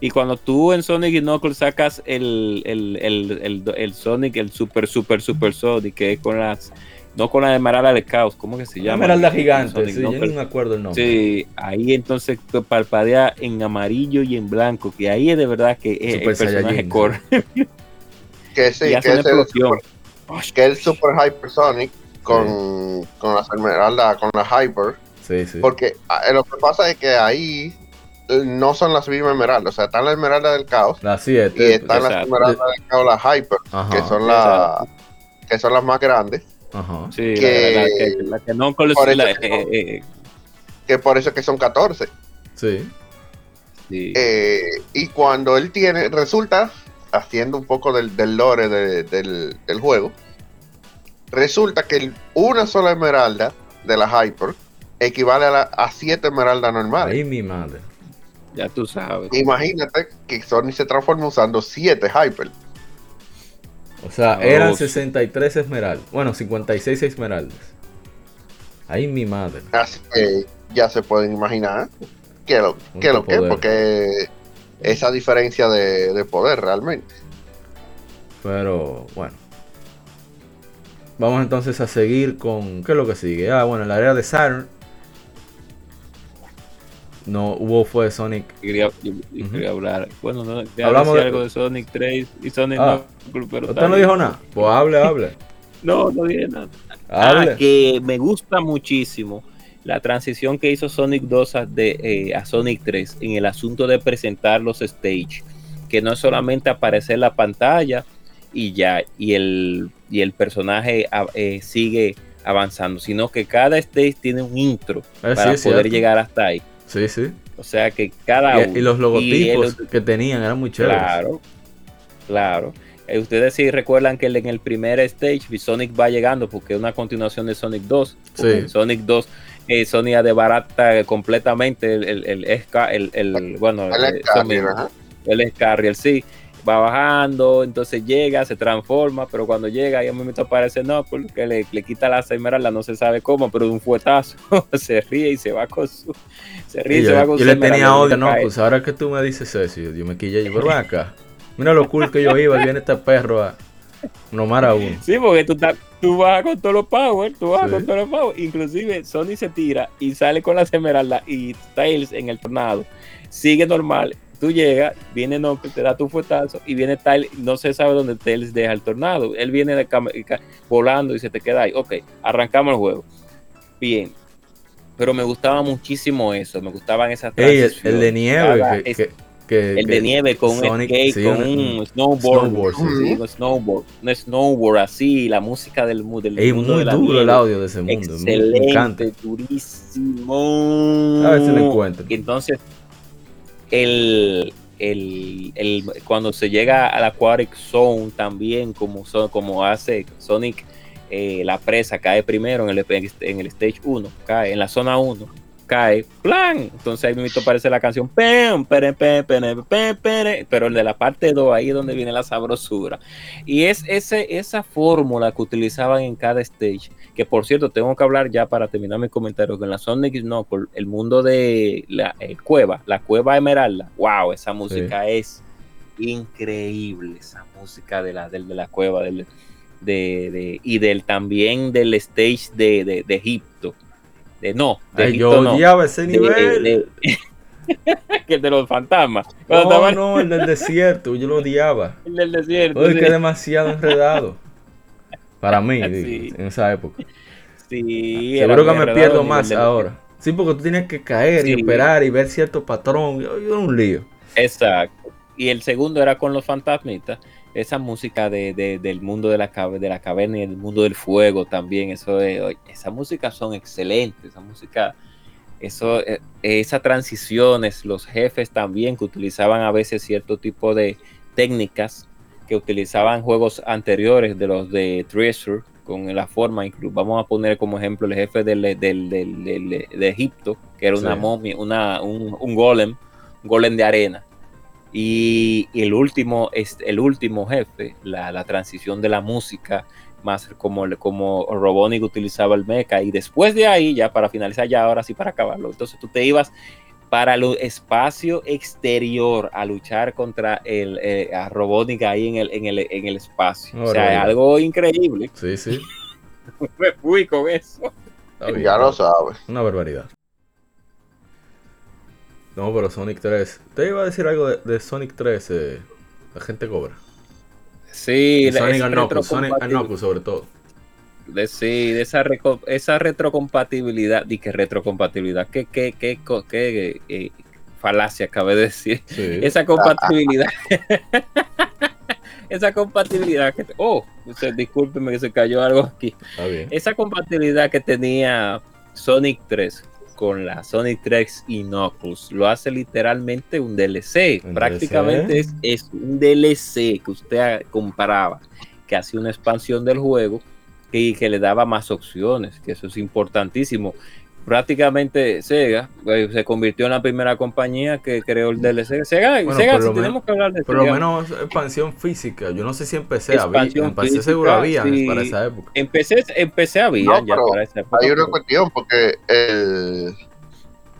Y cuando tú en Sonic y Knuckles sacas el, el, el, el, el Sonic, el Super, Super, Super Sonic, que es con las. No con la Esmeralda de Caos, ¿cómo que se llama? esmeralda gigante, Sonic sí, yo Knuckles. ni me acuerdo el nombre. Sí, ahí entonces parpadea en amarillo y en blanco, que ahí es de verdad que es Super el personaje Que sí, que es, el, explosión. que el Super Hypersonic con, con las esmeraldas, con la Hyper. Sí, sí. Porque ah, lo que pasa es que ahí eh, no son las mismas esmeraldas. O sea, están las esmeraldas del caos Las y 7. están las esmeraldas del caos, las Hyper, Ajá. que son las que son las más grandes. Ajá. Sí, que- la, la que, la la- que- eh, eh, Que por eso es que son 14. Sí. sí. Eh, y cuando él tiene, resulta, haciendo un poco del, del lore de- del, del juego, resulta que una sola esmeralda de la Hyper equivale a, la- a siete esmeraldas normales. Ahí mi madre. ya tú sabes. Imagínate que Sony se transforma usando siete Hyper. O sea, Oh, eran sí. 63 esmeraldas. Bueno, 56 esmeraldas. Ahí mi madre. Así que ya se pueden imaginar que lo que, lo que porque esa diferencia de, de poder realmente. Pero bueno. Vamos entonces a seguir con. ¿Qué es lo que sigue? Ah, bueno, en la era de Saturn. No hubo fue Sonic. Quería, yo- yo Ujú. quería hablar. Bueno, no, Hablamos de- algo de Sonic 3 y Sonic Ah. Knuckles, pero ¿Usted no dijo nada? Pues hable, hable. No, no dije nada. Hable. Ah, que me gusta muchísimo la transición que hizo Sonic 2 a, de, eh, a Sonic 3 en el asunto de presentar los stage, que no es solamente aparecer la pantalla y ya, y el, y el personaje eh, sigue avanzando, sino que cada stage tiene un intro Eh, para sí, poder cierto. llegar hasta ahí. Sí, sí. O sea que cada Y, uno. y los logotipos el- que tenían eran muy chéveres. Claro, claro. Eh, Ustedes sí recuerdan que en el primer stage Sonic va llegando porque es una continuación de Sonic 2. porque Sí. Sonic 2, eh, Sonic desbarata completamente el, el, el, Esca- el- el- bueno, El eh, el Scarrier, sí. Va bajando, entonces llega, se transforma, pero cuando llega, a un momento aparece no, porque le, le quita la esmeralda, no se sabe cómo, pero de un fuetazo se ríe y se va con su. Se ríe y, Y se va con yo su le tenía y odio, ¿no? Pues ahora que tú me dices eso, yo, me quillé. Yo, acá. Mira lo cool que yo iba. y Viene este perro a nomar a uno. Sí, porque tú, tú vas con todos los power, tú vas Sí. con todos los power. Inclusive Sony se tira y sale con las esmeraldas y Tails en el tornado. Sigue normal. Tú llegas, viene Knuckles, te da tu fuetazo y viene Tails, no se sabe dónde Tails deja el tornado. Él viene de volando y se te queda ahí. Ok, arrancamos el juego. Bien. Pero me gustaba muchísimo eso, me gustaban esas Ey, el, de nieve, Cada que, es- que- Que, el de nieve con Sonic, un skate, sí, con un- snowboard. snowboard, sí, Sí, sí. un snowboard. Un snowboard así, la música del, del Es mundo muy de la duro el audio de ese mundo. Excelente, Me encanta. durísimo. A ver si lo encuentro. Entonces, el, el, el- cuando se llega a la Aquatic Zone también, como, son, como hace Sonic, eh, la presa cae primero en el, en el Stage 1, cae en la zona 1, cae, plan. Entonces ahí mismo aparece la canción, pere, pere, pere, pero el de la parte 2, ahí es donde viene la sabrosura. Y es ese, esa fórmula que utilizaban en cada stage, que por cierto, tengo que hablar ya para terminar mi comentario, que en la Sonic Knuckle, el mundo de la eh, cueva, la cueva Esmeralda, wow, esa música es increíble, esa música de la, del- de la cueva, del, de, de- y del también del stage de, de, de Egipto. De, no, de Ay, Egipto yo no. odiaba ese de- nivel. de- que el de los fantasmas. No, no, el del desierto, yo lo odiaba. el desierto. Oye, sí. que demasiado enredado. Para mí, Sí. en esa época. Sí, era Seguro que me pierdo más del- ahora. Sí, porque tú tienes que caer y esperar y ver cierto patrón. Yo, yo era un lío. Exacto. Y el segundo era con los fantasmitas. Esa música de, de- del mundo de la, de la caverna y el mundo del fuego también. Eso es, esas músicas son excelentes. Esa música, eso, eh, esas transiciones, los jefes también que utilizaban a veces cierto tipo de técnicas que utilizaban juegos anteriores de los de Treasure con la forma, incluso vamos a poner como ejemplo el jefe del, del- del- del- de Egipto, que era una momia, una, un, un golem, un golem de arena. Y, y el último, es el último jefe, la, la transición de la música, más como, como Robotnik utilizaba el mecha. Y después de ahí, ya para finalizar, ya ahora sí para acabarlo. Entonces tú te ibas para el espacio exterior a luchar contra el eh, a Robotnik ahí en el, en el, en el espacio. o sea, Barbaridad. algo increíble. Sí, sí. Me fui con eso. Ya lo sabes. Una barbaridad. No, pero Sonic 3. Te iba a decir algo de, de Sonic 3. eh, la gente cobra. Sí, la- Sonic Knuckles. Sonic Knuckles sobre todo. de, sí, de esa, esa retrocompatibilidad, y que retrocompatibilidad, qué, qué, qué, co- qué, eh, falacia acabé de decir. Sí. Esa compatibilidad. esa compatibilidad que... Oh, usted, discúlpeme que se cayó algo aquí. Está bien. Esa compatibilidad que tenía Sonic 3 con la Sonic 3 y Knuckles lo hace literalmente un DLC. Un Prácticamente DLC. es, es un DLC que usted compraba, que hacía una expansión del juego y que le daba más opciones, que eso es importantísimo. Prácticamente Sega eh, se convirtió en la primera compañía que creó el DLC. Sega, Bueno, Sega si tenemos que hablar de Por lo menos expansión física. Yo no sé si empecé a PC física, seguro había sí. para esa época. empecé, empecé a ver No, ya pero para esa época, Hay una cuestión porque el,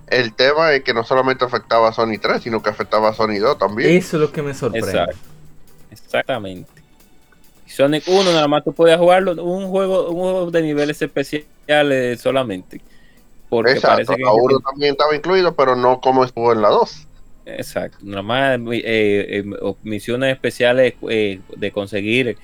el tema es que no solamente afectaba a Sony 3, sino que afectaba a Sony 2 también. Eso es lo que me sorprende. Exacto. Exactamente. Sonic 1 nada más tú podías jugarlo un juego, un juego de niveles especiales solamente. Porque Exacto, parece que la 1 también estaba incluido, pero no como estuvo en la 2. Exacto. Nada más eh, eh, o- misiones especiales eh, de conseguir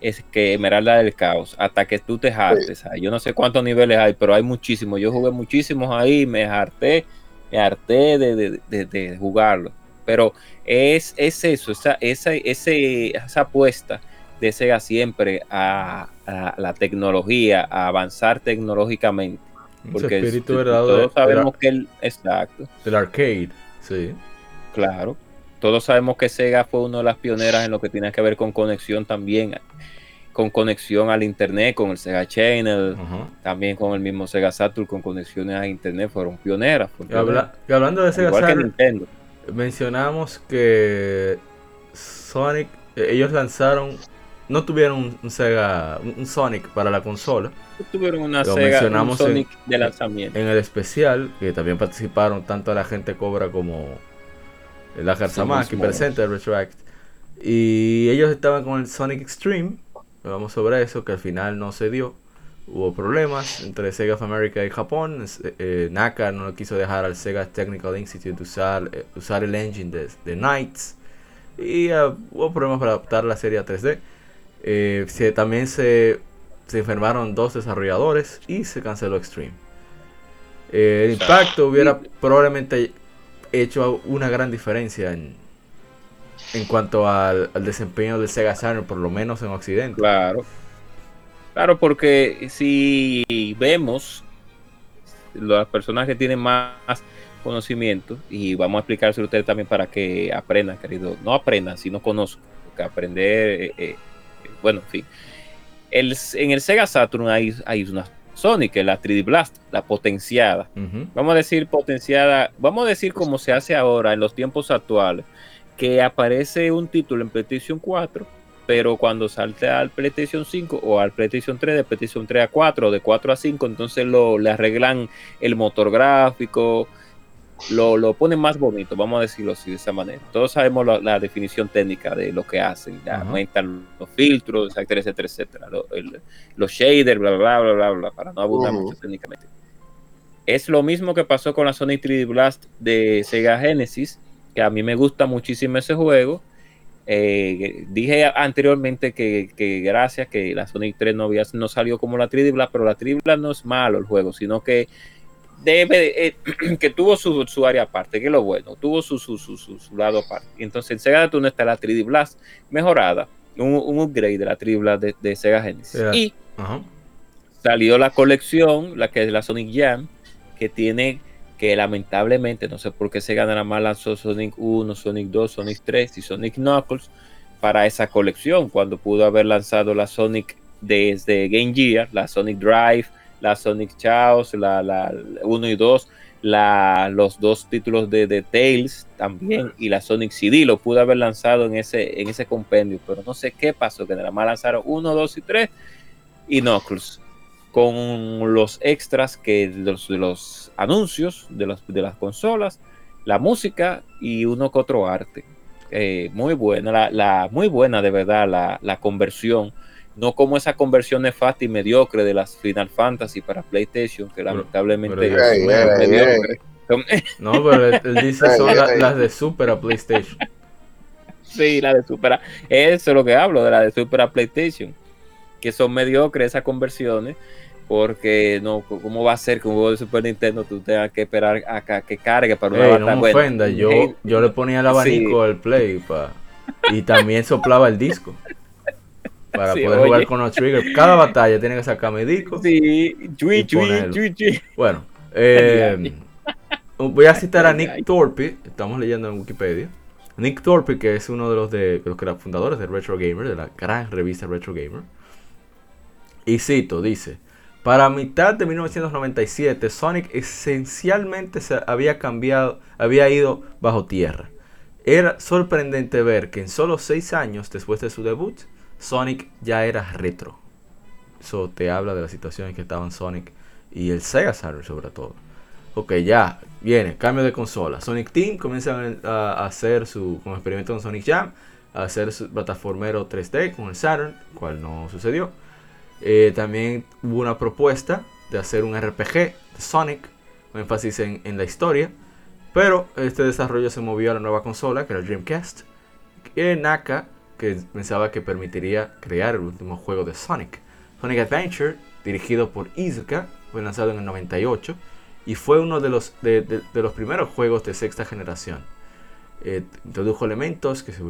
es que Esmeralda del Caos, hasta que tú te hartes. Ay, Yo no sé cuántos niveles hay, pero hay muchísimos. Yo jugué muchísimos ahí, me harté, me harté de, de- de- de jugarlo. Pero es, es eso, esa, esa, ese, esa apuesta de Sega siempre a, a la tecnología, a avanzar tecnológicamente. Ese Porque espíritu verdadero todos sabemos que el, exacto. del arcade. Sí. Claro. Todos sabemos que Sega fue una de las pioneras en lo que tiene que ver con conexión también, con conexión al internet, con el Sega Channel, también con el mismo Sega Saturn, con conexiones a internet, fueron pioneras. Y habla- pioneras. y hablando de Sega Saturn, mencionamos que Sonic, eh, ellos lanzaron, no tuvieron un, un Sega, un, Sonic para la consola. Tuvieron una Lo Sega, un mencionamos en- Sonic de lanzamiento. En el especial, que también participaron tanto la gente Cobra como Samaki mismo. presente de Retroact. Y ellos estaban con el Sonic Extreme. Hablamos sobre eso, que al final no se dio. Hubo problemas entre Sega of America y Japón. Es- eh, Naka no quiso dejar al Sega Technical Institute usar, eh, usar el engine de, de Knights. Y ah, hubo problemas para adaptar la serie a 3D. Eh, se- también se, se enfermaron dos desarrolladores y se canceló Extreme. Eh, el impacto hubiera probablemente hecho una gran diferencia en, en cuanto al, al desempeño del Sega Saturn, por lo menos en Occidente. Claro. Claro, porque si vemos las personas que tienen más conocimiento, y vamos a explicárselo a ustedes también para que aprendan, querido, no aprendan, sino conozcan, que aprender, eh, eh, bueno, en fin. El, en el Sega Saturn hay, hay una Sonic, la 3D Blast, la potenciada. Ujú. Vamos a decir potenciada, vamos a decir como se hace ahora en los tiempos actuales, que aparece un título en PlayStation 4, pero cuando salta al PlayStation 5 o al PlayStation 3, de PlayStation 3 a 4 o de 4 a 5, entonces lo, le arreglan el motor gráfico, lo, lo ponen más bonito, vamos a decirlo así de esa manera. Todos sabemos la, la definición técnica de lo que hacen, ya aumentan los filtros, etcétera, etcétera, etcétera, lo- el- los shaders, bla, bla, bla, bla, bla, para no abundar mucho técnicamente. Es lo mismo que pasó con la Sonic 3D Blast de Sega Genesis, que a mí me gusta muchísimo ese juego. Eh, dije anteriormente que, que gracias que la Sonic 3 no, había, no salió como la 3D Blast, pero la 3D Blast no es malo el juego, sino que debe eh, que tuvo su, su área aparte, que es lo bueno, tuvo su, su, su, su- lado aparte. Entonces en Sega Saturn está la 3D Blast mejorada, un, un upgrade de la 3D Blast de, de Sega Genesis. Y Ajá. salió la colección, la que es la Sonic Jam, que tiene que lamentablemente, no sé por qué se ganará más lanzó Sonic 1, Sonic 2, Sonic 3 y Sonic Knuckles para esa colección, cuando pudo haber lanzado la Sonic desde Game Gear, la Sonic Drive, la Sonic Chaos, la, la 1 y 2, la, los dos títulos de, de Tails también y la Sonic CD lo pudo haber lanzado en ese, en ese compendio, pero no sé qué pasó, que nada más lanzaron 1, 2 y 3 y Knuckles con los extras que los, los anuncios de, los, de las consolas, la música y uno que otro arte. Eh, muy buena, la, la- muy buena de verdad la, la conversión. No como esa conversión nefasta y mediocre de las Final Fantasy para PlayStation, que lamentablemente pero No, pero él, él dice Ay, son la- las de Super a PlayStation. Sí, la de Super. Eso es lo que hablo, de la de Super a PlayStation. Que son mediocres esas conversiones. Porque no, ¿cómo va a ser que un juego de Super Nintendo tú tengas que esperar a que cargue para una Ey, no me Bueno, ofenda, yo, yo le ponía el abanico al play pa- y también soplaba el disco para Sí, poder oye. jugar con los triggers. Cada batalla tiene que sacar mi disco. Sí, chui, chui, chui, chui. Bueno, eh, voy a citar a Nick ay. Thorpe, estamos leyendo en Wikipedia. Nick Thorpe, que es uno de los de los que eran fundadores de Retro Gamer, de la gran revista Retro Gamer. Y cito, dice, para mitad de 1997, Sonic esencialmente se había cambiado, había ido bajo tierra. Era sorprendente ver que en solo 6 años después de su debut, Sonic ya era retro. Eso te habla de la situación en que estaban Sonic y el Sega Saturn sobre todo. Ok, ya, viene, cambio de consola. Sonic Team comienza a, hacer su, experimento con Sonic Jam, a hacer su plataformero 3D con el Saturn, cual no sucedió. Eh, también hubo una propuesta de hacer un RPG de Sonic, con énfasis en, en la historia. Pero este desarrollo se movió a la nueva consola, que era el Dreamcast. Que Naka, que pensaba que permitiría crear el último juego de Sonic. Sonic Adventure, dirigido por Izuka, fue lanzado en el 98 y fue uno de los, de, los primeros juegos de sexta generación. Eh, introdujo elementos que se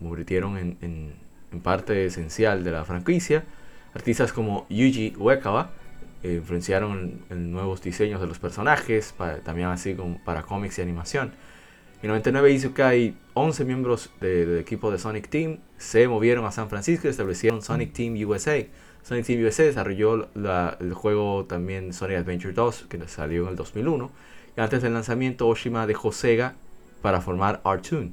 convirtieron en, parte esencial de la franquicia. Artistas como Yuji Uekawa eh, influenciaron en, nuevos diseños de los personajes, pa- también así como para cómics y animación. En 99 Izuka y 11 miembros de- del equipo de Sonic Team se movieron a San Francisco y establecieron Sonic Team USA. Sonic Team USA desarrolló la- el juego también Sonic Adventure 2, que salió en el 2001. Y antes del lanzamiento, Oshima dejó Sega para formar R-Tune.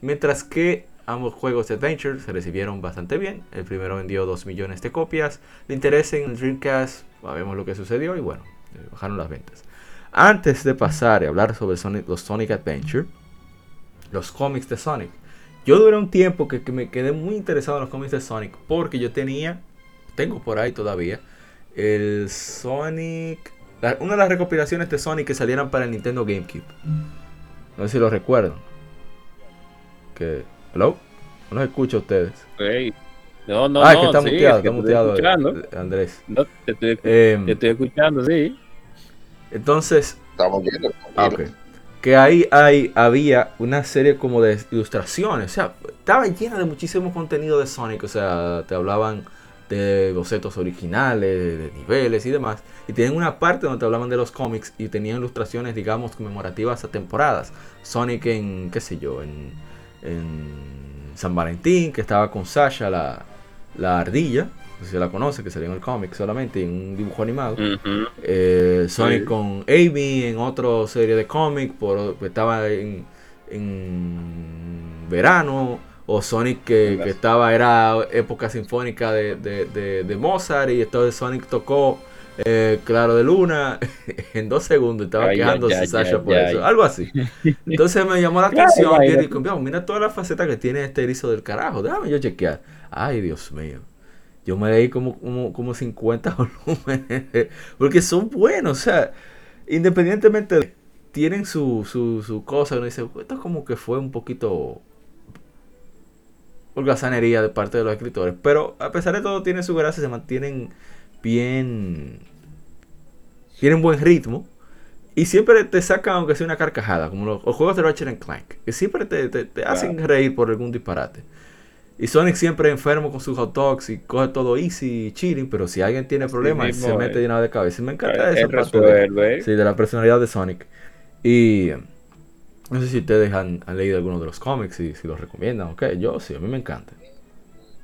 Mientras que ambos juegos de Adventure se recibieron bastante bien. El primero vendió 2 millones de copias. El interés en el Dreamcast, sabemos lo que sucedió y bueno, eh, bajaron las ventas. Antes de pasar y hablar sobre Sonic- los Sonic Adventure, los cómics de Sonic. Yo duré un tiempo que, que me quedé muy interesado en los cómics de Sonic porque yo tenía, tengo por ahí todavía, el Sonic, la- una de las recopilaciones de Sonic que salieron para el Nintendo GameCube. No sé si lo recuerdan. Que, hello, no los escucho a ustedes. Ey. No, no, ah, no. que está sí, muteado, es que está muteado, escuchando. eh, Andrés. No, te, estoy, Em, te estoy escuchando, sí. entonces, Estamos viendo. Ah, ok. Que ahí hay, había una serie como de ilustraciones. O sea, estaba llena de muchísimo contenido de Sonic. O sea, te hablaban de bocetos originales, de niveles y demás. Y tenían una parte donde te hablaban de los cómics y tenían ilustraciones, digamos, conmemorativas a temporadas. Sonic en, qué sé yo, en, en San Valentín, que estaba con Sasha, la, la ardilla. No sé si la conoce, que salió en el cómic solamente, en un dibujo animado. Eh, Sonic Sí. con Amy en otra serie de cómic, por, estaba en, en verano, o Sonic que, estaba, era época sinfónica de, de- de- de Mozart, y entonces Sonic tocó eh, Claro de Luna en dos segundos, estaba Ay, quejándose ay, Sasha ay, por eso, algo así. Entonces me llamó la atención, y dije, "Vamos, mira toda la faceta que tiene este erizo del carajo, déjame yo chequear. Ay, Dios mío. Yo me leí como, como, como 50 volúmenes. Porque son buenos. O sea, independientemente, de- tienen su, su, su cosa. Uno dice, esto como que fue un poquito holgazanería de parte de los escritores. Pero a pesar de todo, tienen su gracia. Se mantienen bien. Tienen buen ritmo. Y siempre te sacan, aunque sea una carcajada. Como los, los juegos de Ratchet and Clank. Que siempre te, te- te hacen reír por algún disparate. Y Sonic siempre enfermo con sus hot dogs y coge todo easy, chilling, pero si alguien tiene problemas, mismo se mete llenado de cabeza. Y me encanta Él eso. parte de, sí, de la personalidad de Sonic. Y eh, no sé si ustedes han, han leído algunos de los cómics y si los recomiendan. Ok, yo sí, a mí me encanta.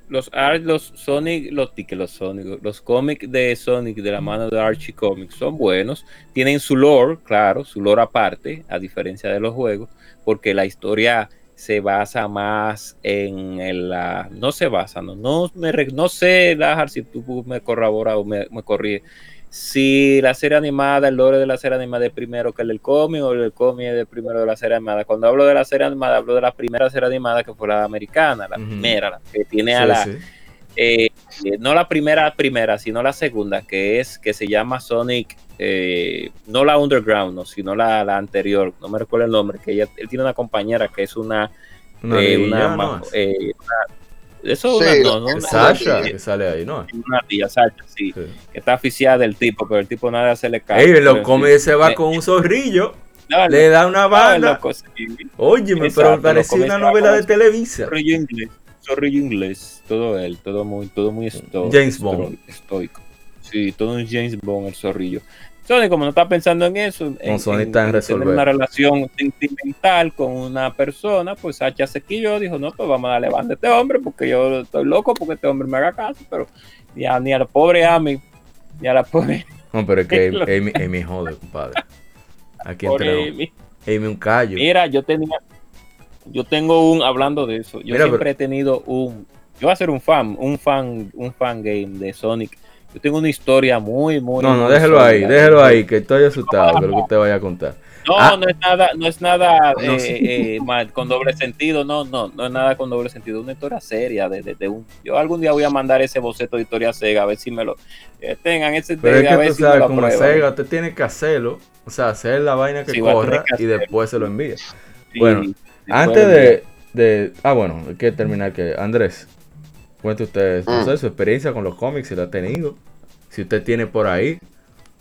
Los art, los Sonic, los los Sonic, los cómics de Sonic de la mano de Archie Comics son buenos. Tienen su lore, claro, su lore aparte, a diferencia de los juegos, porque la historia se basa más en el, la, no se basa, no, no, me, no sé, Lajar, si tú me corroboras o me, me corrige, si la serie animada, el lore de la serie animada es primero que el del cómic o el cómic es de primero de la serie animada. Cuando hablo de la serie animada, hablo de la primera serie animada que fue la americana, la primera, la que tiene a la, sí. Eh, eh, no la primera primera, sino la segunda, que es que se llama Sonic, eh, no la Underground, no, sino la, la anterior, no me recuerdo el nombre, que ella, él tiene una compañera que es una, Una eh, una, ¿no? Es- eh, una- eso Sí, una, no, no, es una- Sasha que sale ahí, ¿no? una ardilla, Sasha, sí, Sí. que está aficiada del tipo, pero el tipo nada se le cae. Ey, lo come sí, se va eh, con un zorrillo, no, le da una sí. Óyeme, pero parecía una novela de un Televisa. Zorrillo inglés, zorrillo inglés, todo él, todo muy, todo muy esto, James Bond. estoico. Sí, todo un James Bond el zorrillo. Sony, como no está pensando en eso, en, Sony está en tener resolver. una relación sentimental con una persona, pues Sacha se quilló, dijo, no, pues vamos a darle banda a este hombre, porque yo estoy loco porque este hombre me haga caso, pero ni a, ni a la pobre Amy, ni a la pobre, No, pero es que Amy, Amy jode, compadre. Aquí entre Amy. Amy un callo. Mira, yo tenía, yo tengo un, hablando de eso, yo Mira, siempre pero- he tenido un, yo voy a ser un fan, un fan, un fan game de Sonic. Yo tengo una historia muy, muy. No, no, déjelo ahí, déjelo ahí, que estoy asustado con lo que usted vaya a contar. No, Ah. no es nada, no es nada No, eh, sí. eh, mal- con doble sentido, no, no, no es nada con doble sentido, es una historia seria de, de- de un. Yo algún día voy a mandar ese boceto de historia Sega a ver si me lo eh, tengan ese Pero es a que ver tú si sabes, como aprueban. Sega, usted tiene que hacerlo. O sea, hacer la vaina que Sí, a corra que y después se lo envía. Sí, bueno, Antes de, de- Ah, bueno, hay que terminar que. Andrés, cuente usted no Mm. sé, su experiencia con los cómics, si la ha tenido. Si usted tiene por ahí,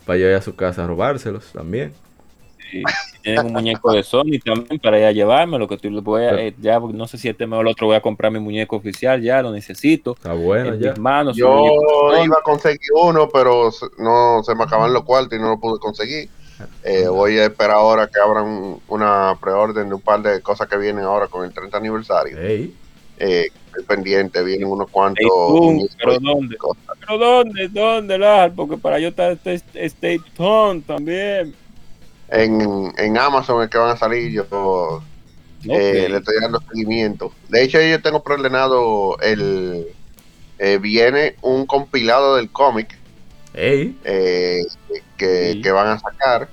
para ir a su casa a robárselos también. Sí, si tienen un muñeco de Sony también para ir a llevarme, lo que tú voy a, eh, ya no sé si este mes o el otro voy a comprar mi muñeco oficial, ya lo necesito. Está bueno en ya. mis manos. su Yo iba a conseguir uno, pero no se me acaban los cuartos y no lo pude conseguir. Eh, voy a esperar ahora que abran una preorden de un par de cosas que vienen ahora con el 30 aniversario. Eh, estoy pendiente, vienen unos cuantos. Pero ¿dónde? cosas. Pero ¿dónde? ¿Dónde? Porque para yo estar este, State Town también. En, en Amazon es que van a salir, yo eh, le estoy dando seguimiento. De hecho, yo tengo preordenado el. eh, viene un compilado del cómic ey. eh, que, van a sacar.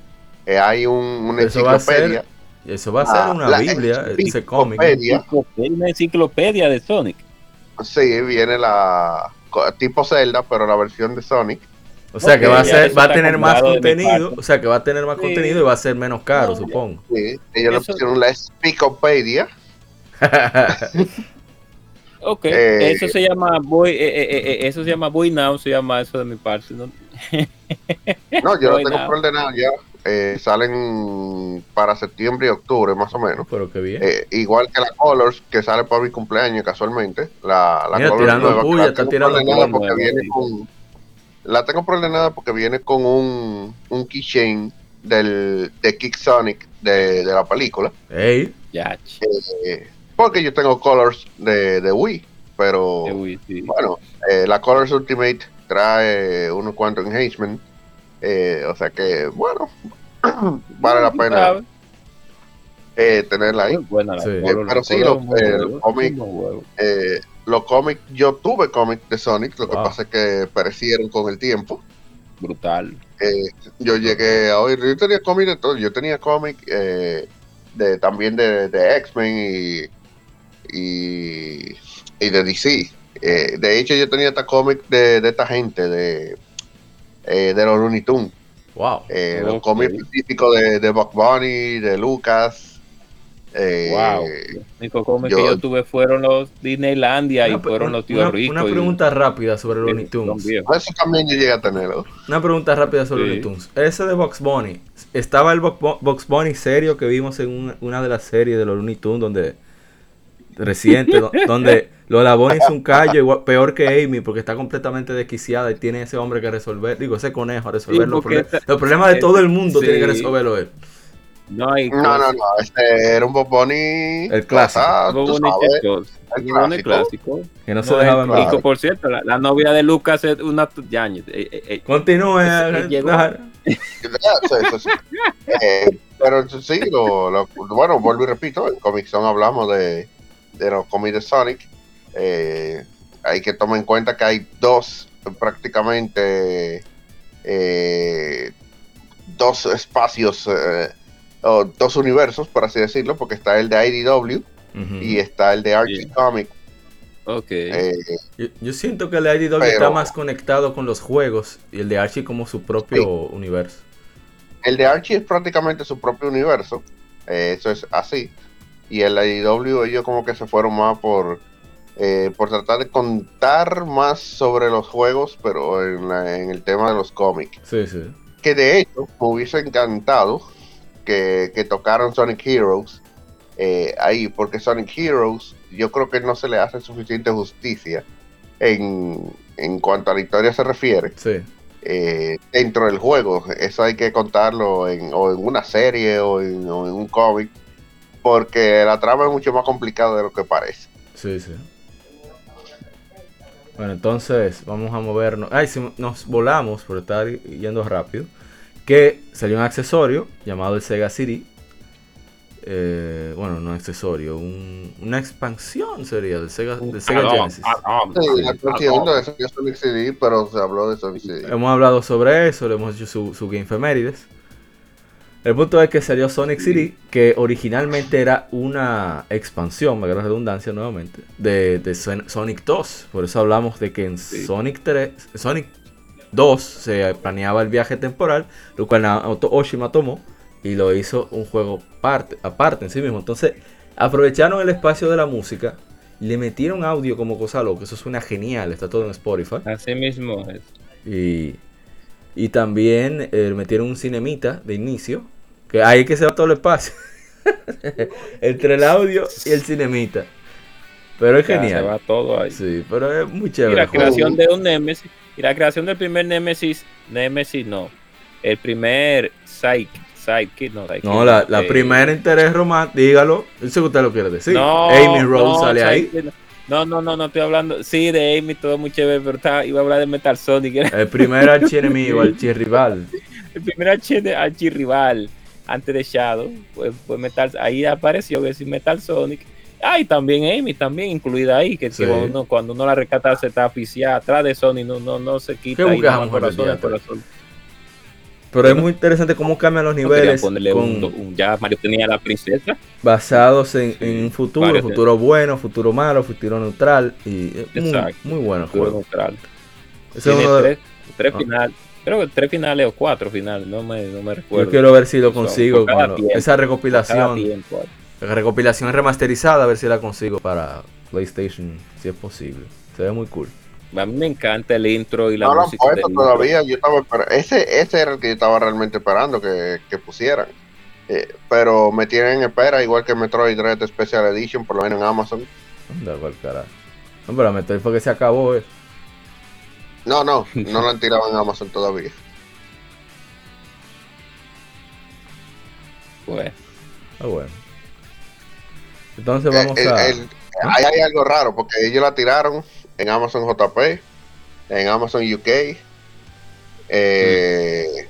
Eh, hay un, una Eso va a ser enciclopedia. Eso va a Ah, ser una la Biblia, ese cómic. enciclopedia. Enciclopedia, Una enciclopedia de Sonic. Sí, viene la tipo Zelda, pero la versión de Sonic. O sea que va a ser, va a tener más contenido. O sea que va a tener más Sí. contenido y va a ser menos caro, No, supongo. Sí, ellos le pusieron la Enciclopedia. Ok, Eh, eso se llama Boy, eh, eh, eso se llama Boy Now, se llama eso de mi parte. ¿no? No, yo lo Boy tengo Now. preordenado ya. eh, salen para septiembre y octubre más o menos. Pero qué bien. Eh, igual que la Colors, que sale para mi cumpleaños casualmente. La, la Mira, Colors tirando nueva, puya, la está tengo tirando porque viene con, La tengo preordenada porque viene con un, un keychain del, de Kick Sonic de, de la película. Ey, Eh, porque yo tengo Colors de, de Wii, pero sí. bueno, eh, la Colors Ultimate trae unos cuantos enhancements. eh, o sea que, bueno, vale la pena eh, tenerla ahí. Buena la Sí. color, Eh, pero sí, color lo- es muy el buena, cómic- muy bueno. Eh, los cómics, yo tuve cómics de Sonic, lo que Wow. pasa es que perecieron con el tiempo. brutal. Eh, yo llegué a oír, yo tenía cómics de todo, yo tenía cómics eh, de, también de, de X-Men y, y, y de DC. Eh, de hecho, yo tenía esta cómic de, de esta gente, de, eh, de los Looney Tunes. wow. Eh, Los cómics específicos de, de Bugs Bunny, de Lucas. eh, wow. Los únicos cómics que yo- tuve fueron los Disneylandia y Una- fueron los tíos una, ricos. una y- pregunta rápida sobre y- Looney Tunes. Eso también yo llegué a tenerlo. Una pregunta rápida sobre Sí. Looney Tunes. Ese de Box Bunny, ¿estaba el Box Box Bunny serio que vimos en una, una de las series de los Looney Tunes donde reciente, do- donde Lola Bunny es un callo igual, peor que Amy porque está completamente desquiciada y tiene ese hombre que resolver, digo, ese conejo a resolver los, problemas, los problemas de todo el mundo Sí. tiene que resolverlo él. No hay No, no, no. Este era un Bob Bunny. El clásico. ah, el clásico. clásico. Que no, se dejaba en por cierto, la, la novia de Lucas es una ya, eh, eh, eh, Continúe. Eh, pero sí, lo, lo- bueno, vuelvo y repito, en Comic Zone hablamos de, de los cómics de Sonic. Eh, hay que tomar en cuenta que hay dos, prácticamente, eh, dos espacios, eh, o dos universos, por así decirlo, porque está el de IDW y está el de Archie Sí. Comic. ok. Eh, Yo, yo siento que el de IDW Pero- está más conectado con los juegos y el de Archie como su propio universo. El de Archie es prácticamente su propio universo. eh, eso es así. Y el IDW ellos como que se fueron más por, eh, por tratar de contar más sobre los juegos, pero en, la- en el tema de los cómics. Sí, sí. Que de hecho me hubiese encantado que, que tocaran Sonic Heroes eh, ahí, porque Sonic Heroes yo creo que no se le hace suficiente justicia en, en cuanto a la historia se refiere Sí. eh, dentro del juego. Eso hay que contarlo en, o en una serie o en, o en un cómic, porque la trama es mucho más complicada de lo que parece. Sí, sí. Bueno, entonces vamos a movernos. Ay, si nos volamos por estar yendo rápido. Que salió un accesorio llamado el Sega CD. Eh, bueno, no accesorio, un- una expansión sería del Sega, del Sega Genesis. Sí, la cuestión de Sonic CD, pero se habló de Sonic CD. Hemos hablado sobre eso, le hemos hecho su, su Game Femérides. El punto es que salió Sonic City, que originalmente era una expansión, me la redundancia nuevamente, de, de Son- Sonic 2. Por eso hablamos de que en Sí. Sonic 3, Sonic 2 se planeaba el viaje temporal, lo cual Naoto Oshima tomó y lo hizo un juego parte, aparte en sí mismo. Entonces aprovecharon el espacio de la música, le metieron audio como cosa loca, eso suena genial, está todo en Spotify. Así mismo es. Y, y también eh, metieron un cinemita de inicio. Que ahí que se va todo el espacio. Entre el audio y el cinemita. Pero es Ya, Se genial. va todo ahí. Sí, pero es muy Y chévere. la el juego. creación de un Nemesis. Y la creación del primer Nemesis. Nemesis no. El primer Psyche. Sidekick, no, Sidekick, No, la, la eh, primera interés romántico, dígalo. Sé que usted lo quiere decir. No, Amy Rose no, sale ahí. Sidekick No, no, no, no estoy hablando. Sí, de Amy, todo muy chévere, pero está- iba a hablar de Metal Sonic. Era El primer archienemigo, archirrival. el primer archi- archirrival antes de Shadow. Pues, pues Metal, ahí apareció que sí, Metal Sonic. Ah, y también Amy, también incluida ahí, que, Sí. cuando, uno, cuando uno la rescata se está aficiada atrás de Sonic, no, no, no se quita. ¿Qué ahí, buscas, no, corazón, día, corazón. Pero es muy interesante cómo cambian los No niveles ponerle con- un, un- ya Mario tenía la princesa. basados en, en un futuro, futuro bueno, futuro malo, futuro neutral. Y es muy, Exacto. muy bueno el Juego neutral. Ese es Tiene uno tres, tres Ah. finales. Creo que tres finales o cuatro finales, no me, no me recuerdo. Yo quiero ver si lo consigo. cuando- tiempo, esa recopilación, tiempo. la recopilación remasterizada, a ver si la consigo para PlayStation, si es posible. Se ve muy cool. A mí me encanta el intro y la no lo han música. puesto todavía. Yo estaba ese, ese era el que yo estaba realmente esperando que, que pusieran. Eh, pero me tienen en espera, igual que Metroid Dread Special Edition, por lo menos en Amazon. Anda, cual carajo. No, pero Metroid fue que se acabó, eh. No, no, no lo han tirado en Amazon todavía. Pues, Ah, bueno. Entonces Eh, vamos el- a. el- ahí hay algo raro, porque ellos la tiraron en Amazon JP, en Amazon UK, eh,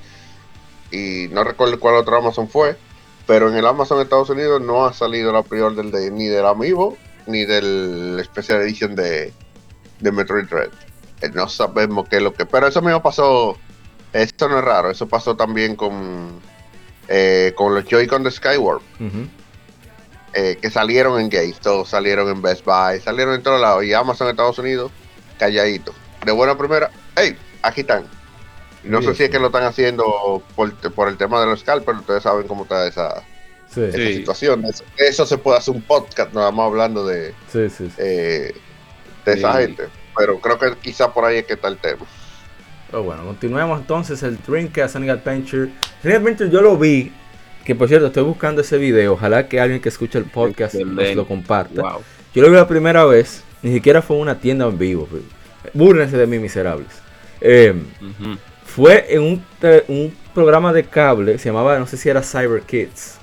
y no recuerdo cuál otro Amazon fue, pero en el Amazon Estados Unidos no ha salido la pre-order de, ni del Amiibo ni del Special Edition de, de Metroid Dread. Eh, No sabemos qué es lo que... Pero eso mismo pasó, eso no es raro, eso pasó también con, eh, con los Joy-Con de Skyward. Eh, que salieron en GameStop, salieron en Best Buy, salieron en todos lados. Y Amazon Estados Unidos, calladito. De buena primera, hey, aquí están. No Sí, sé si es que lo están haciendo por, por el tema de los scalpers, ustedes saben cómo está esa, Sí, esa sí, situación. Eso, eso se puede hacer un podcast, nada más hablando de, sí, sí. sí. eh, de esa gente. Pero creo que quizá por ahí es que está el tema. Pero bueno, continuemos entonces el Dreamcast Sonic Adventure. Sonic Adventure yo lo vi, que por cierto estoy buscando ese video, ojalá que alguien que escuche el podcast nos lo comparta. wow. Yo lo vi la primera vez, ni siquiera fue en una tienda en vivo. Búrrense de mí, miserables. Eh, fue en un, programa de cable, se llamaba, no sé si era Cyber Kids,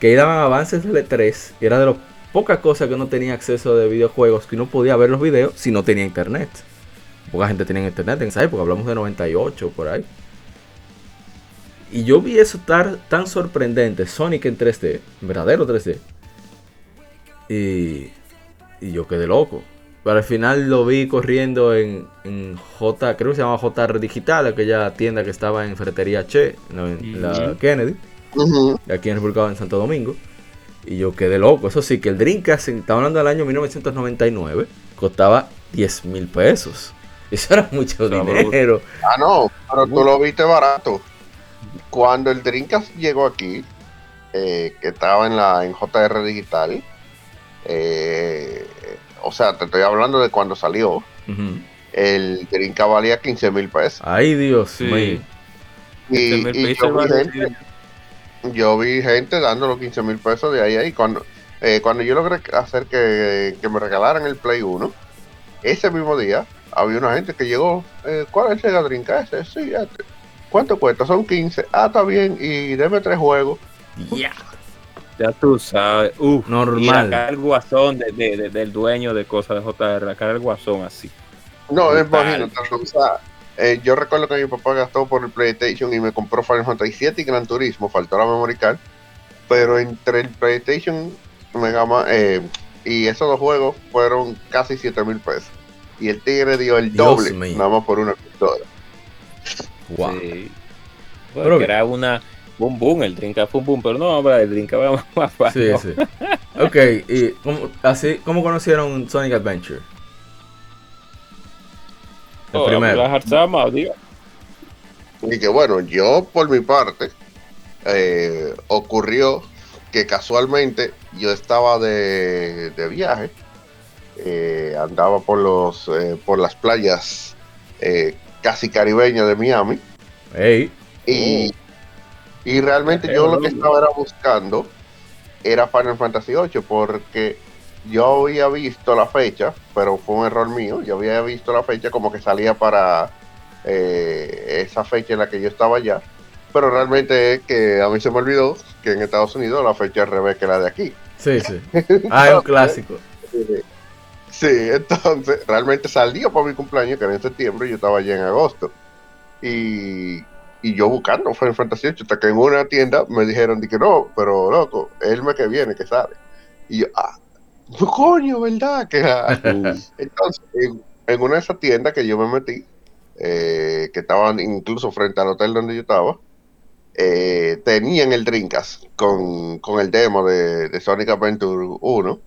que ahí daban avances del E3, y era de las pocas cosas que no tenía acceso de videojuegos, que uno podía ver los videos si no tenía internet. Poca gente tenía internet en esa época, hablamos de 98 por ahí. Y yo vi eso tar- tan sorprendente, Sonic en 3D, en verdadero 3D. Y, y yo quedé loco. Pero al final lo vi corriendo en, en J, creo que se llama JR Digital, aquella tienda que estaba en Ferretería Che, en la. Kennedy, aquí en República en Santo Domingo. Y yo quedé loco. Eso sí, que el Dreamcast, estaba hablando del año 1999, costaba 10 mil pesos. Eso era mucho dinero. Ah, no, pero tú lo viste barato. Cuando el Dreamcast llegó aquí, eh, que estaba en la en JR Digital, eh, o sea, te estoy hablando de cuando salió, el Dreamcast valía 15 mil pesos. Ay, Dios Sí. mío. Y, me y hizo yo, vi gente, yo vi gente dando los 15 mil pesos de ahí a ahí. Cuando, eh, cuando yo logré hacer que, que me regalaran el Play 1, ese mismo día había una gente que llegó. Eh, ¿Cuál es el Dreamcast? Ese, Sí, este. ¿Cuánto cuesta? Son 15. Ah, está bien. Y deme tres juegos. Ya. Ya tú sabes. Uf, Normal. Y la cara del guasón de- de- de- del dueño de cosas de JR, la cara del guasón así. No, Brutal. imagínate. O sea, eh, yo recuerdo que mi papá gastó por el PlayStation y me compró Final Fantasy 7 y Gran Turismo. Faltó la memory card. Pero entre el PlayStation Mega Man, eh, y esos dos juegos fueron casi 7 mil pesos. Y el tigre dio el Dios doble, mío. nada más por una pistola. Wow. Sí. Pero Porque que- era una boom boom, el Dreamcast fue un boom, pero no, hombre, el Dreamcast era más fácil. Sí, sí. Ok, y ¿cómo, así, ¿cómo conocieron Sonic Adventure? El Oh, primero. Y que bueno, yo por mi parte, eh, ocurrió que casualmente yo estaba de, de viaje, eh, andaba por los eh, por las playas eh, casi caribeñas de Miami y, y realmente yo lo que estaba era buscando era Final Fantasy VIII porque yo había visto la fecha, pero fue un error mío, yo había visto la fecha como que salía para eh, esa fecha en la que yo estaba allá, pero realmente es que a mí se me olvidó que en Estados Unidos la fecha es al revés que la de aquí. sí, sí. Ah, es un clásico. Sí, entonces realmente salió para mi cumpleaños, que era en septiembre, y yo estaba allá en agosto. Y, y yo buscando Final Fantasy VIII, hasta que en una tienda me dijeron, que no, pero loco, el mes que viene que sale. Y yo, ah, coño, ¿verdad? Que. Entonces, en, en una de esas tiendas que yo me metí, eh, que estaban incluso frente al hotel donde yo estaba, eh, tenían el Dreamcast con, con el demo de, de Sonic Adventure 1.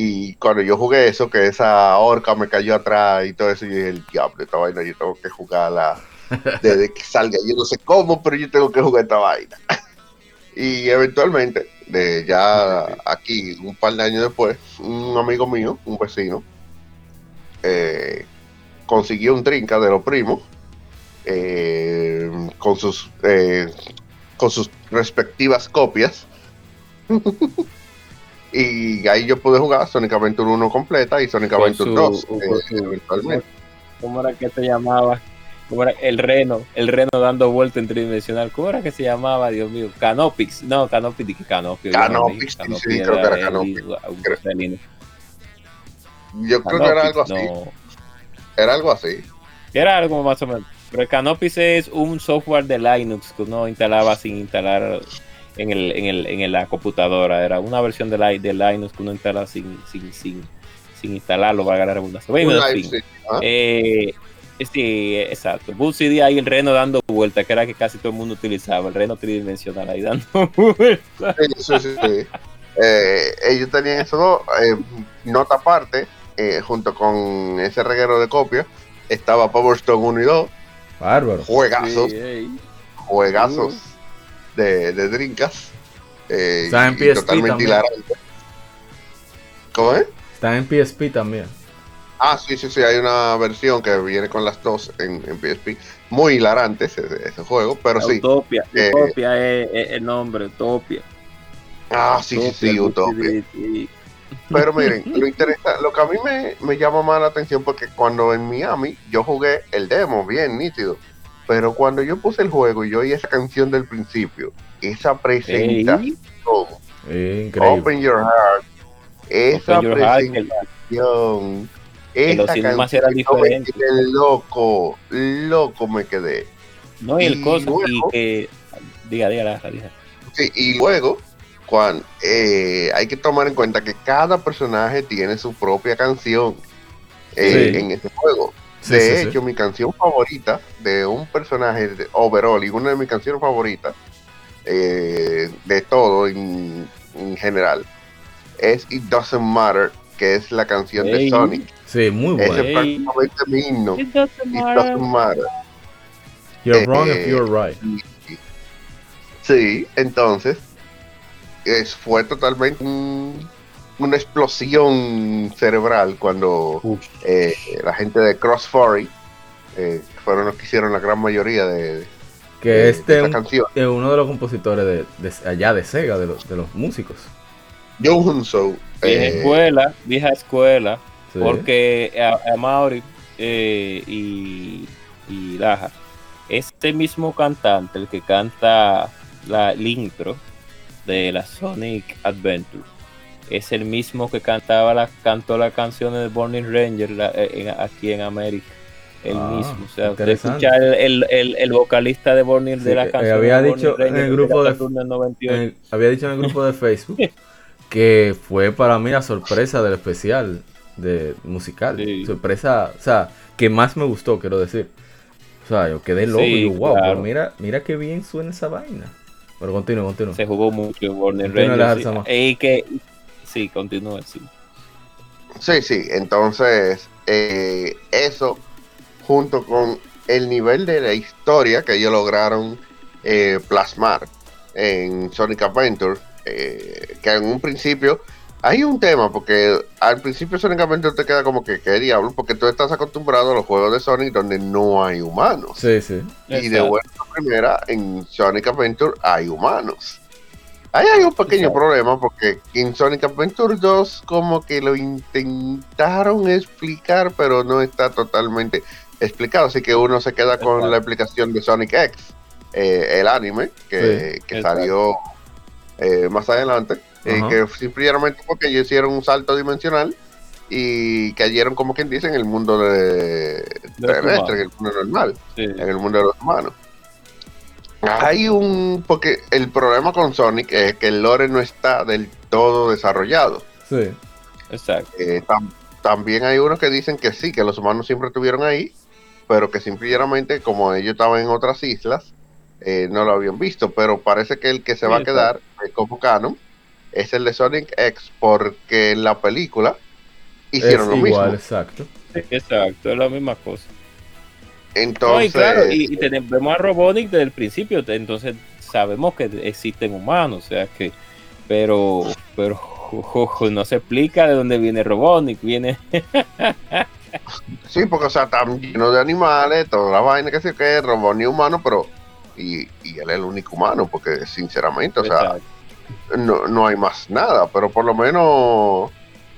Y cuando yo jugué eso, que esa orca me cayó atrás y todo eso, yo dije, el diablo, esta vaina yo tengo que jugarla desde que salga. Yo no sé cómo, pero yo tengo que jugar esta vaina. y eventualmente, de ya aquí, un par de años después, un amigo mío, un vecino, eh, consiguió un trinca de los primos eh, con sus eh, con sus respectivas copias. Y ahí yo pude jugar Sonic Adventure 1 completa y Sonic Con Adventure su- 2 con eh, eventualmente. ¿Cómo era que se llamaba? ¿Cómo era? El reno, el reno dando vuelta en tridimensional. ¿Cómo era que se llamaba, Dios mío? Canopix. No, Canopix, dije Canopix, no sí, creo que era Canopix. Yo creo que era algo Canopix, así. no. Era algo así. Era algo más o menos. Pero el Canopix es un software de Linux que uno instalaba sin instalar en, el, en, el, en la computadora. Era una versión de, Li- de Linux que uno instalaba sin, sin, sin, sin instalarlo, valga la redundancia. Bueno, en fin. ¿ah? Eh, sí, exacto. Boot CD ahí el reno dando vuelta, que era que casi todo el mundo utilizaba, el reno tridimensional ahí dando vuelta. Sí, sí, sí, sí. Eh, ellos tenían eso dos. eh, nota aparte, eh, junto con ese reguero de copias, estaba Power Stone 1 y 2, Bárbaro. juegazos, Sí, juegazos de, de drinkas. Eh, Está en PSP totalmente también. hilarante. ¿Cómo es? Están en PSP también. Ah, sí, sí, sí, hay una versión que viene con las dos en, en PSP. Muy hilarante ese, ese juego, pero sí. Utopia, Eh, Utopia es, es el nombre, Utopia. Ah, sí, sí, sí, Utopia. Sí. Pero miren, lo interesa, lo que a mí me, me llama más la atención porque cuando en Miami yo jugué el demo, bien nítido. Pero cuando yo puse el juego y yo oí esa canción del principio, esa presentación, Ey, increíble. Open Your Heart, esa Open Your Heart, presentación, los esa canción, eran yo me loco, loco me quedé. No, y el Y coso, y que. Diga, diga, Lara, diga. Sí, y luego, Juan, eh, hay que tomar en cuenta que cada personaje tiene su propia canción eh, Sí. en este juego. Sí, de sí, sí. hecho, mi canción favorita de un personaje de overall y una de mis canciones favoritas eh, de todo en, en general es It Doesn't Matter, que es la canción de. Sonic. Sí, muy Ese bueno. es prácticamente mi himno. It doesn't It matter. Doesn't Matter. You're eh, wrong if you're right. Sí, entonces es, fue totalmente un- una explosión cerebral cuando eh, la gente de CrossFurry eh, fueron los que hicieron la gran mayoría de, Que de- este de es esta un- canción. es uno de los compositores de, de- allá de Sega, de los, de los músicos. Joe Hunso. Vieja eh, escuela, vieja escuela, Sí. porque a, a Mauri eh, y, y Laja, este mismo cantante, el que canta la, el intro de la Sonic Adventure, es el mismo que cantaba la, cantó las canciones de Burning Ranger la- eh, en- aquí en América. El Ah, mismo, o sea, usted escucha el, el, el, el vocalista de Burning Sí, de la eh, canción. había de dicho Burning en el Ranger grupo de- Saturn del 98. En- había dicho en el grupo de Facebook que fue para mí la sorpresa del especial de musical. Sí. Sorpresa, o sea, que más me gustó, quiero decir. O sea, yo quedé loco Sí, y yo, wow, claro. pero mira, mira qué bien suena esa vaina. Pero continúa, continúa. se jugó mucho. Lajar sí. Sama. Y que sí, continúa, sí. Sí, sí, entonces eh, eso junto con el nivel de la historia que ellos lograron eh, plasmar en Sonic Adventure, eh, que en un principio hay un tema, porque al principio Sonic Adventure te queda como que, ¿qué diablo? Porque tú estás acostumbrado a los juegos de Sonic donde no hay humanos. Sí, sí. Y de buena primera, en Sonic Adventure hay humanos. Ahí hay un pequeño problema porque en Sonic Adventure 2 como que lo intentaron explicar, pero no está totalmente explicado. Así que uno se queda con Exacto. la explicación de Sonic X, eh, el anime que, salió eh, más adelante. eh, que simplemente porque ellos hicieron un salto dimensional y cayeron, como quien dice, en el mundo de, terrestre, en el mundo normal Sí. en el mundo de los humanos. Hay un. Porque el problema con Sonic es que el lore no está del todo desarrollado. Sí. Exacto. Eh, tam- también hay unos que dicen que sí, que los humanos siempre estuvieron ahí, pero que simplemente, como ellos estaban en otras islas, eh, no lo habían visto. Pero parece que el que se Sí, va a quedar eh, como canon es el de Sonic X, porque en la película hicieron es lo igual, mismo. exacto. Exacto, es la misma cosa. No, Entonces, y claro, y, y tenemos vemos a Robotnik desde el principio, entonces sabemos que existen humanos, o sea que, pero, pero jo, jo, jo, no se explica de dónde viene Robotnik, viene, Sí, porque o sea, están llenos de animales, toda la vaina que se que robot ni humano, pero y, y él es el único humano, porque sinceramente, o sea, no, no hay más nada, pero por lo menos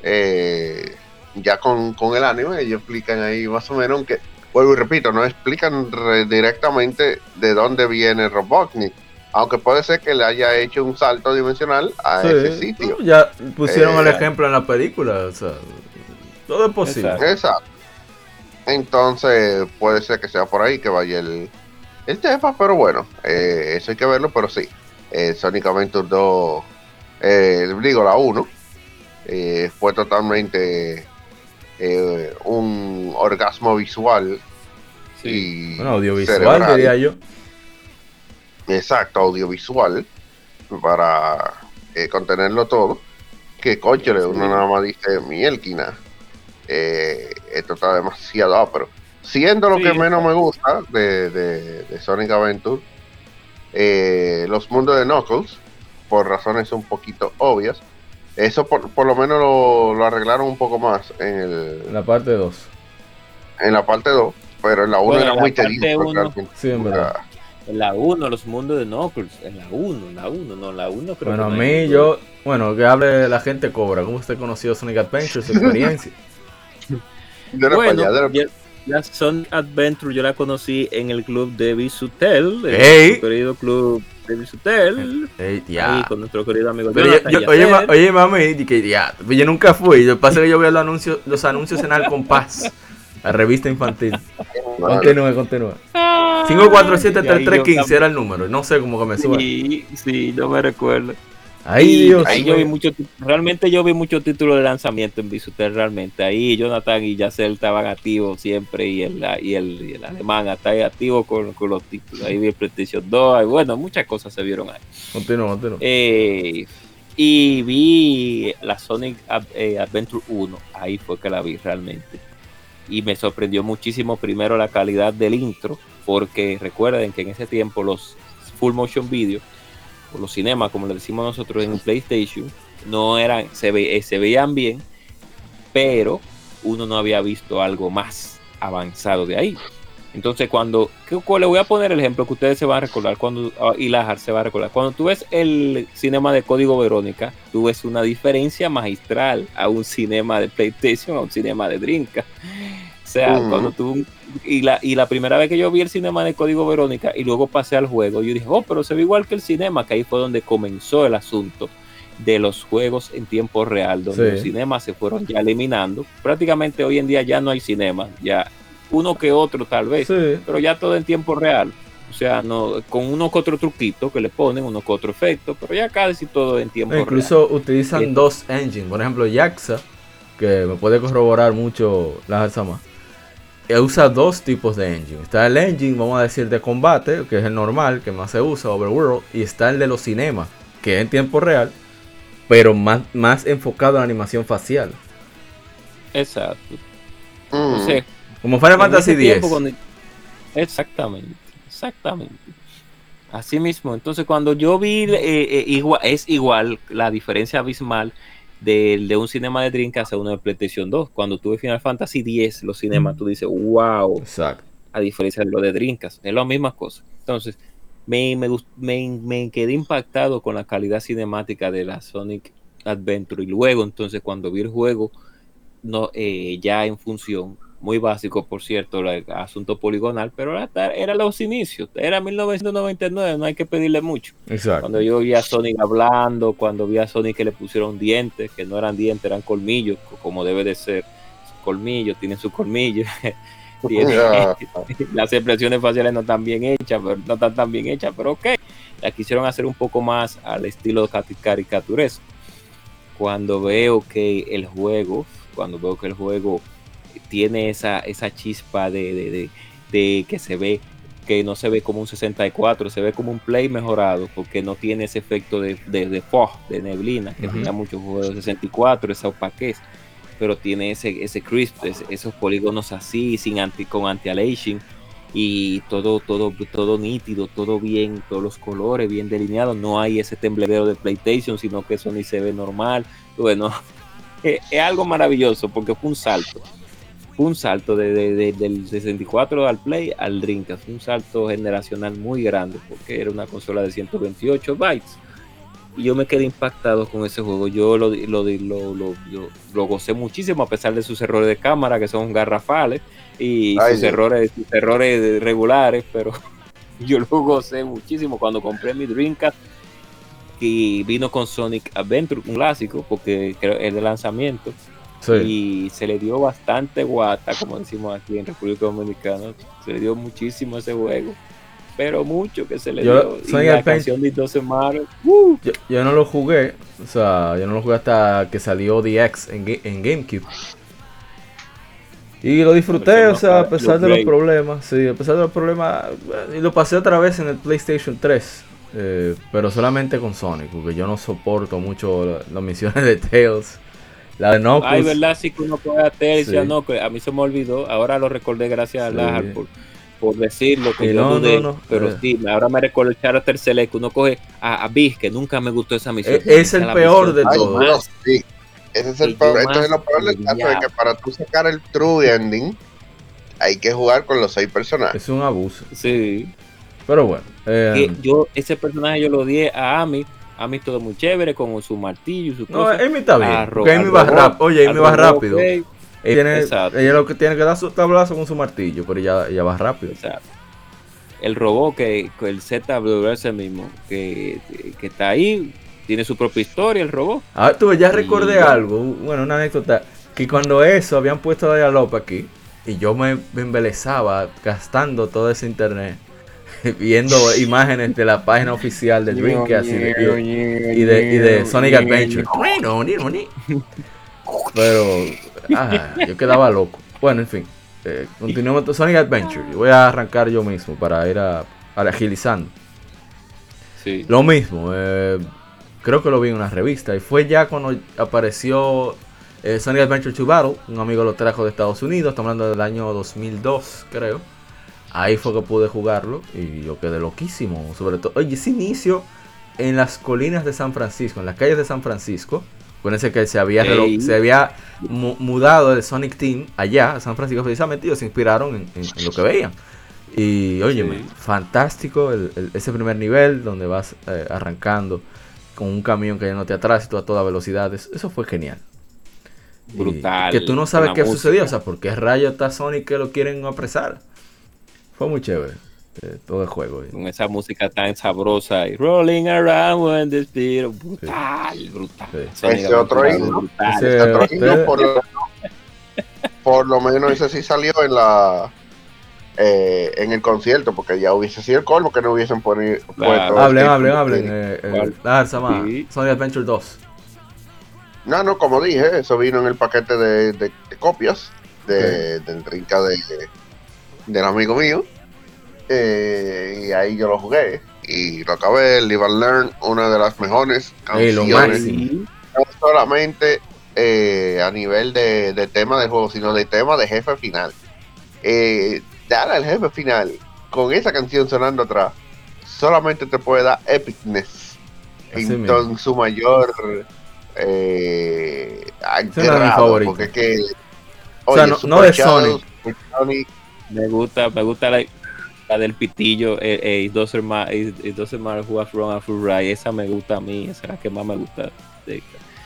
eh, ya con, con el anime ellos explican ahí más o menos que, vuelvo y repito, no explican re- directamente de dónde viene Robotnik, aunque puede ser que le haya hecho un salto dimensional a Sí, ese sitio. ya pusieron Eh, el ejemplo en la película, o sea, todo es posible. Exacto. Exacto. Entonces puede ser que sea por ahí que vaya el, el tema, pero bueno, eh, eso hay que verlo, pero sí. Eh, Sonic Adventure 2, eh, digo la 1, eh, fue totalmente eh, un orgasmo visual y Bueno, audiovisual cerebral. diría yo. Exacto, audiovisual para eh, contenerlo todo. Que coche, uno nada más dice mielquina. Eh, esto está demasiado ápero. Siendo lo Sí, que menos me gusta de, de- de Sonic Adventure, eh, los mundos de Knuckles, por razones un poquito obvias, eso por, por lo menos lo, lo arreglaron un poco más en, el, En la parte 2. en la parte 2, pero en la 1 Bueno, era en la muy parte tedioso. Sí, en verdad. En la 1, los mundos de Knuckles. En la 1, en la 1, no, en la 1 creo Bueno, a mí hay yo, bueno, que hable la gente cobra. ¿Cómo usted conoció Sonic Adventure, su experiencia? Yo era Bueno, allá, de- ya, ya Sonic Adventure yo la conocí en el club de Bisutel, el ¡Ey! nuestro querido club de Bisutel. Ey, Ahí ya. con nuestro querido amigo Pero yo- yo- oye, ma- oye, mami, que ya, yo nunca fui. Lo que pasa es que yo veo los anuncios, los anuncios en Alcompás, la revista infantil. Continúe, continúe. 547-3315 era el número. No sé cómo que me sube. Sí, sí, no me recuerdo. Ay, Dios. ahí yo vi mucho, realmente yo vi muchos títulos de lanzamiento en Bisutel realmente. Ahí Jonathan y Yacel estaban activos siempre y el, y el, y el alemán está ahí activo con, con los títulos. Ahí vi el PlayStation 2, y bueno, muchas cosas se vieron ahí. Continúa, continúa. Eh, y vi la Sonic eh, Adventure 1, ahí fue que la vi realmente. Y me sorprendió muchísimo primero la calidad del intro, porque recuerden que en ese tiempo los full motion video, o los cinemas, como le decimos nosotros en PlayStation, no eran, se, ve- eh, se veían bien, pero uno no había visto algo más avanzado de ahí. Entonces, cuando ¿qué- cuál- le voy a poner el ejemplo que ustedes se van a recordar, cuando ah, y Lajar se va a recordar. Cuando tú ves el cinema de Código Verónica, tú ves una diferencia magistral a un cinema de PlayStation, a un cinema de Drinka. O sea, cuando tú y la, y la primera vez que yo vi el cinema de Código Verónica y luego pasé al juego, yo dije, oh, pero se ve igual que el cinema, que ahí fue donde comenzó el asunto de los juegos en tiempo real, donde Sí. los cinemas se fueron ya eliminando. Prácticamente hoy en día ya no hay cinema, ya uno que otro tal vez, Sí. pero ya todo en tiempo real. O sea, no, con uno que otro truquito que le ponen, uno que otro efecto, pero ya casi todo en tiempo No, real. incluso utilizan Eh, dos engines. Por ejemplo, Yaxa, que me puede corroborar mucho la Sama, usa dos tipos de engine. Está el engine, vamos a decir, de combate, que es el normal, que más se usa, Overworld, y está el de los cinemas, que es en tiempo real, pero más, más enfocado en animación facial. Exacto. Mm. Como Final Fantasy X. cuando- Exactamente, exactamente. Así mismo. Entonces, cuando yo vi, eh, eh, igual, es igual la diferencia abismal del de un cinema de Dreamcast a uno de PlayStation 2. Cuando tuve Final Fantasy X, los cinemas, tú dices, wow, Exacto. a diferencia de lo de Dreamcast. Es la misma cosa. Entonces, me, me, me, me quedé impactado con la calidad cinemática de la Sonic Adventure. Y luego, entonces, cuando vi el juego no, eh, ya en función, muy básico, por cierto, el asunto poligonal, pero era, era los inicios, era 1999, no hay que pedirle mucho. Exacto. Cuando yo vi a Sonic hablando, cuando vi a Sonic que le pusieron dientes, que no eran dientes, eran colmillos, co- como debe de ser. Colmillos, tienen sus colmillos. Tiene- Ya. las expresiones faciales no están bien hechas, pero no están tan bien hechas, pero ok. La quisieron hacer un poco más al estilo cari- caricaturesco. Cuando veo que el juego, cuando veo que el juego tiene esa, esa chispa de, de- de- de que se ve, que no se ve como un 64, se ve como un play mejorado, porque no tiene ese efecto de, de, de fog, de neblina, que tenía muchos juegos de 64, esa opaquez pero tiene ese, ese crisp, ese- esos polígonos así, sin anti, con anti-aliasing y todo, todo, todo nítido, todo bien, todos los colores bien delineados, no hay ese tembledero de PlayStation, sino que eso ni se ve normal, bueno, es, es algo maravilloso porque fue un salto un salto de, de- de- del 64 al Play al Dreamcast, un salto generacional muy grande porque era una consola de 128 bytes. Y yo me quedé impactado con ese juego. Yo lo, lo, lo, lo, gocé muchísimo a pesar de sus errores de cámara que son garrafales y Ay, sus errores, sus errores regulares, pero yo lo gocé muchísimo cuando compré mi Dreamcast y vino con Sonic Adventure, un clásico, porque creo es de lanzamiento Sí. y se le dio bastante guata, como decimos aquí en República Dominicana. Se le dio muchísimo ese juego, pero mucho que se le Yo- dio. Y la canción de 12 Mario, ¡uh! Yo, yo no lo jugué, o sea, yo no lo jugué hasta que salió DX en, en GameCube. Y lo disfruté, o sea, a pesar de los problemas, sí, a pesar de los problemas, bueno, y lo pasé otra vez en el PlayStation 3, eh, pero solamente con Sonic, porque yo no soporto mucho la- las misiones de Tails, la de Knuckles. Ay, verdad, sí que uno puede hacer y Sí. decía, no, que a mí se me olvidó. Ahora lo recordé gracias a Sí. Lahar por, por decirlo, que Y yo no, dudé, no, no, pero eh. sí, ahora me hasta el Select, uno coge a, a Biz, que nunca me gustó esa misión. Eh, es el peor misión de más Ay, todo. Dios, sí. Ese es el Y peor. Entonces, más lo peor del caso es odiaba. que para tú sacar el true ending, hay que jugar con los seis personajes. Es un abuso. Sí. Pero bueno. eh, yo ese personaje yo lo di a Ami Ami todo muy chévere con su martillo y su no, Amy está bien. A Porque Amy va rápido. Oye, Amy va rápido. Ella, tiene- Exacto. ella lo que tiene que dar su tablazo con su martillo, pero ella, ella va rápido. exacto. el robot que que el ZW ese mismo que, que está ahí tiene su propia historia el robot Ah, tú ya recordé Y- algo, bueno, una anécdota, que cuando eso habían puesto a Dialop aquí, y yo me, me embelezaba gastando todo ese internet, viendo imágenes de la página oficial del Dreamcast y de, y de, y de Sonic Adventure. Pero, ah, yo quedaba loco. Bueno, en fin, eh, continuemos con Sonic Adventure. Yo voy a arrancar yo mismo para ir a, a agilizando. sí Lo mismo, eh, creo que lo vi en una revista y fue ya cuando apareció eh, Sonic Adventure 2 Battle, un amigo lo trajo de Estados Unidos, estamos hablando del año 2002 creo. Ahí fue que pude jugarlo y yo quedé loquísimo, sobre todo, oye, ese inicio en las colinas de San Francisco, en las calles de San Francisco. Acuérdense que se había, se había mu- mudado el Sonic Team allá, a San Francisco, precisamente, y ellos se inspiraron en, en- en lo que veían. Y óyeme, Sí. fantástico el- el- ese primer nivel donde vas eh, arrancando con un camión que ya no te atrasa y tú a toda velocidad. Eso, fue genial. Y Brutal, que tú no sabes qué sucedió, o sea, por qué rayo está Sonic que lo quieren apresar. Fue muy chévere eh, todo el juego. con esa música tan sabrosa y rolling around when the speed brutal brutal Sí. Ese otro himno. brutal. Ese- Otro himno, por, lo, por lo menos ese sí salió en la eh, en el concierto, porque ya hubiese sido el colmo que no hubiesen poni- puesto. Claro. Hablen, hablen, hablen. Eh, eh, ah, Sí. Sonic Adventure 2. No, no, como dije, eso vino en el paquete de, de- de copias de, del trinca de, del amigo mío. Eh, y ahí yo lo jugué. Y lo acabé, Live and Learn, una de las mejores canciones. No solamente eh, a nivel de, de tema de juego, sino de tema de jefe final. Eh, dar al jefe final con esa canción sonando atrás, solamente te puede dar epicness Así en, mismo. en su mayor eh, de porque O sea, no- de Sonic. Sonic, me gusta me gusta la, la del pitillo eh, eh, it doesn't ma- it- doesn't matter who has wrong or who right esa me gusta a mí esa es la que más me gusta de-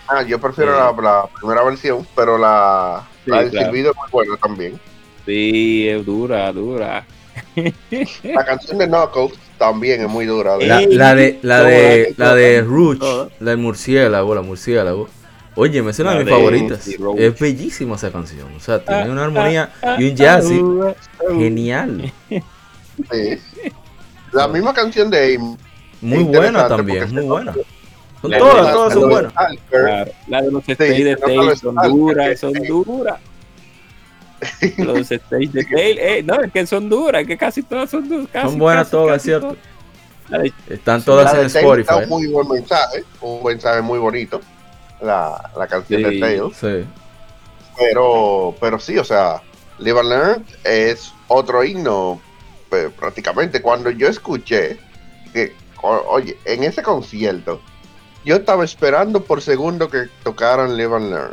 ah, yo prefiero Eh. la, la primera versión, pero la, Sí, la del claro. silbido es muy buena también. sí es dura dura La canción de Knuckles también es muy dura. La, la de, la de, la de toda. la del murciélago, la murciélago. Oye, me es una La de mis de- favoritas. sí. Es bellísima esa canción. O sea, tiene Ah, una armonía ah, y un jazz y- ah, ah, genial. Sí. La misma canción de Aim. Muy buena también, muy buena. Son La- todas, la- todas son buenas. Claro, la de los stage de no, no, Tail son duras, son duras. Los stage de Tail, eh, no, es que son duras, es que casi todas son duras. casi, Son buenas casi, todas, casi ¿cierto? todas. De- Están todas La en de Spotify. un muy buen mensaje, un mensaje muy bonito. La, la canción Sí. de Tails. Sí. Pero, pero sí, o sea, Live and Learn es otro himno pues, prácticamente. Cuando yo escuché que, oye, en ese concierto, yo estaba esperando por segundo que tocaran Live and Learn.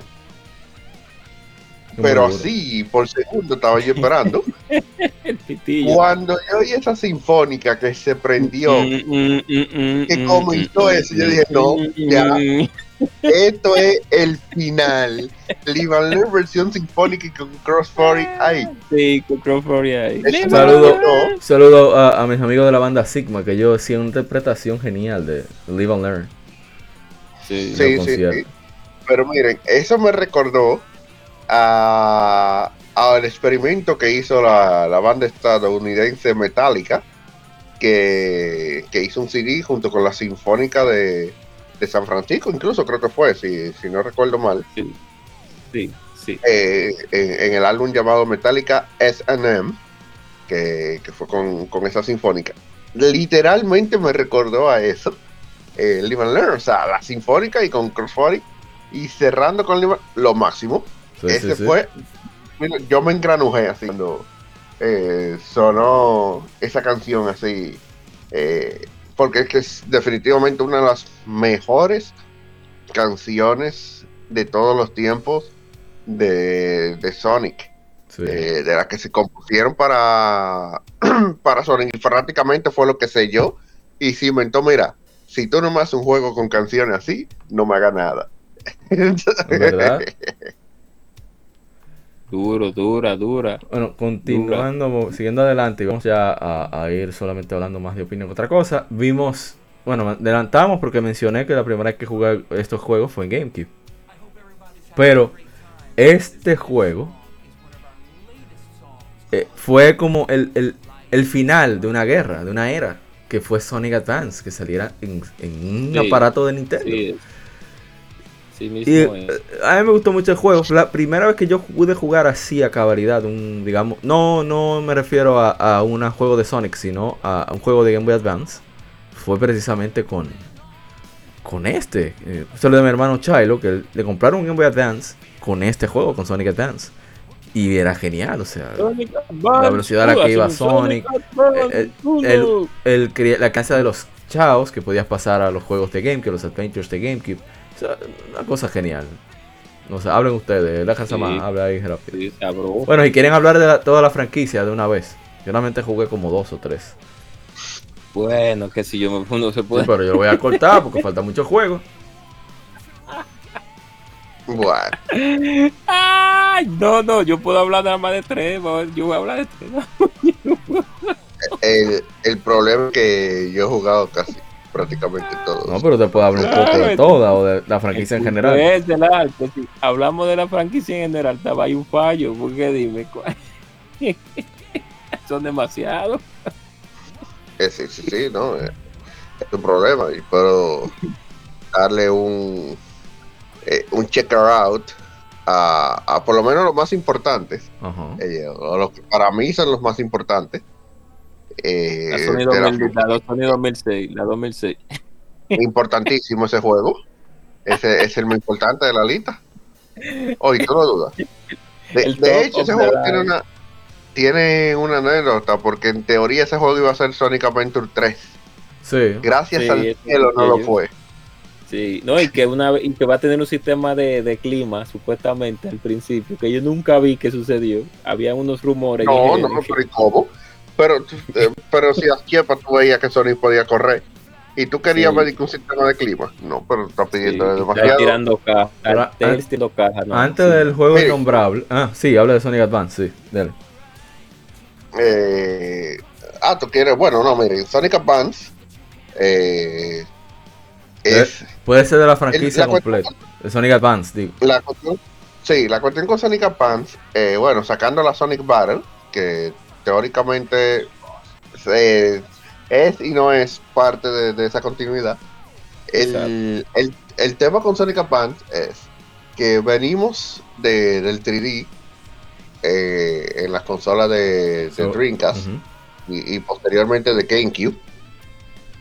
Pero así por segundo estaba yo esperando. Cuando yo oí esa sinfónica que se prendió, Mm, mm, mm, que comenzó eso, yo dije, no, ya. Esto es el final. Lear versión sinfónica y con Crossfire ahí. Sí, con ahí. Eso Un me saludo, saludo a, a mis amigos de la banda Sigma, que yo hacía una interpretación genial de Live and Learn. Sí. Sí. Sí. Pero miren, eso me recordó a- al experimento que hizo la, la banda estadounidense Metallica, que, que hizo un CD junto con la Sinfónica de, de San Francisco, incluso creo que fue, si, si no recuerdo mal, Sí, sí. eh, en, en el álbum llamado Metallica SM, que, que fue con, con esa sinfónica. Literalmente me recordó a eso, eh, Live and Learn, o sea, la sinfónica y con Crossfire, y cerrando con Live lo máximo. Sí, Ese sí. fue, yo me engranujé así cuando eh, sonó esa canción así, eh, porque es que es definitivamente una de las mejores canciones de todos los tiempos de, de Sonic, Sí. eh, de las que se compusieron para, para Sonic y prácticamente fue lo que selló y cimentó, mira, si tú no me haces un juego con canciones así, no me haga nada. ¿Verdad? Duro, dura, dura. Bueno, continuando, siguiendo adelante, y vamos ya a, a ir solamente hablando más de opinión que otra cosa. Vimos, bueno, adelantamos porque mencioné que la primera vez que jugué estos juegos fue en GameCube. Pero este juego eh, fue como el, el- el final de una guerra, de una era, que fue Sonic Advance, que saliera en, en un Sí. aparato de Nintendo. Sí. Sí mismo Y es. eh, a mí me gustó mucho el juego. La primera vez que yo pude jugar así a cabalidad, un, digamos, no, no me refiero a, a un juego de Sonic, sino a, a un juego de Game Boy Advance, fue precisamente con, con este. Eh, solo de mi hermano Chilo, que le compraron un Game Boy Advance con este juego, con Sonic Advance. Y era genial, o sea, Sonic la velocidad a la que iba Sonic, el, el, el la alcance de los chaos que podías pasar a los juegos de GameCube, los adventures de GameCube. Sea, una cosa genial. No sé, hablen ustedes, la casa Sí. más, habla ahí rápido. Sí. Bueno, si quieren hablar de la- toda la franquicia de una vez. Yo realmente jugué como dos o tres. Bueno, que si yo me pongo se Sí, puede. pero yo lo voy a cortar porque falta mucho juego. Bueno, Ay, no, no, yo puedo hablar nada más de tres. Yo voy a hablar de tres. ¿no? el, el problema es que yo he jugado casi prácticamente todos. No, pero te puedo hablar un poco de toda o de la franquicia en general. Es el arte, si hablamos de la franquicia en general, estaba ahí un fallo, porque dime, ¿cuál? son demasiados. Eh, sí, sí, sí, no, eh, es un problema y puedo darle un eh, un checker out a, a por lo menos los más importantes, eh, o los que para mí son los más importantes. Eh, La Sony, de la 2000, la Sony 2006, la 2006. importantísimo ese juego. Ese es el más importante de la lista. Hoy tú no dudas. De, de hecho, ese juego tiene una, tiene una anécdota, porque en teoría ese juego iba a ser Sonic Adventure 3. Sí. Gracias Sí, al cielo no lo fue. Sí, no, y que una y que va a tener un sistema de, de clima, supuestamente, al principio, que yo nunca vi que sucedió. Había unos rumores. No, dije, no, pero ¿y cómo? Pero, eh, pero si a Kiepa tú veías que Sonic podía correr y tú querías Sí. medir un sistema de clima. No, pero está sí, pidiendo está demasiado. tirando caja, está tirando caja, no, Antes sí. del juego innombrable. Ah, sí, habla de Sonic Advance, sí. Dale. Eh, ah, tú quieres. Bueno, no, miren, Sonic Advance eh, es Puede ser de la franquicia la cuestión- completa. De Sonic Advance, digo. la cuestión. Sí, la cuestión con Sonic Advance, eh, bueno, sacando la Sonic Battle, que teóricamente es y no es parte de, de esa continuidad. El, el- el tema con Sonic Advance es que venimos de, del 3D eh, en las consolas de, de So- Dreamcast y, y posteriormente de GameCube.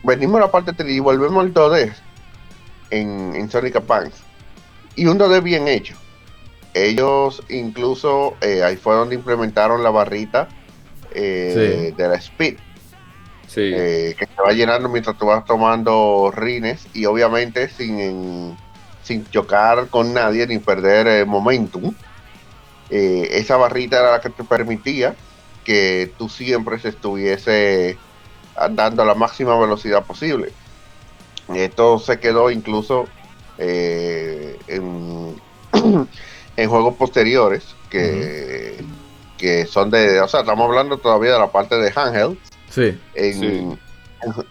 Venimos a la parte 3D y volvemos al 2D en, en Sonic Advance. Y un 2D bien hecho. Ellos incluso eh, ahí fue donde implementaron la barrita eh, de la Speed. Sí, eh, que se va llenando mientras tú vas tomando rines y obviamente sin, sin chocar con nadie ni perder eh, momentum. eh, esa barrita era la que te permitía que tú siempre se estuviese andando a la máxima velocidad posible. Esto se quedó incluso eh, en, en juegos posteriores que, que son de, o sea, estamos hablando todavía de la parte de handheld, Sí. en, Sí. en-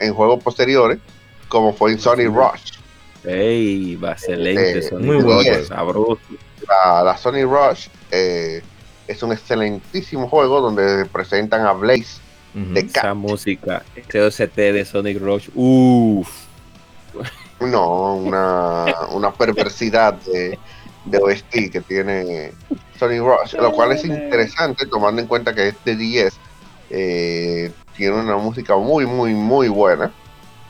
en juegos posteriores, como fue en Sonic Rush. Ey, va excelente, Eh, muy Rush, bueno. sabroso. La, la Sonic Rush eh, es un excelentísimo juego donde presentan a Blaze de Esa música, ese OST de Sonic Rush, uff. No, una, una perversidad de, de OST que tiene Sonic Rush, lo cual es interesante tomando en cuenta que este 10 eh, tiene una música muy, muy, muy buena,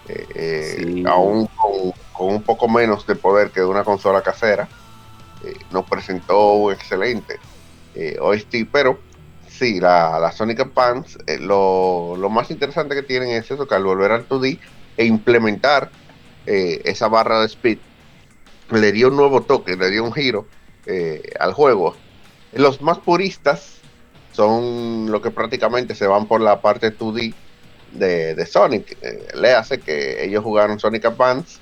eh, eh, Sí. aún con, con un poco menos de poder que de una consola casera. eh, nos presentó un excelente eh, OST, pero sí, la, la Sonic eh, lo, lo más interesante que tienen es eso, que al volver al 2D e implementar eh, esa barra de speed, le dio un nuevo toque, le dio un giro eh, al juego. Los más puristas son los que prácticamente se van por la parte 2D de, de Sonic. Eh, le hace que ellos jugaron Sonic Advance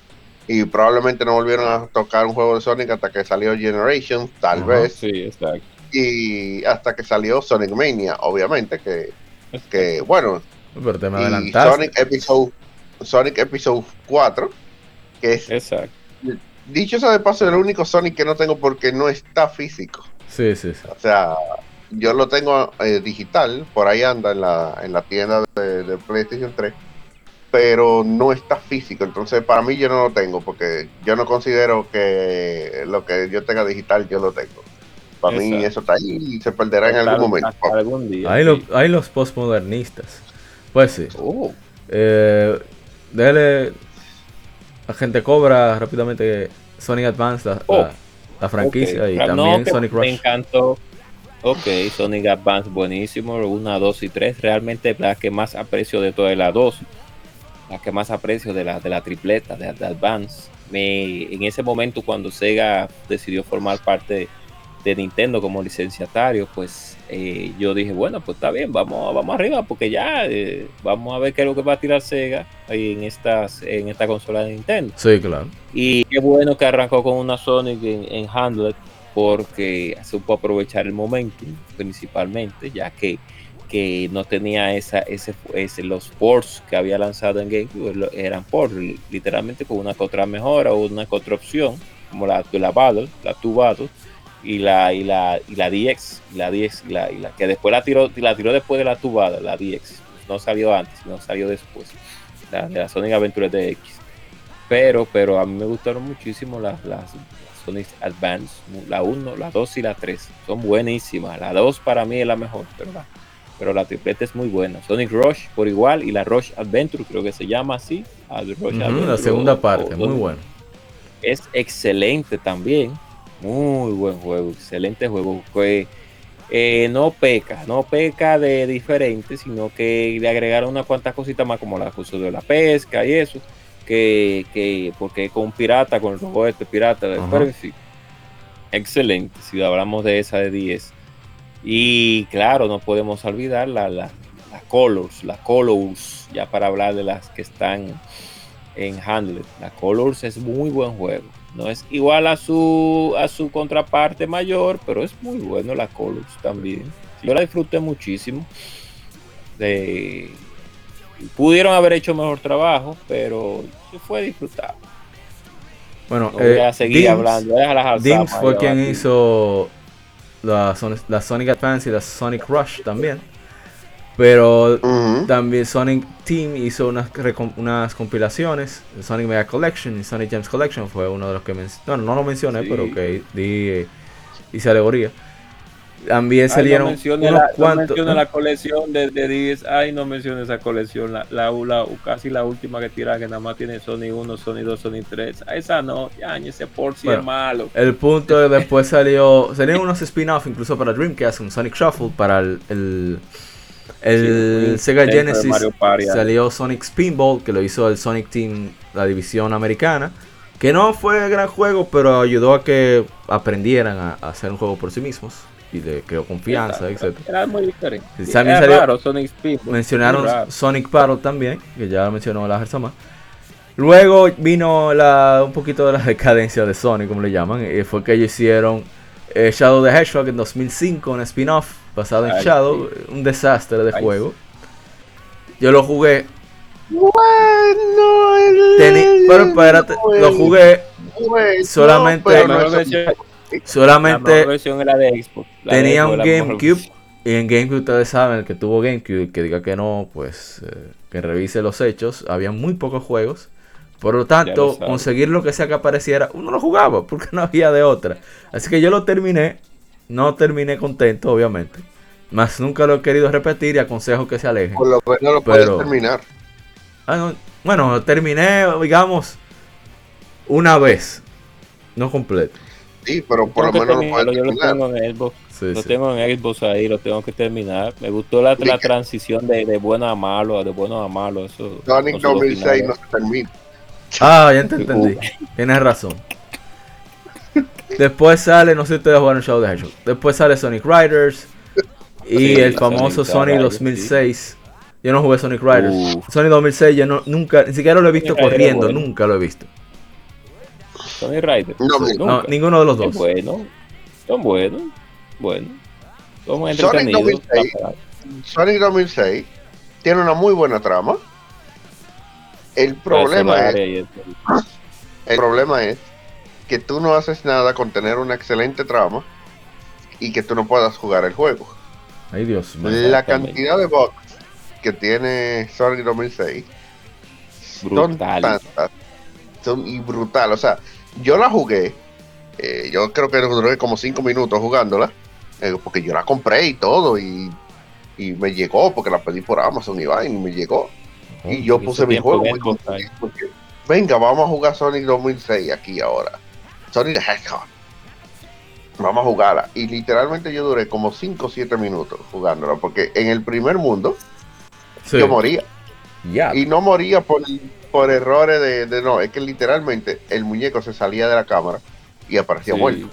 y probablemente no volvieron a tocar un juego de Sonic hasta que salió Generations, tal vez, Sí, exacto. y hasta que salió Sonic Mania, obviamente, que, que bueno, Pero te me y adelantaste. Sonic Episode, Sonic Episode 4, que es, Exacto. dicho sea de paso, el único Sonic que no tengo porque no está físico. Sí, sí, sí. O sea, yo lo tengo eh, digital, por ahí anda en la, en la tienda de, de PlayStation 3, pero no está físico. Entonces, para mí yo no lo tengo porque yo no considero que lo que yo tenga digital yo lo tengo. Para mí Exacto. eso está ahí y se perderá en algún momento. hasta algún día. Hay, sí. lo- hay los postmodernistas. Pues sí. Oh, Eh, dele a gente cobra rápidamente Sonic Advance, la, Oh, la- la franquicia, y Ah, también no, Sonic Me Rush. encantó. Ok, Sonic Advance buenísimo, 1, 2 y 3. Realmente la que más aprecio de todas las dos. La que más aprecio de la, de la tripleta, de, de Advance. Me, en ese momento cuando Sega decidió formar parte de Nintendo como licenciatario, pues eh, yo dije, bueno, pues está bien, vamos, vamos arriba, porque ya eh, vamos a ver qué es lo que va a tirar Sega en, estas, en esta consola de Nintendo. Sí, claro. Y qué bueno que arrancó con una Sonic en, en Handlet porque supo aprovechar el momento principalmente, ya que, que no tenía esa, ese, ese- los ports que había lanzado en GameCube, eran ports, li- literalmente con una que otra mejora o una que otra opción, como la, la Battle, la Two Battle, y la, y la, y la DX, y la DX, y la, y la que después la tiró, la tiró después de la Battle, la DX, no salió antes, no salió después, la de la Sonic Adventure DX pero pero a mí me gustaron muchísimo las, las, las Sonic Advance, la 1, la 2 y la 3, son buenísimas, la 2 para mí es la mejor, pero la, pero la tripleta es muy buena, Sonic Rush por igual y la Rush Adventure creo que se llama así, ah, Rush Adventure, la segunda parte, o- muy bueno. es excelente también. Muy buen juego, excelente juego. Que eh, no peca, no peca de diferente, sino que le agregaron unas cuantas cositas más como la uso de la pesca y eso. Que, que porque con pirata, con el robot este pirata, Ajá. pero en fin, excelente. Si hablamos de esa de 10. Y claro, no podemos olvidar la, la, la Colors, la Colors, ya para hablar de las que están en Handlet. La Colors es muy buen juego. No es igual a su a su contraparte mayor, pero es muy bueno la Colors también. Yo la disfruté muchísimo. De- pudieron haber hecho mejor trabajo, pero sí fue disfrutable. Bueno, No voy a eh, seguir Dims- hablando. al Dims fue quien hizo la, la Sonic Advance y la Sonic Rush también. Pero Ujú. también Sonic Team hizo unas, unas compilaciones. Sonic Mega Collection y Sonic Gems Collection fue uno de los que mencioné. No, no lo mencioné, Sí. pero que di, eh, hice alegoría. También Ay, salieron no unos la, no cuantos. ¿eh? la colección de, de 10. Ay, no mencione esa colección. La, la, la- casi la última que tira, que nada más tiene Sony 1, Sony 2, Sony 3. A esa no, ya, ese por si Bueno. es malo. El punto es después salió. Salieron unos spin-off incluso para Dreamcast, un Sonic Shuffle, para el. el, el Sí, Sega Genesis Party, salió Sonic Spinball, que lo hizo el Sonic Team, la división americana. Que no fue gran juego, pero ayudó a que aprendieran a, a hacer un juego por sí mismos. y le creó confianza, etc. Era muy diferente. Sí, Era salió- raro Sonic muy Mencionaron raro. Sonic Battle también, que ya lo mencionó la Gersama. Luego vino la, un poquito de la decadencia de Sonic, como le llaman, y fue que ellos hicieron eh, Shadow the Hedgehog en 2005, un spin-off basado en Ay, Shadow, un desastre de Ay, juego. Yo lo jugué, Bueno, el- teni- pero espérate, lo jugué bueno, solamente- pero La no la mejor solamente versión era de Xbox. La de tenía Xbox un la GameCube. Y en GameCube ustedes saben, el que tuvo GameCube, el que diga que no, pues eh, que revise los hechos. Había muy pocos juegos. Por lo tanto, conseguir lo que sea que apareciera, uno lo jugaba porque no había de otra. Así que yo lo terminé. No terminé contento, obviamente. Más nunca lo he querido repetir y aconsejo que se alejen. Por lo menos lo puedes terminar. Ah, no, bueno, terminé, digamos, una vez. No completo. Sí, pero por lo menos lo puedes terminarlo, yo lo terminar. tengo en Xbox. Sí, Lo sí. tengo en Xbox ahí, lo tengo que terminar. Me gustó la, la transición de, de bueno a malo, de bueno a malo. Eso, Sonic eso lo 2006 final. no se termina. Ah, ya te entendí. Tienes razón. Después sale, no sé si ustedes jugaron Shadow the Hedgehog. Después sale Sonic Riders. Y Sí, el famoso Sonic Sonic Riders, 2006. Yo no jugué Sonic Riders. Uf. Sonic 2006 yo no, nunca, ni siquiera lo he visto Sonic Riders corriendo, bueno. nunca lo he visto. Sonic Rider. No, Sí, no, No, nunca. ninguno de los Es dos. bueno. Son buenos. Bueno. Son muy Sonic entretenidos. 2006. Sonic 2006 tiene una muy buena trama. El problema es, el problema es que tú no haces nada con tener una excelente trama y que tú no puedas jugar el juego. Ay, Dios mío. La cantidad de bugs que tiene Sonic 2006 son Brutal. tantas, son y brutal. O sea, yo la jugué, eh, yo creo que duré como 5 minutos jugándola, eh, porque yo la compré y todo, y, y me llegó, porque la pedí por Amazon y vaina, y me llegó. Y yo puse mi juego muy porque, venga, vamos a jugar Sonic 2006 aquí ahora. Sonic the Hedgehog. Vamos a jugarla. Y literalmente yo duré como 5 o 7 minutos jugándola, porque en el primer mundo Sí. yo moría. Y no moría por, por errores de, de no, es que literalmente el muñeco se salía de la cámara y aparecía Sí. muerto.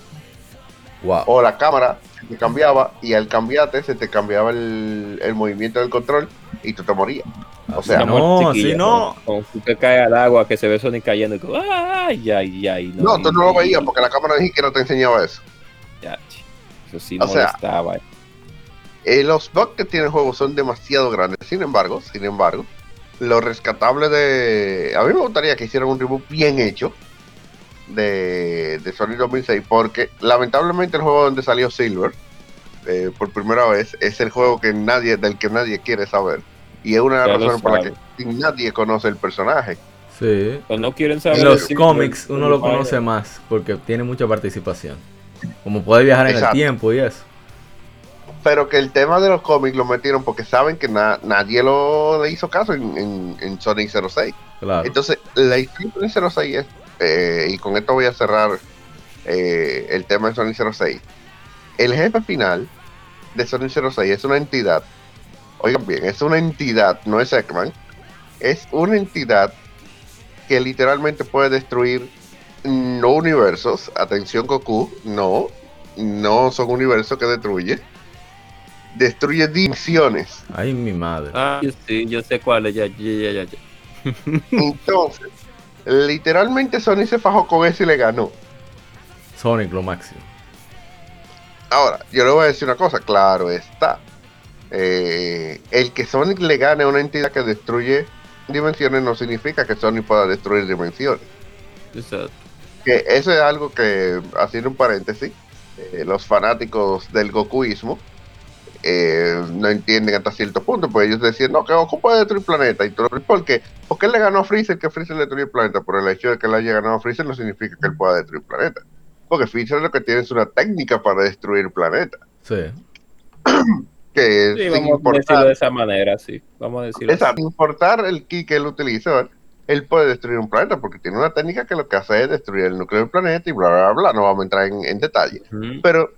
Wow. O la cámara se te cambiaba y al cambiarte se te cambiaba el, el movimiento del control y tú te morías. O sea, no, chiquilla, no. Como como que cae al agua, que se ve Sonic cayendo y como, ay, ay, ay. No, tú no lo veías porque la cámara ni siquiera te enseñaba eso. Ya, eso sí O sea, molestaba. Eh, los bugs que tiene el juego son demasiado grandes. Sin embargo, sin embargo, lo rescatable de. A mí me gustaría que hicieran un reboot bien hecho de, de Sonic 2006, porque lamentablemente el juego donde salió Silver eh, por primera vez es el juego que nadie del que nadie quiere saber. Y es una de las razones por las que nadie conoce el personaje. Sí. Pues no quieren saber. En los cómics uno lo conoce más porque tiene mucha participación. Como puede viajar en el tiempo y eso. Pero que el tema de los cómics lo metieron porque saben que na- nadie lo le hizo caso en, en- en Sonic 06. Claro. Entonces, la historia de 06 es, eh, y con esto voy a cerrar eh, el tema de Sonic 06. El jefe final de Sonic 06 es una entidad, oigan bien, es una entidad, no es Eggman, es una entidad que literalmente puede destruir no universos, atención Goku, no, no son universos que destruye, destruye dimensiones. Ay, mi madre. Ah, yo sí, yo sé cuál es. Ya, ya, ya, ya, ya. Entonces, literalmente Sonic se fajó con eso y le ganó. Sonic lo máximo. Ahora, yo le voy a decir una cosa, claro está. Eh, el que Sonic le gane a una entidad que destruye dimensiones no significa que Sonic pueda destruir dimensiones. Exacto. Que eso es algo que, haciendo un paréntesis, eh, los fanáticos del Gokuismo eh, no entienden hasta cierto punto, porque ellos decían, no, que Goku puede destruir planeta. Y todo, ¿Por qué? Porque él le ganó a Freezer, que Freezer destruyó el planeta. Por el hecho de que él haya ganado a Freezer no significa que él pueda destruir planeta. Porque Freezer lo que tiene es una técnica para destruir planeta. Sí. Que Sí, vamos a decirlo importar, de esa manera, sí. Vamos a decirlo así. sin importar el ki que él utilizó, él puede destruir un planeta porque tiene una técnica que lo que hace es destruir el núcleo del planeta y bla, bla, bla. No vamos a entrar en, en detalle. Pero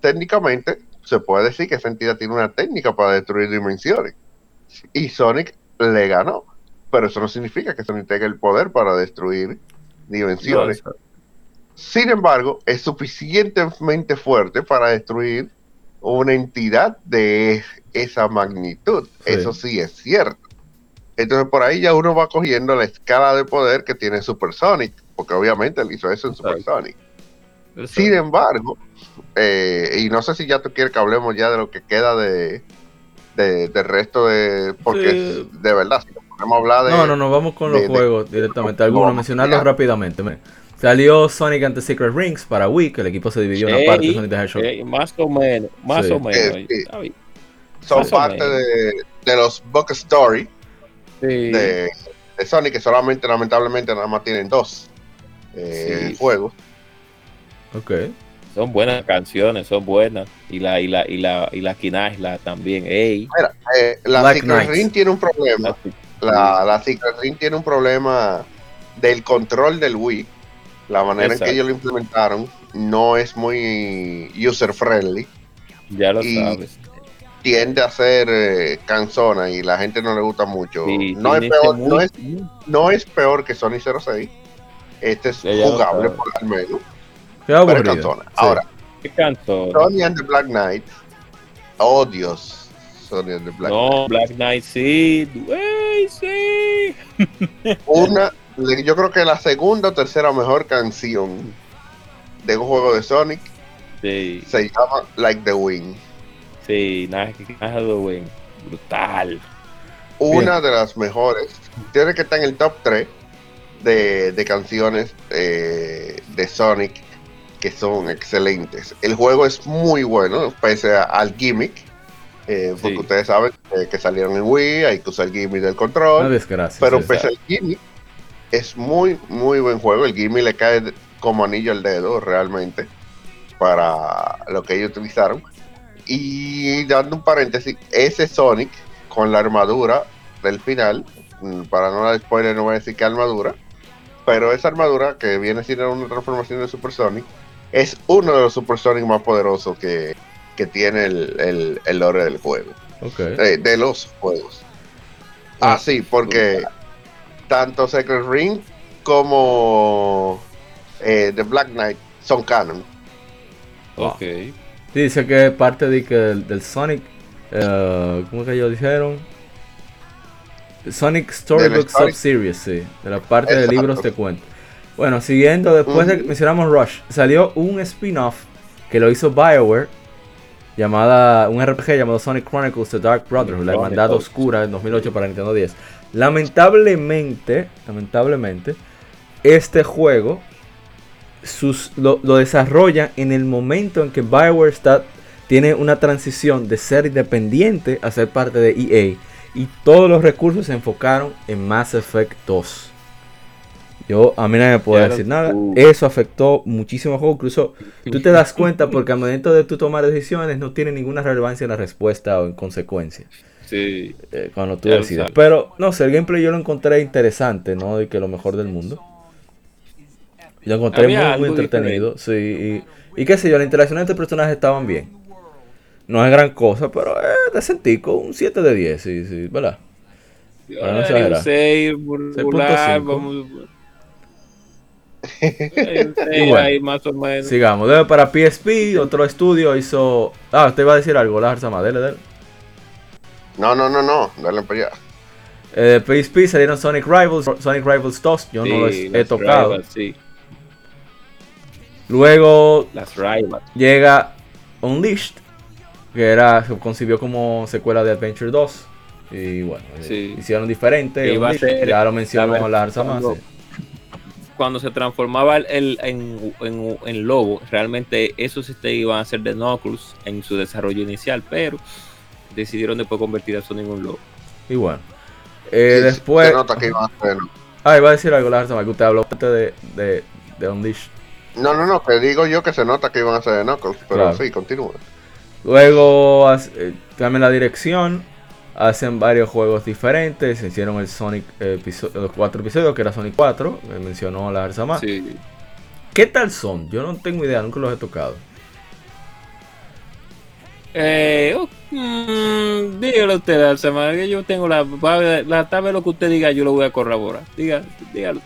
técnicamente se puede decir que esa entidad tiene una técnica para destruir dimensiones. Y Sonic le ganó. Pero eso no significa que Sonic tenga el poder para destruir dimensiones. No, Sin embargo, es suficientemente fuerte para destruir una entidad de esa magnitud. Sí. Eso sí es cierto. Entonces por ahí ya uno va cogiendo la escala de poder que tiene Super Sonic, porque obviamente él hizo eso en Super Exacto. Sonic. Sin embargo, eh, y no sé si ya tú quieres que hablemos ya de lo que queda de, de- del resto de... Porque Sí. de verdad, si a hablar de... No, no, no, vamos con los de- juegos directamente. no, Algunos, no, mencionarlos rápidamente. Miren. Salió Sonic and the Secret Rings para Wii, que el equipo se dividió en una Ey, parte de Sonic the Hedgehog. ey, más o menos, más Sí. o menos. Eh, sí. Son más parte de, de los Book Story Sí. de, de Sonic, que solamente lamentablemente nada más tienen dos eh, Sí. juegos. Ok. Son buenas canciones, son buenas. Y la, y la, y la, y la Kinajla también. Ey. Mira, eh, la Black Secret Knights. Ring tiene un problema. La, la Secret Ring tiene un problema del control del Wii. La manera en Exacto. que ellos lo implementaron no es muy user friendly. Ya lo Y- sabes. Tiende a ser eh, cansona y la gente no le gusta mucho. Sí, no, es peor, ese no, es, muy- no es peor que Sonic 06. Este es Ya, jugable por al menos. Qué Pero es cansona. Sí. Ahora, ¿Qué canto? Sony and the Black Knight. Oh Dios. Sony and the Black Knight. No, Black Knight sí. Ey, sí. Una, yo creo que la segunda o tercera mejor canción de un juego de Sonic Sí, se llama Like the Wind. sí, nada, nada de buen. Brutal. Una de las mejores. Tiene que estar en el top 3 de, de canciones eh, de Sonic que son excelentes. El juego es muy bueno, pese a- al gimmick. eh, porque Sí. ustedes saben eh, que salieron en Wii, hay que usar el gimmick del Una control. desgracia. Pero pese al gimmick, es muy, muy buen juego. El gimmick le cae como anillo al dedo realmente para lo que ellos utilizaron. Y dando un paréntesis, ese Sonic con la armadura del final, mm, para no dar spoiler, no voy a decir qué armadura, pero esa armadura que viene siendo una transformación de Super Sonic, es uno de los Super Sonic más poderosos que, que tiene el, el, el lore del juego Ok. eh, de los juegos. Ah, Ah, sí, porque tanto Secret Ring como eh, The Black Knight son canon. Ok. Dice que parte de que del, del Sonic. eh, ¿Cómo que ellos dijeron? Sonic Storybook Story- Sub-Series, sí. De la parte de libros de cuentos. Bueno, siguiendo, después de que mencionamos Rush, salió un spin-off que lo hizo BioWare. Llamada, un RPG llamado Sonic Chronicles The Dark Brotherhood, la hermandad oscura en 2008 para Nintendo 10. Lamentablemente, lamentablemente, este juego sus, lo, lo desarrollan en el momento en que BioWare está, tiene una transición de ser independiente a ser parte de EA. Y todos los recursos se enfocaron en Mass Effect 2. Yo, a mí nadie me puede decir nada. uh. Eso afectó muchísimo al juego. Incluso tú te das cuenta porque al momento de tú tomar decisiones no tiene ninguna relevancia en la respuesta o en consecuencia Sí. eh, cuando tú sabes. Pero no sé, el gameplay yo lo encontré interesante, ¿no? De que lo mejor del mundo. Lo encontré Había muy, entretenido, sí. Y, y qué sé yo, las interacciones entre personajes estaban bien. No es gran cosa, pero eh, decentico, un 7 de 10, sí, sí, ¿verdad? Para no Ay, exagerar. un seis, regular, 6.5. vamos. Y bueno, ahí más o menos. Sigamos, debe para PSP, otro estudio hizo... Ah, usted iba a decir algo, la Sama, dele, dele. No, no, no, no, dale para allá. Eh, PSP salieron Sonic Rivals, Sonic Rivals 2, yo no los he las tocado. Rivals, sí, Luego las Rivals. llega Unleashed, que era, se concibió como secuela de Adventure 2. Y bueno, eh, hicieron diferente. Iba a Unleashed, ser- ya lo ver, la cuando- sí. Cuando se transformaba el, el- en, en, en lobo, realmente esos este iban a ser de Knuckles en su desarrollo inicial, pero decidieron después convertir a Sonic en un lobo. Y bueno. Eh, Sí, después. Se nota que iban a hacer. Ah, iba a decir algo, la Arzama, que usted habló antes de, de, de Unleashed. No, no, no, que digo yo que se nota que iban a hacer de Knuckles, pero Claro. sí, continúa. Luego hace- eh, cambian la dirección, hacen varios juegos diferentes, hicieron el Sonic eh, los cuatro episodios, que era Sonic 4, me mencionó la Arzama. Sí. ¿Qué tal son? Yo no tengo idea, nunca los he tocado. Eh, oh, mm, dígalo usted, Alzama, que yo tengo la, la tal vez lo que usted diga, yo lo voy a corroborar. Diga, dígalo.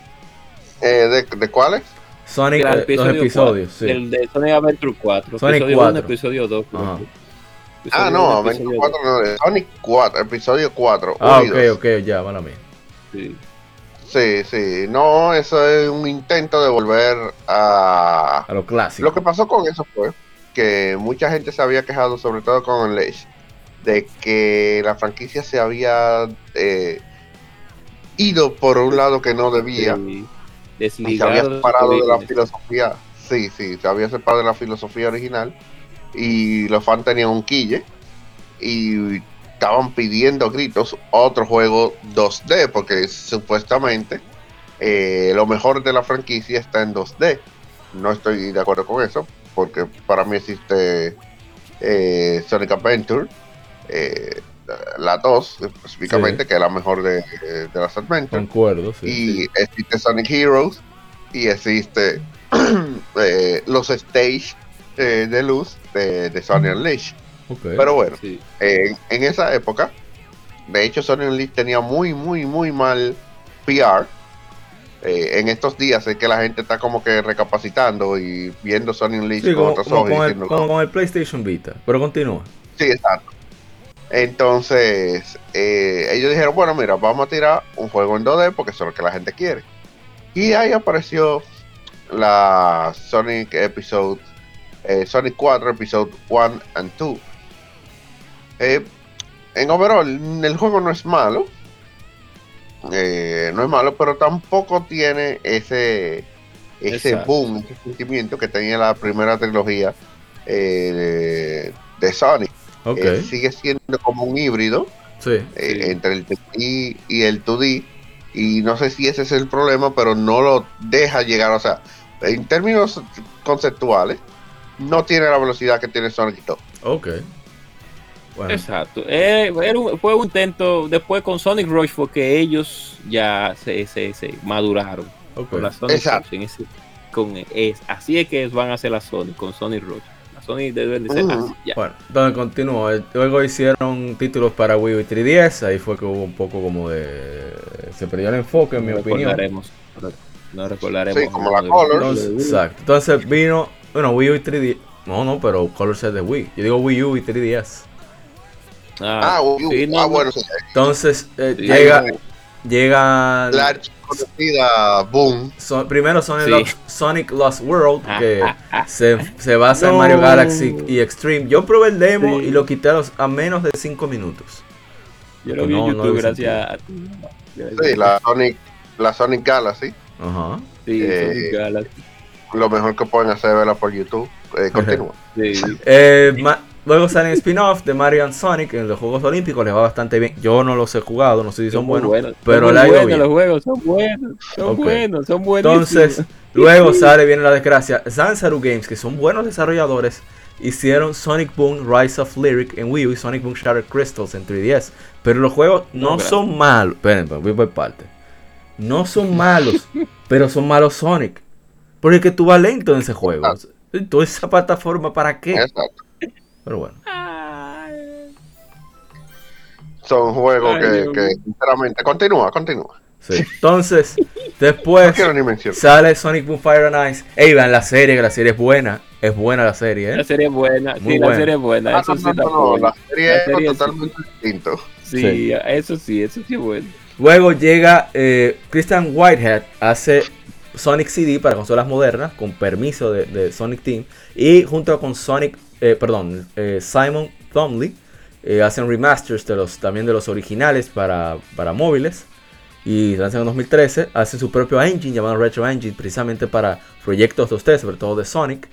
Eh, ¿de, ¿De cuáles? Sonic, El eh, los episodio episodios, cuatro, sí. El de Sonic Adventure 4. Sonic episodio 4. 1, episodio 2. creo Ajá. que. Ah, no, 24 no, Sonic 4, episodio 4. Ah, ok, ok, ya, mala mía. Sí. Sí, sí, no, eso es un intento de volver a... A lo clásico. Lo que pasó con eso fue que mucha gente se había quejado, sobre todo con Unleashed, de que la franquicia se había eh, ido por un lado que no debía Sí. y se había separado de la filosofía. Sí, sí, se había separado de la filosofía original y los fans tenían un quille y estaban pidiendo gritos otro juego 2D porque supuestamente eh, lo mejor de la franquicia está en 2D. No estoy de acuerdo con eso porque para mí existe eh, Sonic Adventure, eh, la 2 específicamente, Sí. que es la mejor de, de las Adventures Concuerdo, sí. y existe Sonic Heroes y existe eh, los stage eh, de luz de, de Sonic Unleashed. Ok. Pero bueno, Sí. en, en esa época, de hecho Sonic Unleashed tenía muy, muy, muy mal PR. Eh, en estos días es que la gente está como que recapacitando y viendo Sonic Unleashed Sí, con como, otros como ojos. con el, como con el PlayStation Vita. Pero continúa. Sí, exacto. Entonces, eh, ellos dijeron, bueno, mira, vamos a tirar un juego en 2D porque eso es lo que la gente quiere. Y ahí apareció la Sonic Episode, eh, Sonic 4 Episode 1 and 2. Eh, en overall, el juego no es malo. Eh, no es malo, pero tampoco tiene ese, ese Exacto. boom, ese sentimiento que tenía la primera trilogía eh, de, Sonic. Eh, sigue siendo como un híbrido sí. eh, Sí. entre el 3D y el 2D. Y no sé si ese es el problema, pero no lo deja llegar. O sea, en términos conceptuales, no tiene la velocidad que tiene Sonic y todo. Ok. Bueno. Exacto. Eh, era un- fue un intento. Después con Sonic Rush fue que ellos ya se, se, se maduraron. ok. Con la Sonic Exacto. Rush, ese- con, es, así es que van a hacer la Sonic, con Sonic Rush. La Sonic deben de ser Ujú. así. Ya. Bueno, entonces continuó. Eh, Luego hicieron títulos para Wii U y 3DS. Ahí fue que hubo un poco como de. Se perdió el enfoque, en mi no opinión. recordaremos. No recordaremos. Sí, como la de- Colors. Exacto. Entonces vino. Bueno, Wii U y 3DS. No, no, pero Color es de Wii. Yo digo Wii U y 3DS. Ah, Ah, Wii U. sí, no, Ah, no. bueno, sí. Entonces eh, Sí. llega. Llega. La conocida Boom. Son- primero Sonic, Sí. Lost, Sonic Lost World, que ah, ah. se, se basa en. Mario Galaxy y Extreme. Yo probé el demo Sí. y lo quité a, los- a menos de 5 minutos. Yo lo vi No, en YouTube gracias a ti. Sí, la Sonic, la Sonic Galaxy. Ajá. Sí, Eh, Sonic Galaxy. Lo mejor que pueden hacer es verla por YouTube. Eh, continúa. Sí. Eh, ma- luego salen spin-off de Mario and Sonic en los Juegos Olímpicos, les va bastante bien. Yo no los he jugado, no sé si son buenos, pero buenos bien. los juegos, son buenos, son buenos, son buenísimos. Entonces, luego sale, viene la desgracia. Zanzaru Games, que son buenos desarrolladores, hicieron Sonic Boom Rise of Lyric en Wii U y Sonic Boom Shattered Crystals en 3DS. Pero los juegos no, No, son malos. Esperen, voy por parte. No son malos, pero son malos Sonic. Porque tú vas lento en ese juego. Toda esa plataforma, ¿para qué? Exacto. Pero bueno. Son juegos Ay, que, que, sinceramente, continúa, continúa. Sí. Entonces, después sale Sonic Boom Fire and Ice. Ey, vean la serie, que la serie es buena. Es buena la serie, La ¿eh? serie es buena, Muy sí, buena. la serie es buena, Ah, eso no, sí no, está no, no, buena. la serie La es sí. totalmente distinto. Sí, Sí. eso sí, eso sí es bueno. Luego llega eh, Christian Whitehead, hace Sonic CD para consolas modernas, con permiso de, de Sonic Team. Y junto con Sonic, eh, perdón, eh, Simon Thomley, eh, hacen remasters de los, también de los originales para, para móviles. Y lanzan en 2013, hacen su propio engine llamado Retro Engine, precisamente para proyectos 2D, sobre todo de Sonic.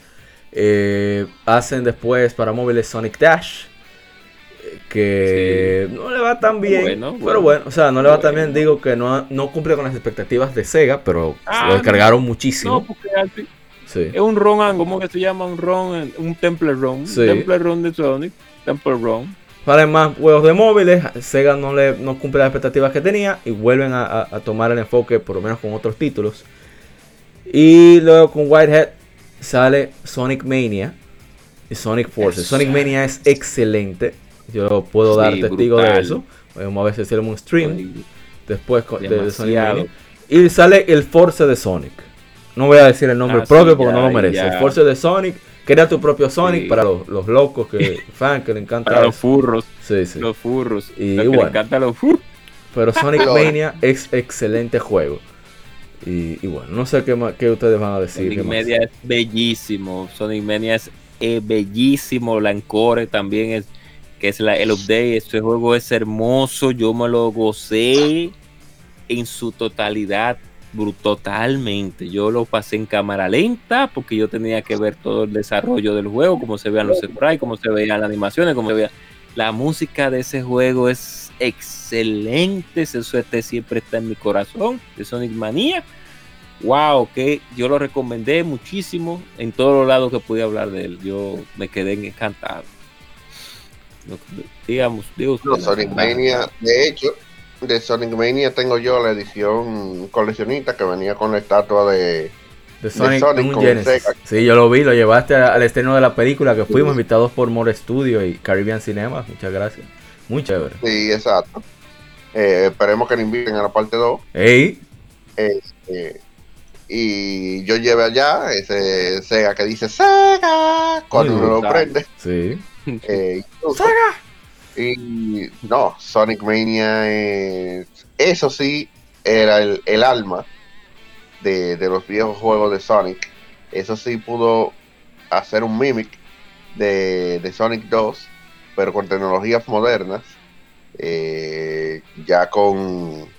Hacen después para móviles Sonic Dash, que no le va tan bien, Bueno, pero bueno. bueno, o sea, no le va tan bien, Bueno. digo que no, no cumple con las expectativas de Sega, pero Ah, lo descargaron No, muchísimo. porque sí. es un run, ¿cómo que se llama? Un run, un temple run. Sí. Temple run de Sonic. Temple run. Salen más juegos de móviles, Sega no, le, no cumple las expectativas que tenía y vuelven a, a- a tomar el enfoque, por lo menos con otros títulos. Y luego con Whitehead sale Sonic Mania y Sonic Forces. Sonic Mania es excelente, yo puedo dar testigo de eso. Vamos a ver si hacemos un stream después de, de Sonic. Mania. Y sale el Force de Sonic. No voy a decir el nombre Ah, propio sí, porque no lo merece. ya. El Force de Sonic Crea tu propio Sonic Sí. para los, los locos que fan que le encanta. Para los furros, Sí, sí. los furros. Y Los que bueno. le encantan los furros. Pero Sonic. Mania es excelente juego. Y, y bueno, no sé qué, más, qué ustedes van a decir. Sonic. Mania es bellísimo. Sonic Mania es eh, bellísimo. La Encore también es que es la, el update. Este juego es hermoso. Yo me lo gocé en su totalidad. Bru- Totalmente. Yo lo pasé en cámara lenta porque yo tenía que ver todo el desarrollo del juego, cómo se vean los sprites, cómo se veían las animaciones, cómo se veía. La música de ese juego es excelente. Ese suerte siempre está en mi corazón de Sonic Mania wow, que yo lo recomendé muchísimo en todos los lados que pude hablar de él. Yo me quedé encantado. Digamos, digo Sonic Mania, de hecho, de Sonic Mania tengo yo la edición coleccionista que venía con la estatua de... De Sonic, con Genesis. Sega. Sí, yo lo vi, lo llevaste al estreno de la película que fuimos invitados por More Studio y Caribbean Cinema. Muchas gracias. Muy chévere. Sí, exacto. Eh, esperemos que nos inviten a la parte 2. Ey, Eh, y yo llevé allá ese Sega que dice Sega cuando Muy uno lo prende. sí. Eh, incluso- Y no, Sonic Mania es- eso sí era el, alma de, de los viejos juegos de Sonic. Eso sí pudo hacer un mimic de, de Sonic 2, pero con tecnologías modernas, eh, ya con,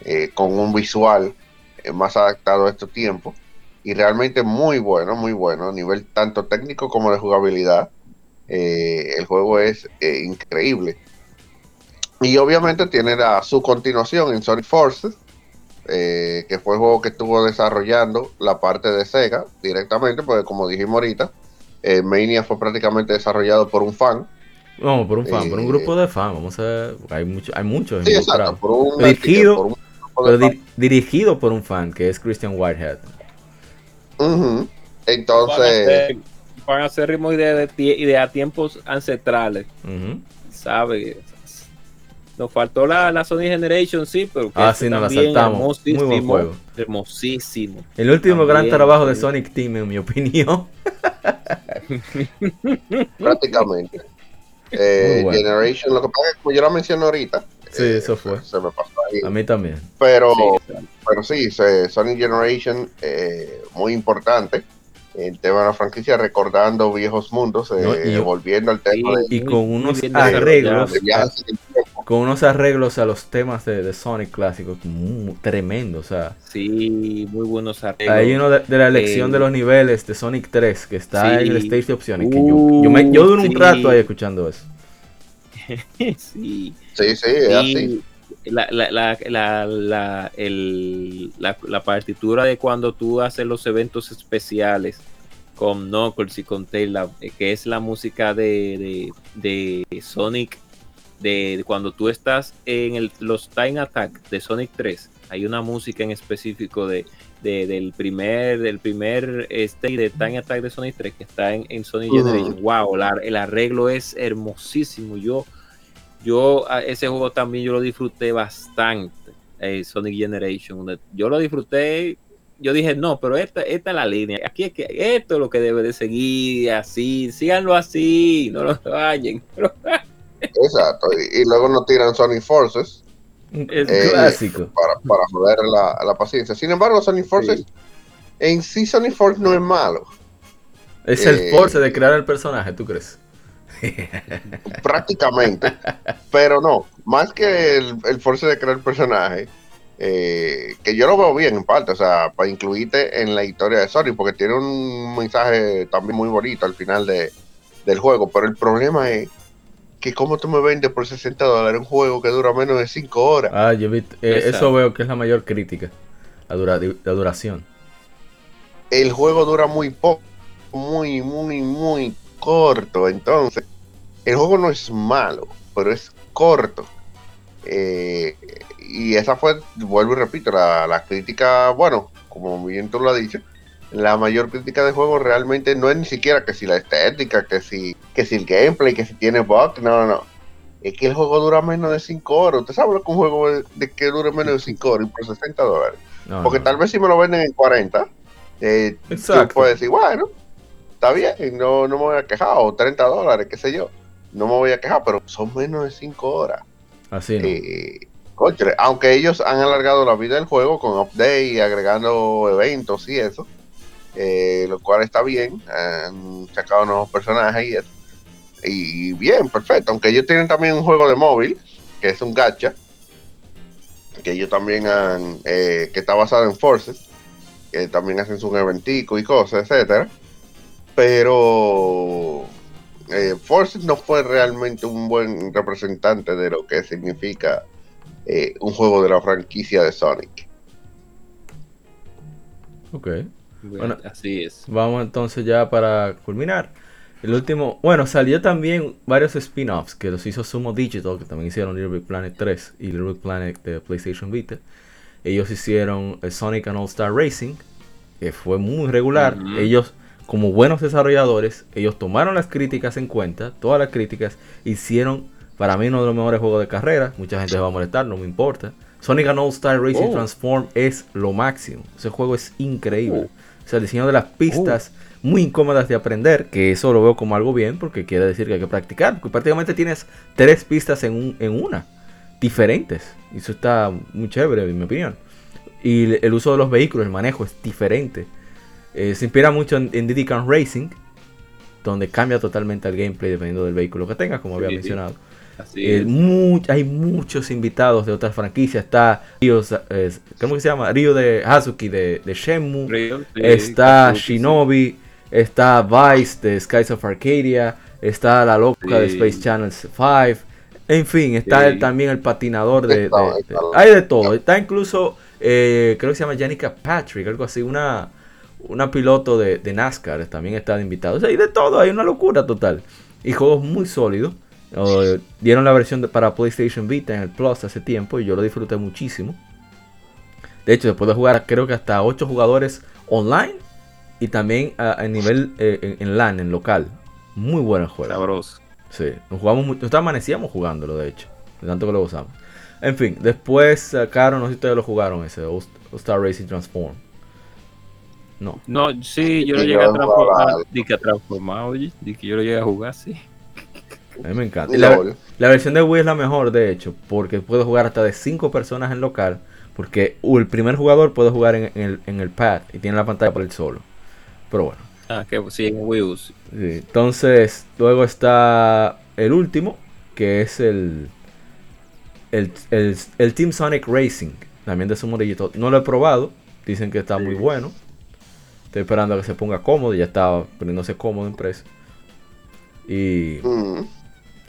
eh, con un visual eh, más adaptado a estos tiempos. Y realmente muy bueno, muy bueno, a nivel tanto técnico como de jugabilidad. Eh, el juego es eh, increíble. Y obviamente tiene la, su continuación en Sonic Forces, eh, que fue el juego que estuvo desarrollando la parte de Sega directamente, porque como dijimos ahorita, eh, Mania fue prácticamente desarrollado por un fan. Vamos, por un fan, por un grupo de fans. Vamos a ver, hay, mucho, hay muchos Sí, exacto, por un, Dirigido- por un Pero di- dirigido por un fan que es Christian Whitehead. Entonces, van a hacer ritmo y de, de de a tiempos ancestrales, Ujú. ¿sabe? Nos faltó la, la Sony Generation, sí, pero que Ah, sí, nos la saltamos. Muy buen hermosísimo, juego. Hermosísimo. El último gran trabajo de. Sonic Team, en mi opinión. prácticamente. Eh, bueno. Generation, lo que pasa es que como yo la mencioné ahorita, Sí, eh, eso fue. Se me pasó ahí. A mí también. Pero, Sí, pero sí, se- Sonic Generation, eh, muy importante. El tema de la franquicia, recordando viejos mundos, eh, No, y- volviendo al tema. Y Muy- con muy unos arreglos, de, de viajes en el tiempo. con unos arreglos a los temas de, de Sonic clásicos muy tremendos. O sea, Sí, muy buenos arreglos. hay uno de, de la elección Eh, de los niveles de Sonic 3 que está sí. en el stage de opciones. Que yo, yo, me, yo duré un Uh, rato ahí escuchando eso. sí. Sí, sí, es así. La, la, la, la, la, el- la- partitura de cuando tú haces los eventos especiales con Knuckles y con Tail, eh, que es la música de, de, de Sonic, de, de cuando tú estás en el, los Time Attack de Sonic 3, hay una música en específico de, de- del primer del primer stage de Time Attack de Sonic 3 que está en, en Sonic Ujú. Generation. Wow, el arreglo es hermosísimo. Yo yo a ese juego también yo lo disfruté bastante, eh, Sonic Generation. Yo lo disfruté, yo dije, no, pero esta, esta es la línea. Aquí es que esto es lo que debe de seguir así, síganlo así, no lo vayan. Exacto. Y, y luego nos tiran Sonic Forces Es Eh, clásico. para, para joder la, la paciencia. Sin embargo, Sonic Forces, Sí. en sí, Sonic Force no es malo. Es el eh, force de crear el personaje, ¿tú crees? prácticamente. pero no, más que el, el force de crear el personaje, eh, que yo lo veo bien en parte, o sea, para incluirte en la historia de Sonic, porque tiene un mensaje también muy bonito al final de, del juego, pero el problema es que cómo tú me vendes por 60 dólares un juego que dura menos de 5 horas. Ah, yo vi, eh, eso veo que es la mayor crítica. La, dura- la duración. El juego dura muy poco, muy, muy, muy corto, entonces el juego no es malo, pero es corto. Eh, y esa fue, vuelvo y repito, la, la crítica, bueno, como bien tú lo has dicho, la mayor crítica del juego realmente no es ni siquiera que si la estética, que si, que si el gameplay, que si tiene bugs, no, no, no. Es que el juego dura menos de 5 horas. ¿Usted sabe que un juego de, que dure menos de 5 horas y por 60 dólares? No, Porque no. tal vez si me lo venden en 40, eh, tú Exacto. puedes decir, bueno, está bien, no, no me voy a quejar, o 30 dólares, qué sé yo, no me voy a quejar, pero son menos de 5 horas. Así no. Eh, conchale, aunque ellos han alargado la vida del juego con update y agregando eventos y eso, eh, lo cual está bien, han sacado nuevos personajes y eso. Y bien, perfecto, aunque ellos tienen también un juego de móvil, que es un gacha, que ellos también han, eh, que está basado en Forces, que también hacen su eventico y cosas, etcétera. Pero eh, Forces no fue realmente un buen representante de lo que significa eh, un juego de la franquicia de Sonic. Ok. Bueno, Bueno. así es. Vamos entonces ya para culminar. El último, bueno, salió también varios spin-offs que los hizo Sumo Digital, que también hicieron Little Big Planet 3 y Little Big Planet de PlayStation Vita. Ellos hicieron el Sonic and All Star Racing, que fue muy regular. Ellos, como buenos desarrolladores, ellos tomaron las críticas en cuenta, todas las críticas, hicieron para mí uno de los mejores juegos de carrera. Mucha gente se va a molestar, no me importa. Sonic and All Star Racing Oh. Transform es lo máximo. Ese juego es increíble. O sea, el diseño de las pistas muy incómodas de aprender, que eso lo veo como algo bien, porque quiere decir que hay que practicar, porque prácticamente tienes tres pistas en, un- en una, diferentes. Y eso está muy chévere, en mi opinión. Y el- el uso de los vehículos, el manejo es diferente. Eh, se inspira mucho en, en Diddy Kong Racing, donde cambia totalmente el gameplay dependiendo del vehículo que tengas, como había Sí, mencionado. Así Eh, hay muchos invitados de otras franquicias. Está Ryo, eh, ¿cómo que se llama? Ryo de Hazuki de, de Shenmue. Río, Está sí. Shinobi, está Vice de Skies of Arcadia, está la loca de. Space Channel 5. En fin, está Sí. el- también el patinador de- Hay de todo. Está incluso, eh, creo que se llama Janica Patrick, algo así, una, una piloto de, de NASCAR. También está de invitado. O sea, hay de todo, hay una locura total. Y juegos muy sólidos. Eh, dieron la versión de- para PlayStation Vita en el Plus hace tiempo y yo lo disfruté muchísimo. De hecho, después de jugar creo que hasta 8 jugadores online y también a, a nivel eh, en, en LAN, en local. Muy buen el juego. Sabroso. Sí, nos jugamos mucho, nosotros amanecíamos jugándolo de hecho, de tanto que lo usamos. En fin, después sacaron, no sé si ustedes lo jugaron ese, All Star Racing Transform. No, No, sí, yo lo llegué a transformar. Di que oye. Di que yo lo llegué a jugar, sí. a mí me encanta. La, versión de Wii es la mejor, de hecho, porque puedes jugar hasta de 5 personas en local, porque uh, el primer jugador puede jugar en, en el, en el pad y tiene la pantalla por él solo. Pero bueno. Ah, que sí, en Wii U. sí. Entonces, luego está el último, que es el, el, el, el Team Sonic Racing, también de Sumo Digital. No lo he probado, dicen que está muy bueno. Estoy esperando a que se ponga cómodo, ya está poniéndose cómodo en precio. Y Mm.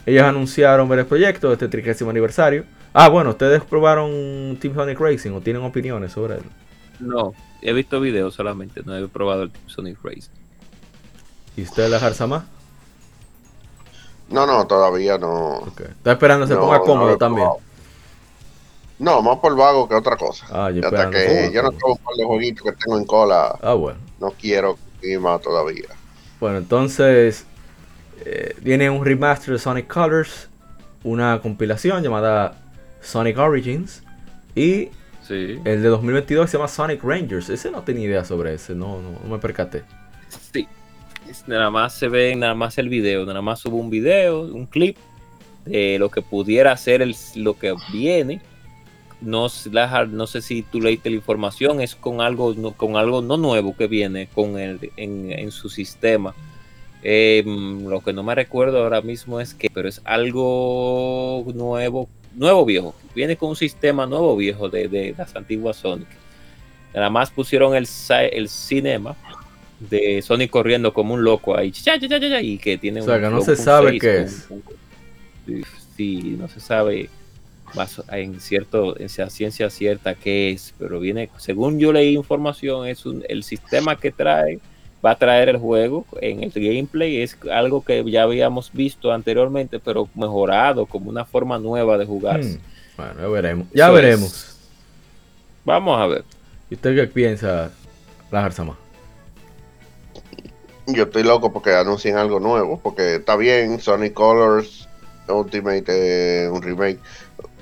ellos anunciaron varios proyectos de este 30 aniversario. Ah, bueno, ¿ustedes probaron Team Sonic Racing o tienen opiniones sobre él? No, he visto videos solamente, no he probado el Sonic Race. ¿Y usted la Harzama? No, no, todavía no. Ok. Está esperando que se No, ponga cómodo también. probado. No, más por vago que otra cosa. Ah, yo Hasta que yo no tengo un par de jueguitos que tengo en cola, Ah, bueno. no quiero ir más todavía. Bueno, entonces eh, viene un remaster de Sonic Colors, una compilación llamada Sonic Origins y Sí. el de 2022 se llama Sonic Rangers. Ese no tenía idea sobre ese, no, no, no me percaté. Sí. Nada más se ve, nada más el video, nada más subo un video, un clip de lo que pudiera ser el, lo que viene. No, no sé si tú leíste la información, es con algo, no, con algo no nuevo que viene con el, en, en su sistema. Eh, mm, lo que no me recuerdo ahora mismo es que, pero es algo nuevo, nuevo viejo. Viene con un sistema nuevo viejo de, de las antiguas Sonic. Nada más pusieron el, el cinema de Sonic corriendo como un loco ahí. y que tiene O sea, un- que no un se sabe qué es. Sí, sí, no se sabe más en cierto, en ciencia cierta qué es, pero viene, según yo leí información, es un, el sistema que trae, va a traer el juego en el gameplay, es algo que ya habíamos visto anteriormente, pero mejorado, como una forma nueva de jugar. Hmm, Bueno, ya veremos. Ya Eso es. veremos. Vamos a ver. ¿Y usted qué piensa, la Harzama? Yo estoy loco porque anuncien algo nuevo, porque está bien, Sonic Colors Ultimate, eh, un remake,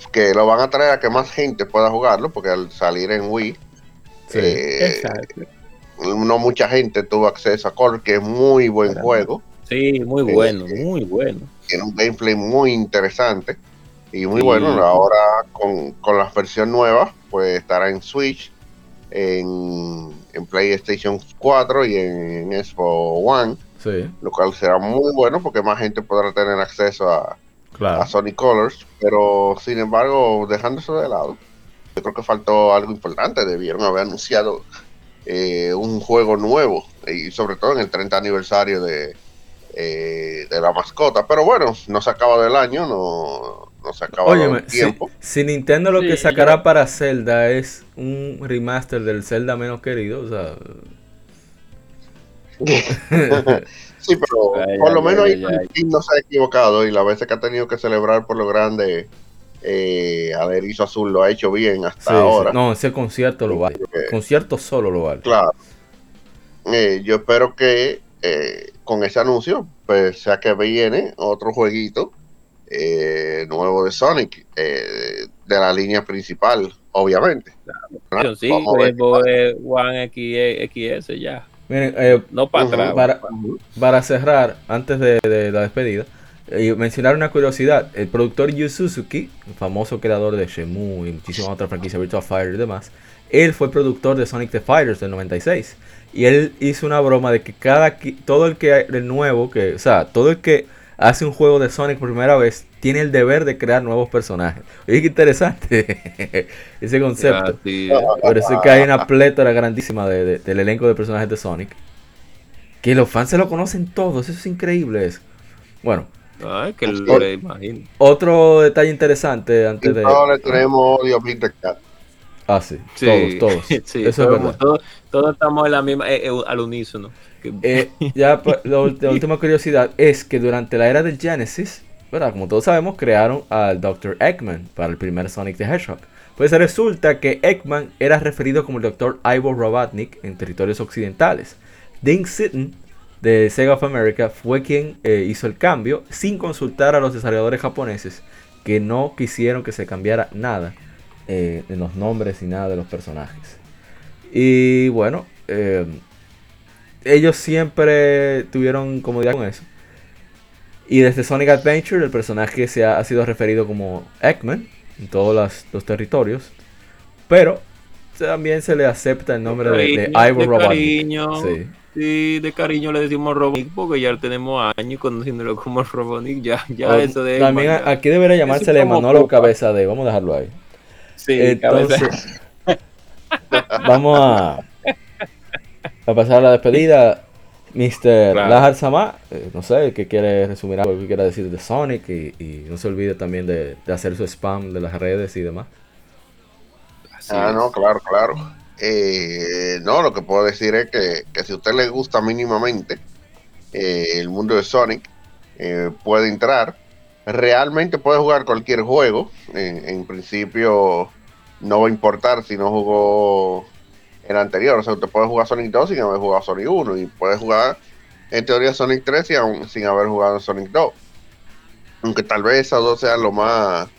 que lo van a traer a que más gente pueda jugarlo, porque al salir en Wii, Sí. eh, no mucha gente tuvo acceso a Colors, que es muy buen juego. Sí, muy Eh, bueno, eh. muy bueno. Tiene un gameplay muy interesante y muy Sí. bueno. Ahora con, con las versiones nuevas, pues estará en Switch, en, en PlayStation 4 y en, en Xbox One, Sí, lo cual será muy bueno porque más gente podrá tener acceso a, claro. a Sonic Colors, pero sin embargo, dejando eso de lado, yo creo que faltó algo importante. Debieron haber anunciado eh, un juego nuevo y sobre todo en el 30 aniversario de, eh, de la mascota. Pero bueno, no se acaba del año, no, no se acaba Óyeme, del si, tiempo. si Nintendo lo Sí, que sacará para Zelda es un remaster del Zelda menos querido, o sea, Sí, pero Ay, por lo ay, menos ay, ahí no se ha equivocado y la veces que ha tenido que celebrar por lo grande, eh, Aderizo Azul lo ha hecho bien hasta sí, sí. ahora. no, ese concierto lo vale. Porque- Concierto solo lo vale. Claro. Eh, yo espero que eh, con ese anuncio, pues sea que viene otro jueguito eh, nuevo de Sonic, eh, de la línea principal, obviamente. ¿verdad? Sí, eh, One X, XS ya. Miren, eh, No para atrás. para- pa- para cerrar, antes de, de la despedida, eh, mencionar una curiosidad. El productor Yu Suzuki, el famoso creador de Shenmue y muchísimas otras franquicias, Virtua Fighter y demás, él fue productor de Sonic the Fighters del 96. Y él hizo una broma de que cada todo el que el nuevo, que, o sea, todo el que hace un juego de Sonic por primera vez, tiene el deber de crear nuevos personajes. Oye, qué interesante ese concepto. Por eso es que hay una plétora grandísima de- de- del elenco de personajes de Sonic. Que los fans se lo conocen todos, eso es increíble. Eso. Bueno, Ay, que Sí. lo le imagino. otro detalle interesante antes de... ahora le tenemos odio a the Cat. Ah, sí, Sí, todos, todos. sí, eso es todo- verdad. Todos, todos estamos en la misma, eh, eh, al unísono. Que- Eh, ya ult- la última curiosidad es que durante la era del Genesis, ¿verdad? Como todos sabemos, crearon al Dr. Eggman para el primer Sonic the Hedgehog. Pues resulta que Eggman era referido como el Dr. Ivor Robotnik en territorios occidentales. Ding Sitten de Sega of America fue quien eh, hizo el cambio sin consultar a los desarrolladores japoneses que no quisieron que se cambiara nada eh, en los nombres y nada de los personajes. Y bueno, eh, ellos siempre tuvieron comodidad con eso. Y desde Sonic Adventure el personaje se ha, ha sido referido como Eggman en todos los territorios. Pero también se le acepta el nombre de, de Cariño, Ivor de Robotnik. cariño. Sí. Sí, de cariño le decimos Robonic porque ya tenemos años conociéndolo como Robonic. Ya, ya O- eso de. también Eggman, aquí debería llamarse como Manolo. Cabeza de. Vamos a dejarlo ahí. Sí, Entonces, cabeza. vamos a, a pasar a la despedida. Mr. Claro. Lahar Sama, eh, no sé, que quiere resumir algo que quiera decir de Sonic y, y no se olvide también de, de hacer su spam de las redes y demás. Así Ah, es. no, claro, claro. Eh, no, lo que puedo decir es que, que si a usted le gusta mínimamente eh, el mundo de Sonic, eh, puede entrar. Realmente puede jugar cualquier juego. En, en principio no va a importar si no jugó el anterior. O sea, usted puede jugar Sonic 2 sin haber jugado Sonic 1 y puede jugar en teoría Sonic 3 y aún sin haber jugado Sonic 2. Aunque tal vez esos dos sean lo más...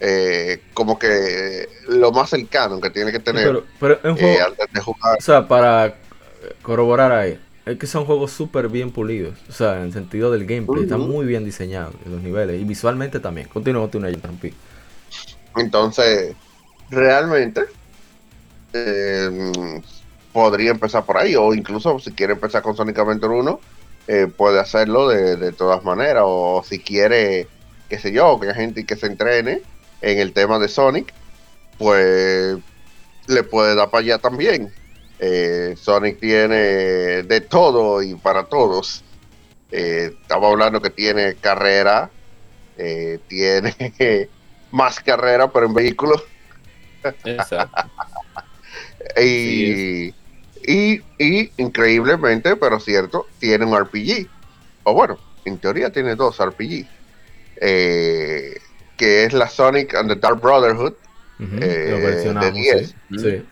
eh, como que lo más cercano que tiene que tener Pero, pero eh, juego, antes de jugar. o sea, para corroborar ahí, es que son juegos súper bien pulidos. O sea, en el sentido del gameplay, están Ujú. muy bien diseñados en los niveles y visualmente también. Continúa, continúa, interrumpí. Entonces, realmente eh, podría empezar por ahí, o incluso si quiere empezar con Sonic Adventure 1, eh, puede hacerlo de, de todas maneras, o si quiere, qué sé yo, que hay gente que se entrene en el tema de Sonic, pues le puede dar para allá también. Eh, Sonic tiene de todo y para todos. Eh, estamos hablando que tiene carrera, tiene más carrera, pero en vehículos. Exacto. Y, y, y increíblemente, pero cierto, tiene un RPG. O bueno, en teoría tiene dos RPG. Eh, que es la Sonic and the Dark Brotherhood. Eh, lo de 10. sí. Sí.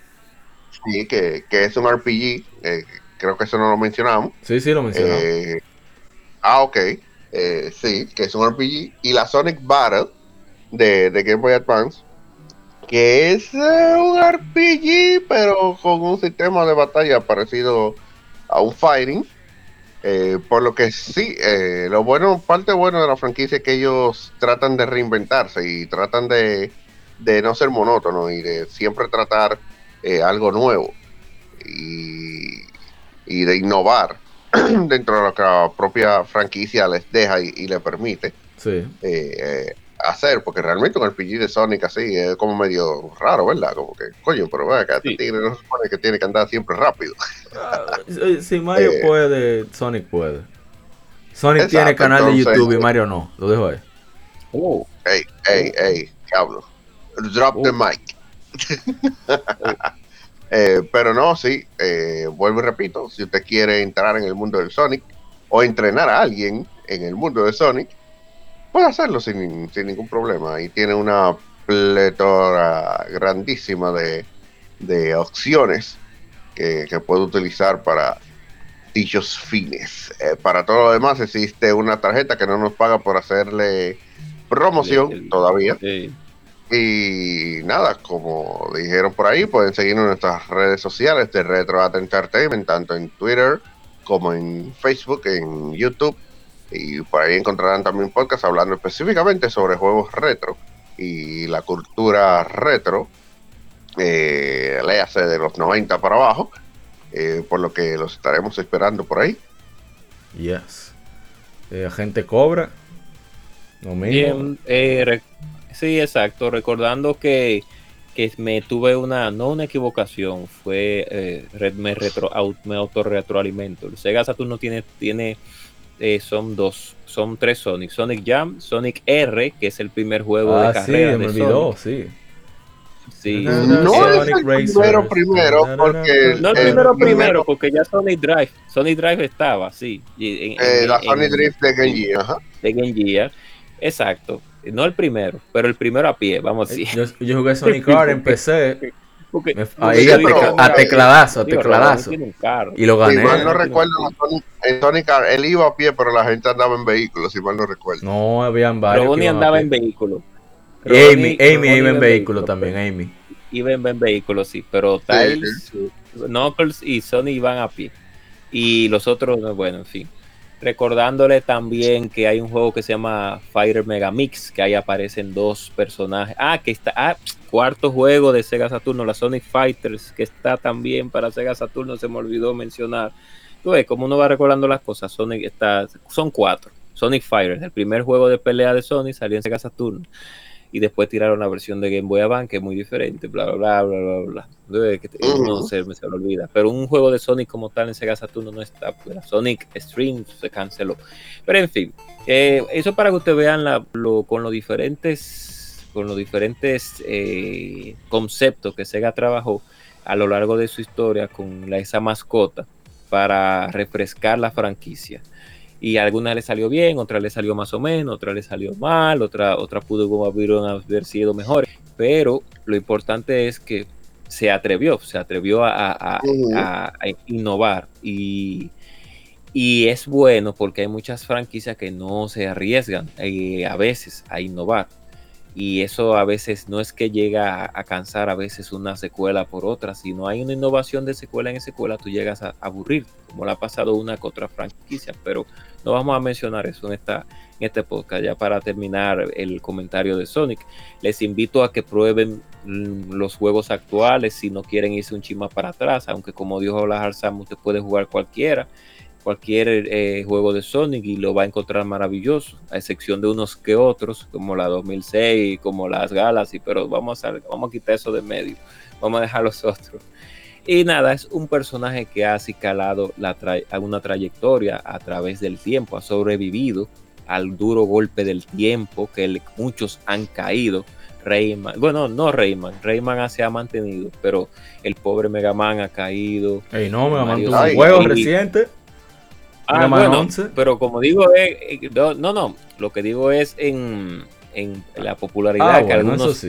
Sí, que, que es un RPG. eh, creo que eso no lo mencionamos. sí, sí, lo mencionamos. Ah, ok. Sí, que es un RPG. Y la Sonic Battle de, de Game Boy Advance, que es eh, un RPG, pero con un sistema de batalla parecido a un fighting. Eh, por lo que sí, eh, lo bueno, parte bueno de la franquicia es que ellos tratan de reinventarse y tratan de, de no ser monótonos y de siempre tratar algo nuevo y, y, de innovar dentro de lo que la propia franquicia les deja y, y le permite. Sí hacer, porque realmente un RPG de Sonic así es como medio raro, ¿verdad? Como que, coño, pero vea que este tigre no se supone que tiene que andar siempre rápido. Ah, si Mario eh, puede, Sonic puede. Sonic tiene canal de YouTube y Mario no, lo dejo ahí. Oh. Ey, ey, ey, diablo. Drop the oh. mic. eh, pero no, sí, eh, vuelvo y repito, si usted quiere entrar en el mundo del Sonic o entrenar a alguien en el mundo de Sonic, puede hacerlo sin, ningún problema y tiene una pletora grandísima de, opciones que, puede utilizar para dichos fines. Eh, para todo lo demás existe una tarjeta que no nos paga por hacerle promoción todavía. Y nada, como dijeron por ahí, pueden seguirnos en nuestras redes sociales de Retro Entertainment, tanto en Twitter como en Facebook, en YouTube y por ahí encontrarán también podcast hablando específicamente sobre juegos retro y la cultura retro, eh, léase de los 90 para abajo, eh, por lo que los estaremos esperando por ahí. Yes. Eh, Agente Cobra. No Bien, eh, sí, exacto. Recordando que, que me tuve una, no una equivocación, fue, me, retro, me autorretroalimento. El Sega Saturn tiene, tiene eh, son dos, son tres Sonic. Sonic Jam, Sonic R, que es el primer juego de carrera. Sí, me olvidó, sí. Sí. No es el primero primero porque no el primero primero porque ya Sonic Drive Sonic Drive estaba sí en, eh, la Sonic Drive de Game Gear ajá. de Game Gear exacto no el primero pero el primero a pie vamos a decir yo, yo jugué Sonic R en PC ahí a, tecladazo, a tecladazo. Y lo gané. Si mal no recuerdo, en Sonic él iba a pie, pero la gente andaba en vehículo, si mal no recuerdo. No, habían varios. Pero Bonnie andaba en vehículo. Amy, Amy iba en vehículo también, Amy. Iba en vehículo, sí, pero Tiles, Knuckles y Sony iban a pie. Y los otros, bueno, en fin. Recordándole también que hay un juego que se llama Fire Mega Mix, que ahí aparecen dos personajes. Ah, que está. Ah, cuarto juego de Sega Saturno, la Sonic Fighters, que está también para Sega Saturno, se me olvidó mencionar. Tú ves, como uno va recordando las cosas, Sonic está. Son cuatro. Sonic Fighters, el primer juego de pelea de Sonic salió en Sega Saturno y después tiraron la versión de Game Boy Advance que es muy diferente, bla, bla, bla, bla, bla, bla. Que no sé, me se lo olvida. Pero un juego de Sonic como tal en Sega Saturno no está. Pues, Sonic Stream se canceló. Pero en fin, eh, eso para que ustedes vean la, lo, con los diferentes, con los diferentes eh, conceptos que Sega trabajó a lo largo de su historia con la, esa mascota para refrescar la franquicia y a algunas le salió bien, otra le salió más o menos, otra le salió mal, otra, otra pudo haber sido mejor. Pero lo importante es que se atrevió, se atrevió a, innovar. Y, y, es bueno porque hay muchas franquicias que no se arriesgan eh, a veces a innovar y eso a veces no es que llega a, cansar a veces una secuela por otra, si no hay una innovación de secuela en secuela, tú llegas a, aburrir, como le ha pasado una con otra franquicia, pero no vamos a mencionar eso en, esta, en este podcast. Ya para terminar el comentario de Sonic, les invito a que prueben mm, los juegos actuales si no quieren irse un chima para atrás, aunque como dijo la Sam, usted puede jugar cualquiera cualquier eh, juego de Sonic y lo va a encontrar maravilloso, a excepción de unos que otros, como la 2006, como las Galaxy, pero vamos a, vamos a quitar eso de medio, vamos a dejar los otros. Y nada, es un personaje que ha calado la una trayectoria a través del tiempo, ha sobrevivido al duro golpe del tiempo que muchos han caído. Rayman, bueno, no Rayman, Rayman se ha mantenido, pero el pobre Mega Man ha caído. Ey, no, Mega Man un juego reciente. Ah, bueno, pero como digo, eh, eh, no, no, lo que digo es en, la popularidad ah, que algunos,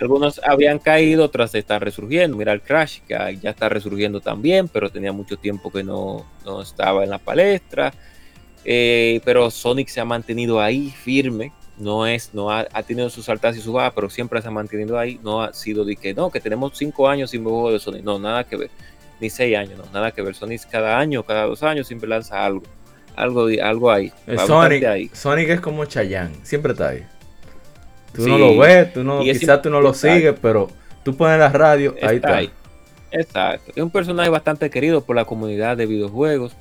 algunos habían caído, otras están resurgiendo. Mira el Crash, que ya está resurgiendo también, pero tenía mucho tiempo que no, estaba en la palestra. Eh, pero Sonic se ha mantenido ahí firme no es, no ha, ha tenido sus altas y sus bajas, pero siempre se ha mantenido ahí. No ha sido de que no, que tenemos cinco años sin juego de Sonic. No, nada que ver. Ni seis años, no, nada que ver. Sonic cada año, cada dos años siempre lanza algo. Algo, algo ahí. Bastante Sonic, ahí. Sonic es como Chayanne, siempre está ahí. Tú Sí. no lo ves, tú no, quizás tú no lo sigues, pero tú pones la radio, ahí Está está. Exacto. Es un personaje bastante querido por la comunidad de videojuegos,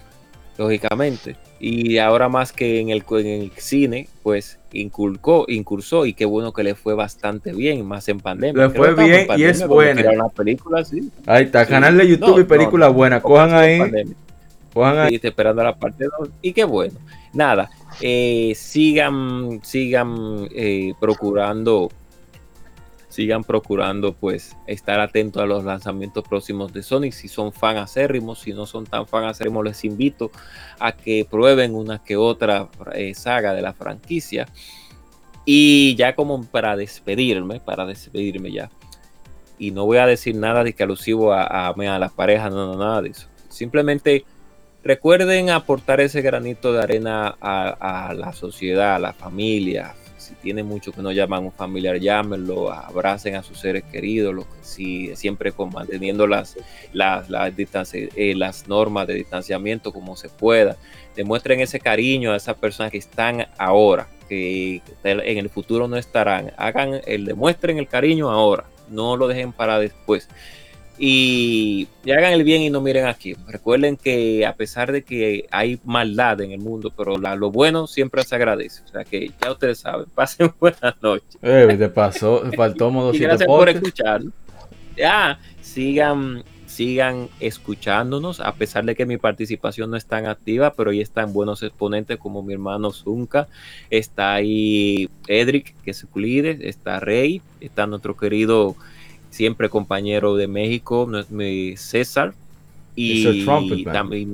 lógicamente. Y ahora más que en el, en el cine, pues inculcó, incursó y qué bueno que le fue bastante bien, más en pandemia. Le fue bien y es buena. película, sí. Ahí está, Sí. canal de YouTube No, y películas no, buenas. no, Cojan ahí, cojan ahí. Esperando la parte 2. Y qué bueno. Nada, eh, sigan, sigan eh, procurando, sigan procurando pues estar atentos a los lanzamientos próximos de Sonic. Si son fan acérrimos, si no son tan fan acérrimos, les invito a que prueben una que otra eh, saga de la franquicia. Y ya como para despedirme, para despedirme ya. Y no voy a decir nada de que alusivo a, a, a la pareja, no, no, nada de eso. Simplemente recuerden aportar ese granito de arena a, a, la sociedad, a la familia. Si tienen mucho que no llaman un familiar, llámenlo, abracen a sus seres queridos, lo, si, siempre con, manteniendo las, las, las, distancia, eh, las normas de distanciamiento como se pueda. Demuestren ese cariño a esas personas que están ahora, que en el futuro no estarán. Hagan el, demuestren el cariño ahora, no lo dejen para después y, y, hagan el bien y no miren aquí. Recuerden que a pesar de que hay maldad en el mundo, pero la, lo bueno siempre se agradece. O sea que ya ustedes saben, pasen buenas noches. Eh, te pasó, faltó modo y gracias por escuchar. Ya, sigan, sigan escuchándonos, a pesar de que mi participación no es tan activa, pero ahí están buenos exponentes como mi hermano Zunca, está ahí Edric, que es Culides, está Rey, está nuestro querido siempre compañero de México, mi César. Y también,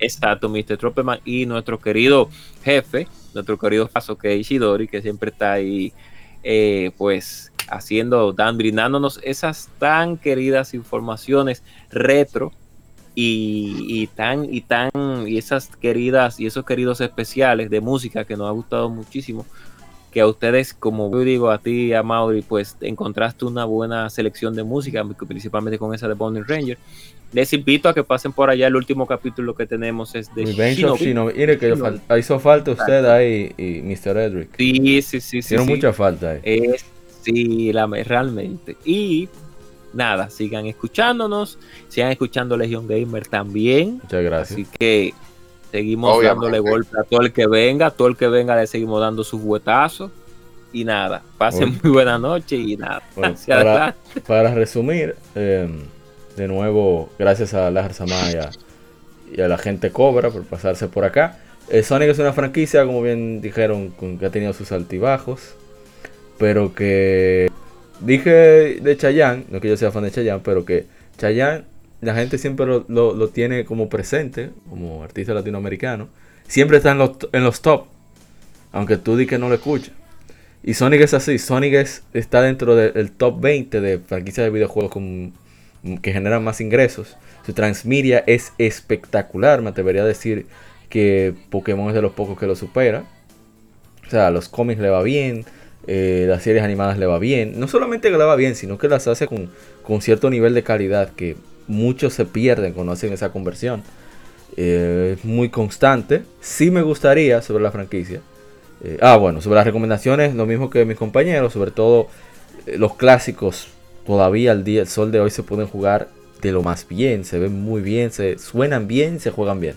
exacto, Mr. Trumpetman y nuestro querido jefe, nuestro querido es Ishidori, que siempre está ahí, eh, pues haciendo, dan, brindándonos esas tan queridas informaciones retro y, y, tan, y tan, y esas queridas y esos queridos especiales de música que nos ha gustado muchísimo que a ustedes, como yo digo a ti y a Mauri, pues encontraste una buena selección de música, principalmente con esa de Bonnie Ranger. Les invito a que pasen por allá. El último capítulo que tenemos es de Shinobi. Shinobi. Mire que Shinobi. hizo falta usted ahí y Mr. Edric. Sí, sí, sí. Hicieron sí, mucha falta ahí. Sí, la, realmente. Y nada, sigan escuchándonos. Sigan escuchando Legion Gamer también. Muchas gracias. Así que Seguimos Obviamente. dándole golpe a todo el que venga, todo el que venga le seguimos dando sus huetazos. Y nada, pasen bueno. muy buena noche y nada. Bueno, para, para, resumir, eh, de nuevo, gracias a Lajar Samaya y a la gente Cobra por pasarse por acá. Eh, Sonic es una franquicia, como bien dijeron, con, que ha tenido sus altibajos, pero que dije de Chayanne, no que yo sea fan de Chayanne, pero que Chayanne la gente siempre lo, tiene como presente, como artista latinoamericano. Siempre está en los, top, aunque tú di que no lo escuchas. Y Sonic es así, Sonic es, está dentro del de, top 20 de franquicias de videojuegos que generan más ingresos. Su transmedia es espectacular, me atrevería a decir que Pokémon es de los pocos que lo supera. O sea, los cómics le va bien, eh, las series animadas le va bien. No solamente que le va bien, sino que las hace con, con cierto nivel de calidad que muchos se pierden cuando hacen esa conversión. Eh, es muy constante. Sí me gustaría sobre la franquicia. Eh, ah, bueno, sobre las recomendaciones, lo mismo que mis compañeros, sobre todo eh, los clásicos, todavía al día, el sol de hoy se pueden jugar de lo más bien, se ven muy bien, se suenan bien, se juegan bien.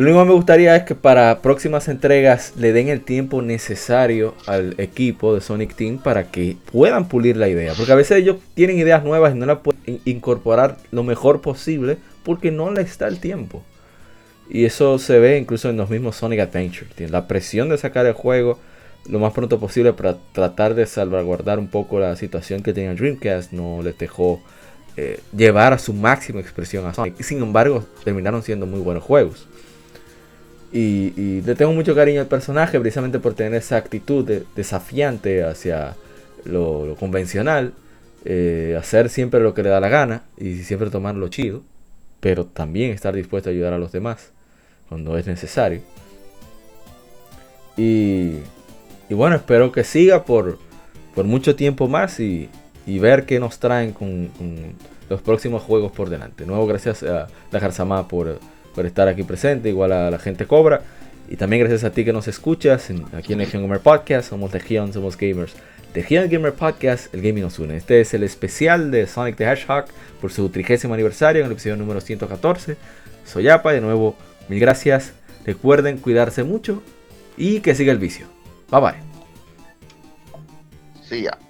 Lo único que me gustaría es que para próximas entregas le den el tiempo necesario al equipo de Sonic Team para que puedan pulir la idea. Porque a veces ellos tienen ideas nuevas y no las pueden incorporar lo mejor posible porque no les está el tiempo. Y eso se ve incluso en los mismos Sonic Adventure. La presión de sacar el juego lo más pronto posible para tratar de salvaguardar un poco la situación que tenía Dreamcast no les dejó eh, llevar a su máxima expresión a Sonic. Sin embargo terminaron siendo muy buenos juegos. Y, le tengo mucho cariño al personaje precisamente por tener esa actitud de, desafiante hacia lo, convencional. Eh, hacer siempre lo que le da la gana y siempre tomar lo chido. Pero también estar dispuesto a ayudar a los demás cuando es necesario. Y y bueno, espero que siga por, por mucho tiempo más y, y ver qué nos traen con, los próximos juegos por delante. Nuevo gracias a la Jarzama por, por estar aquí presente, igual a la gente Cobra. Y también gracias a ti que nos escuchas aquí en Legion Gamer Podcast. Somos Legion, somos gamers. Legion Gamer Podcast, el gaming nos une. Este es el especial de Sonic the Hedgehog por su trigésimo aniversario en el episodio número 114. Soy Apa, de nuevo, mil gracias. Recuerden cuidarse mucho y que siga el vicio. Bye bye. Sí, ya.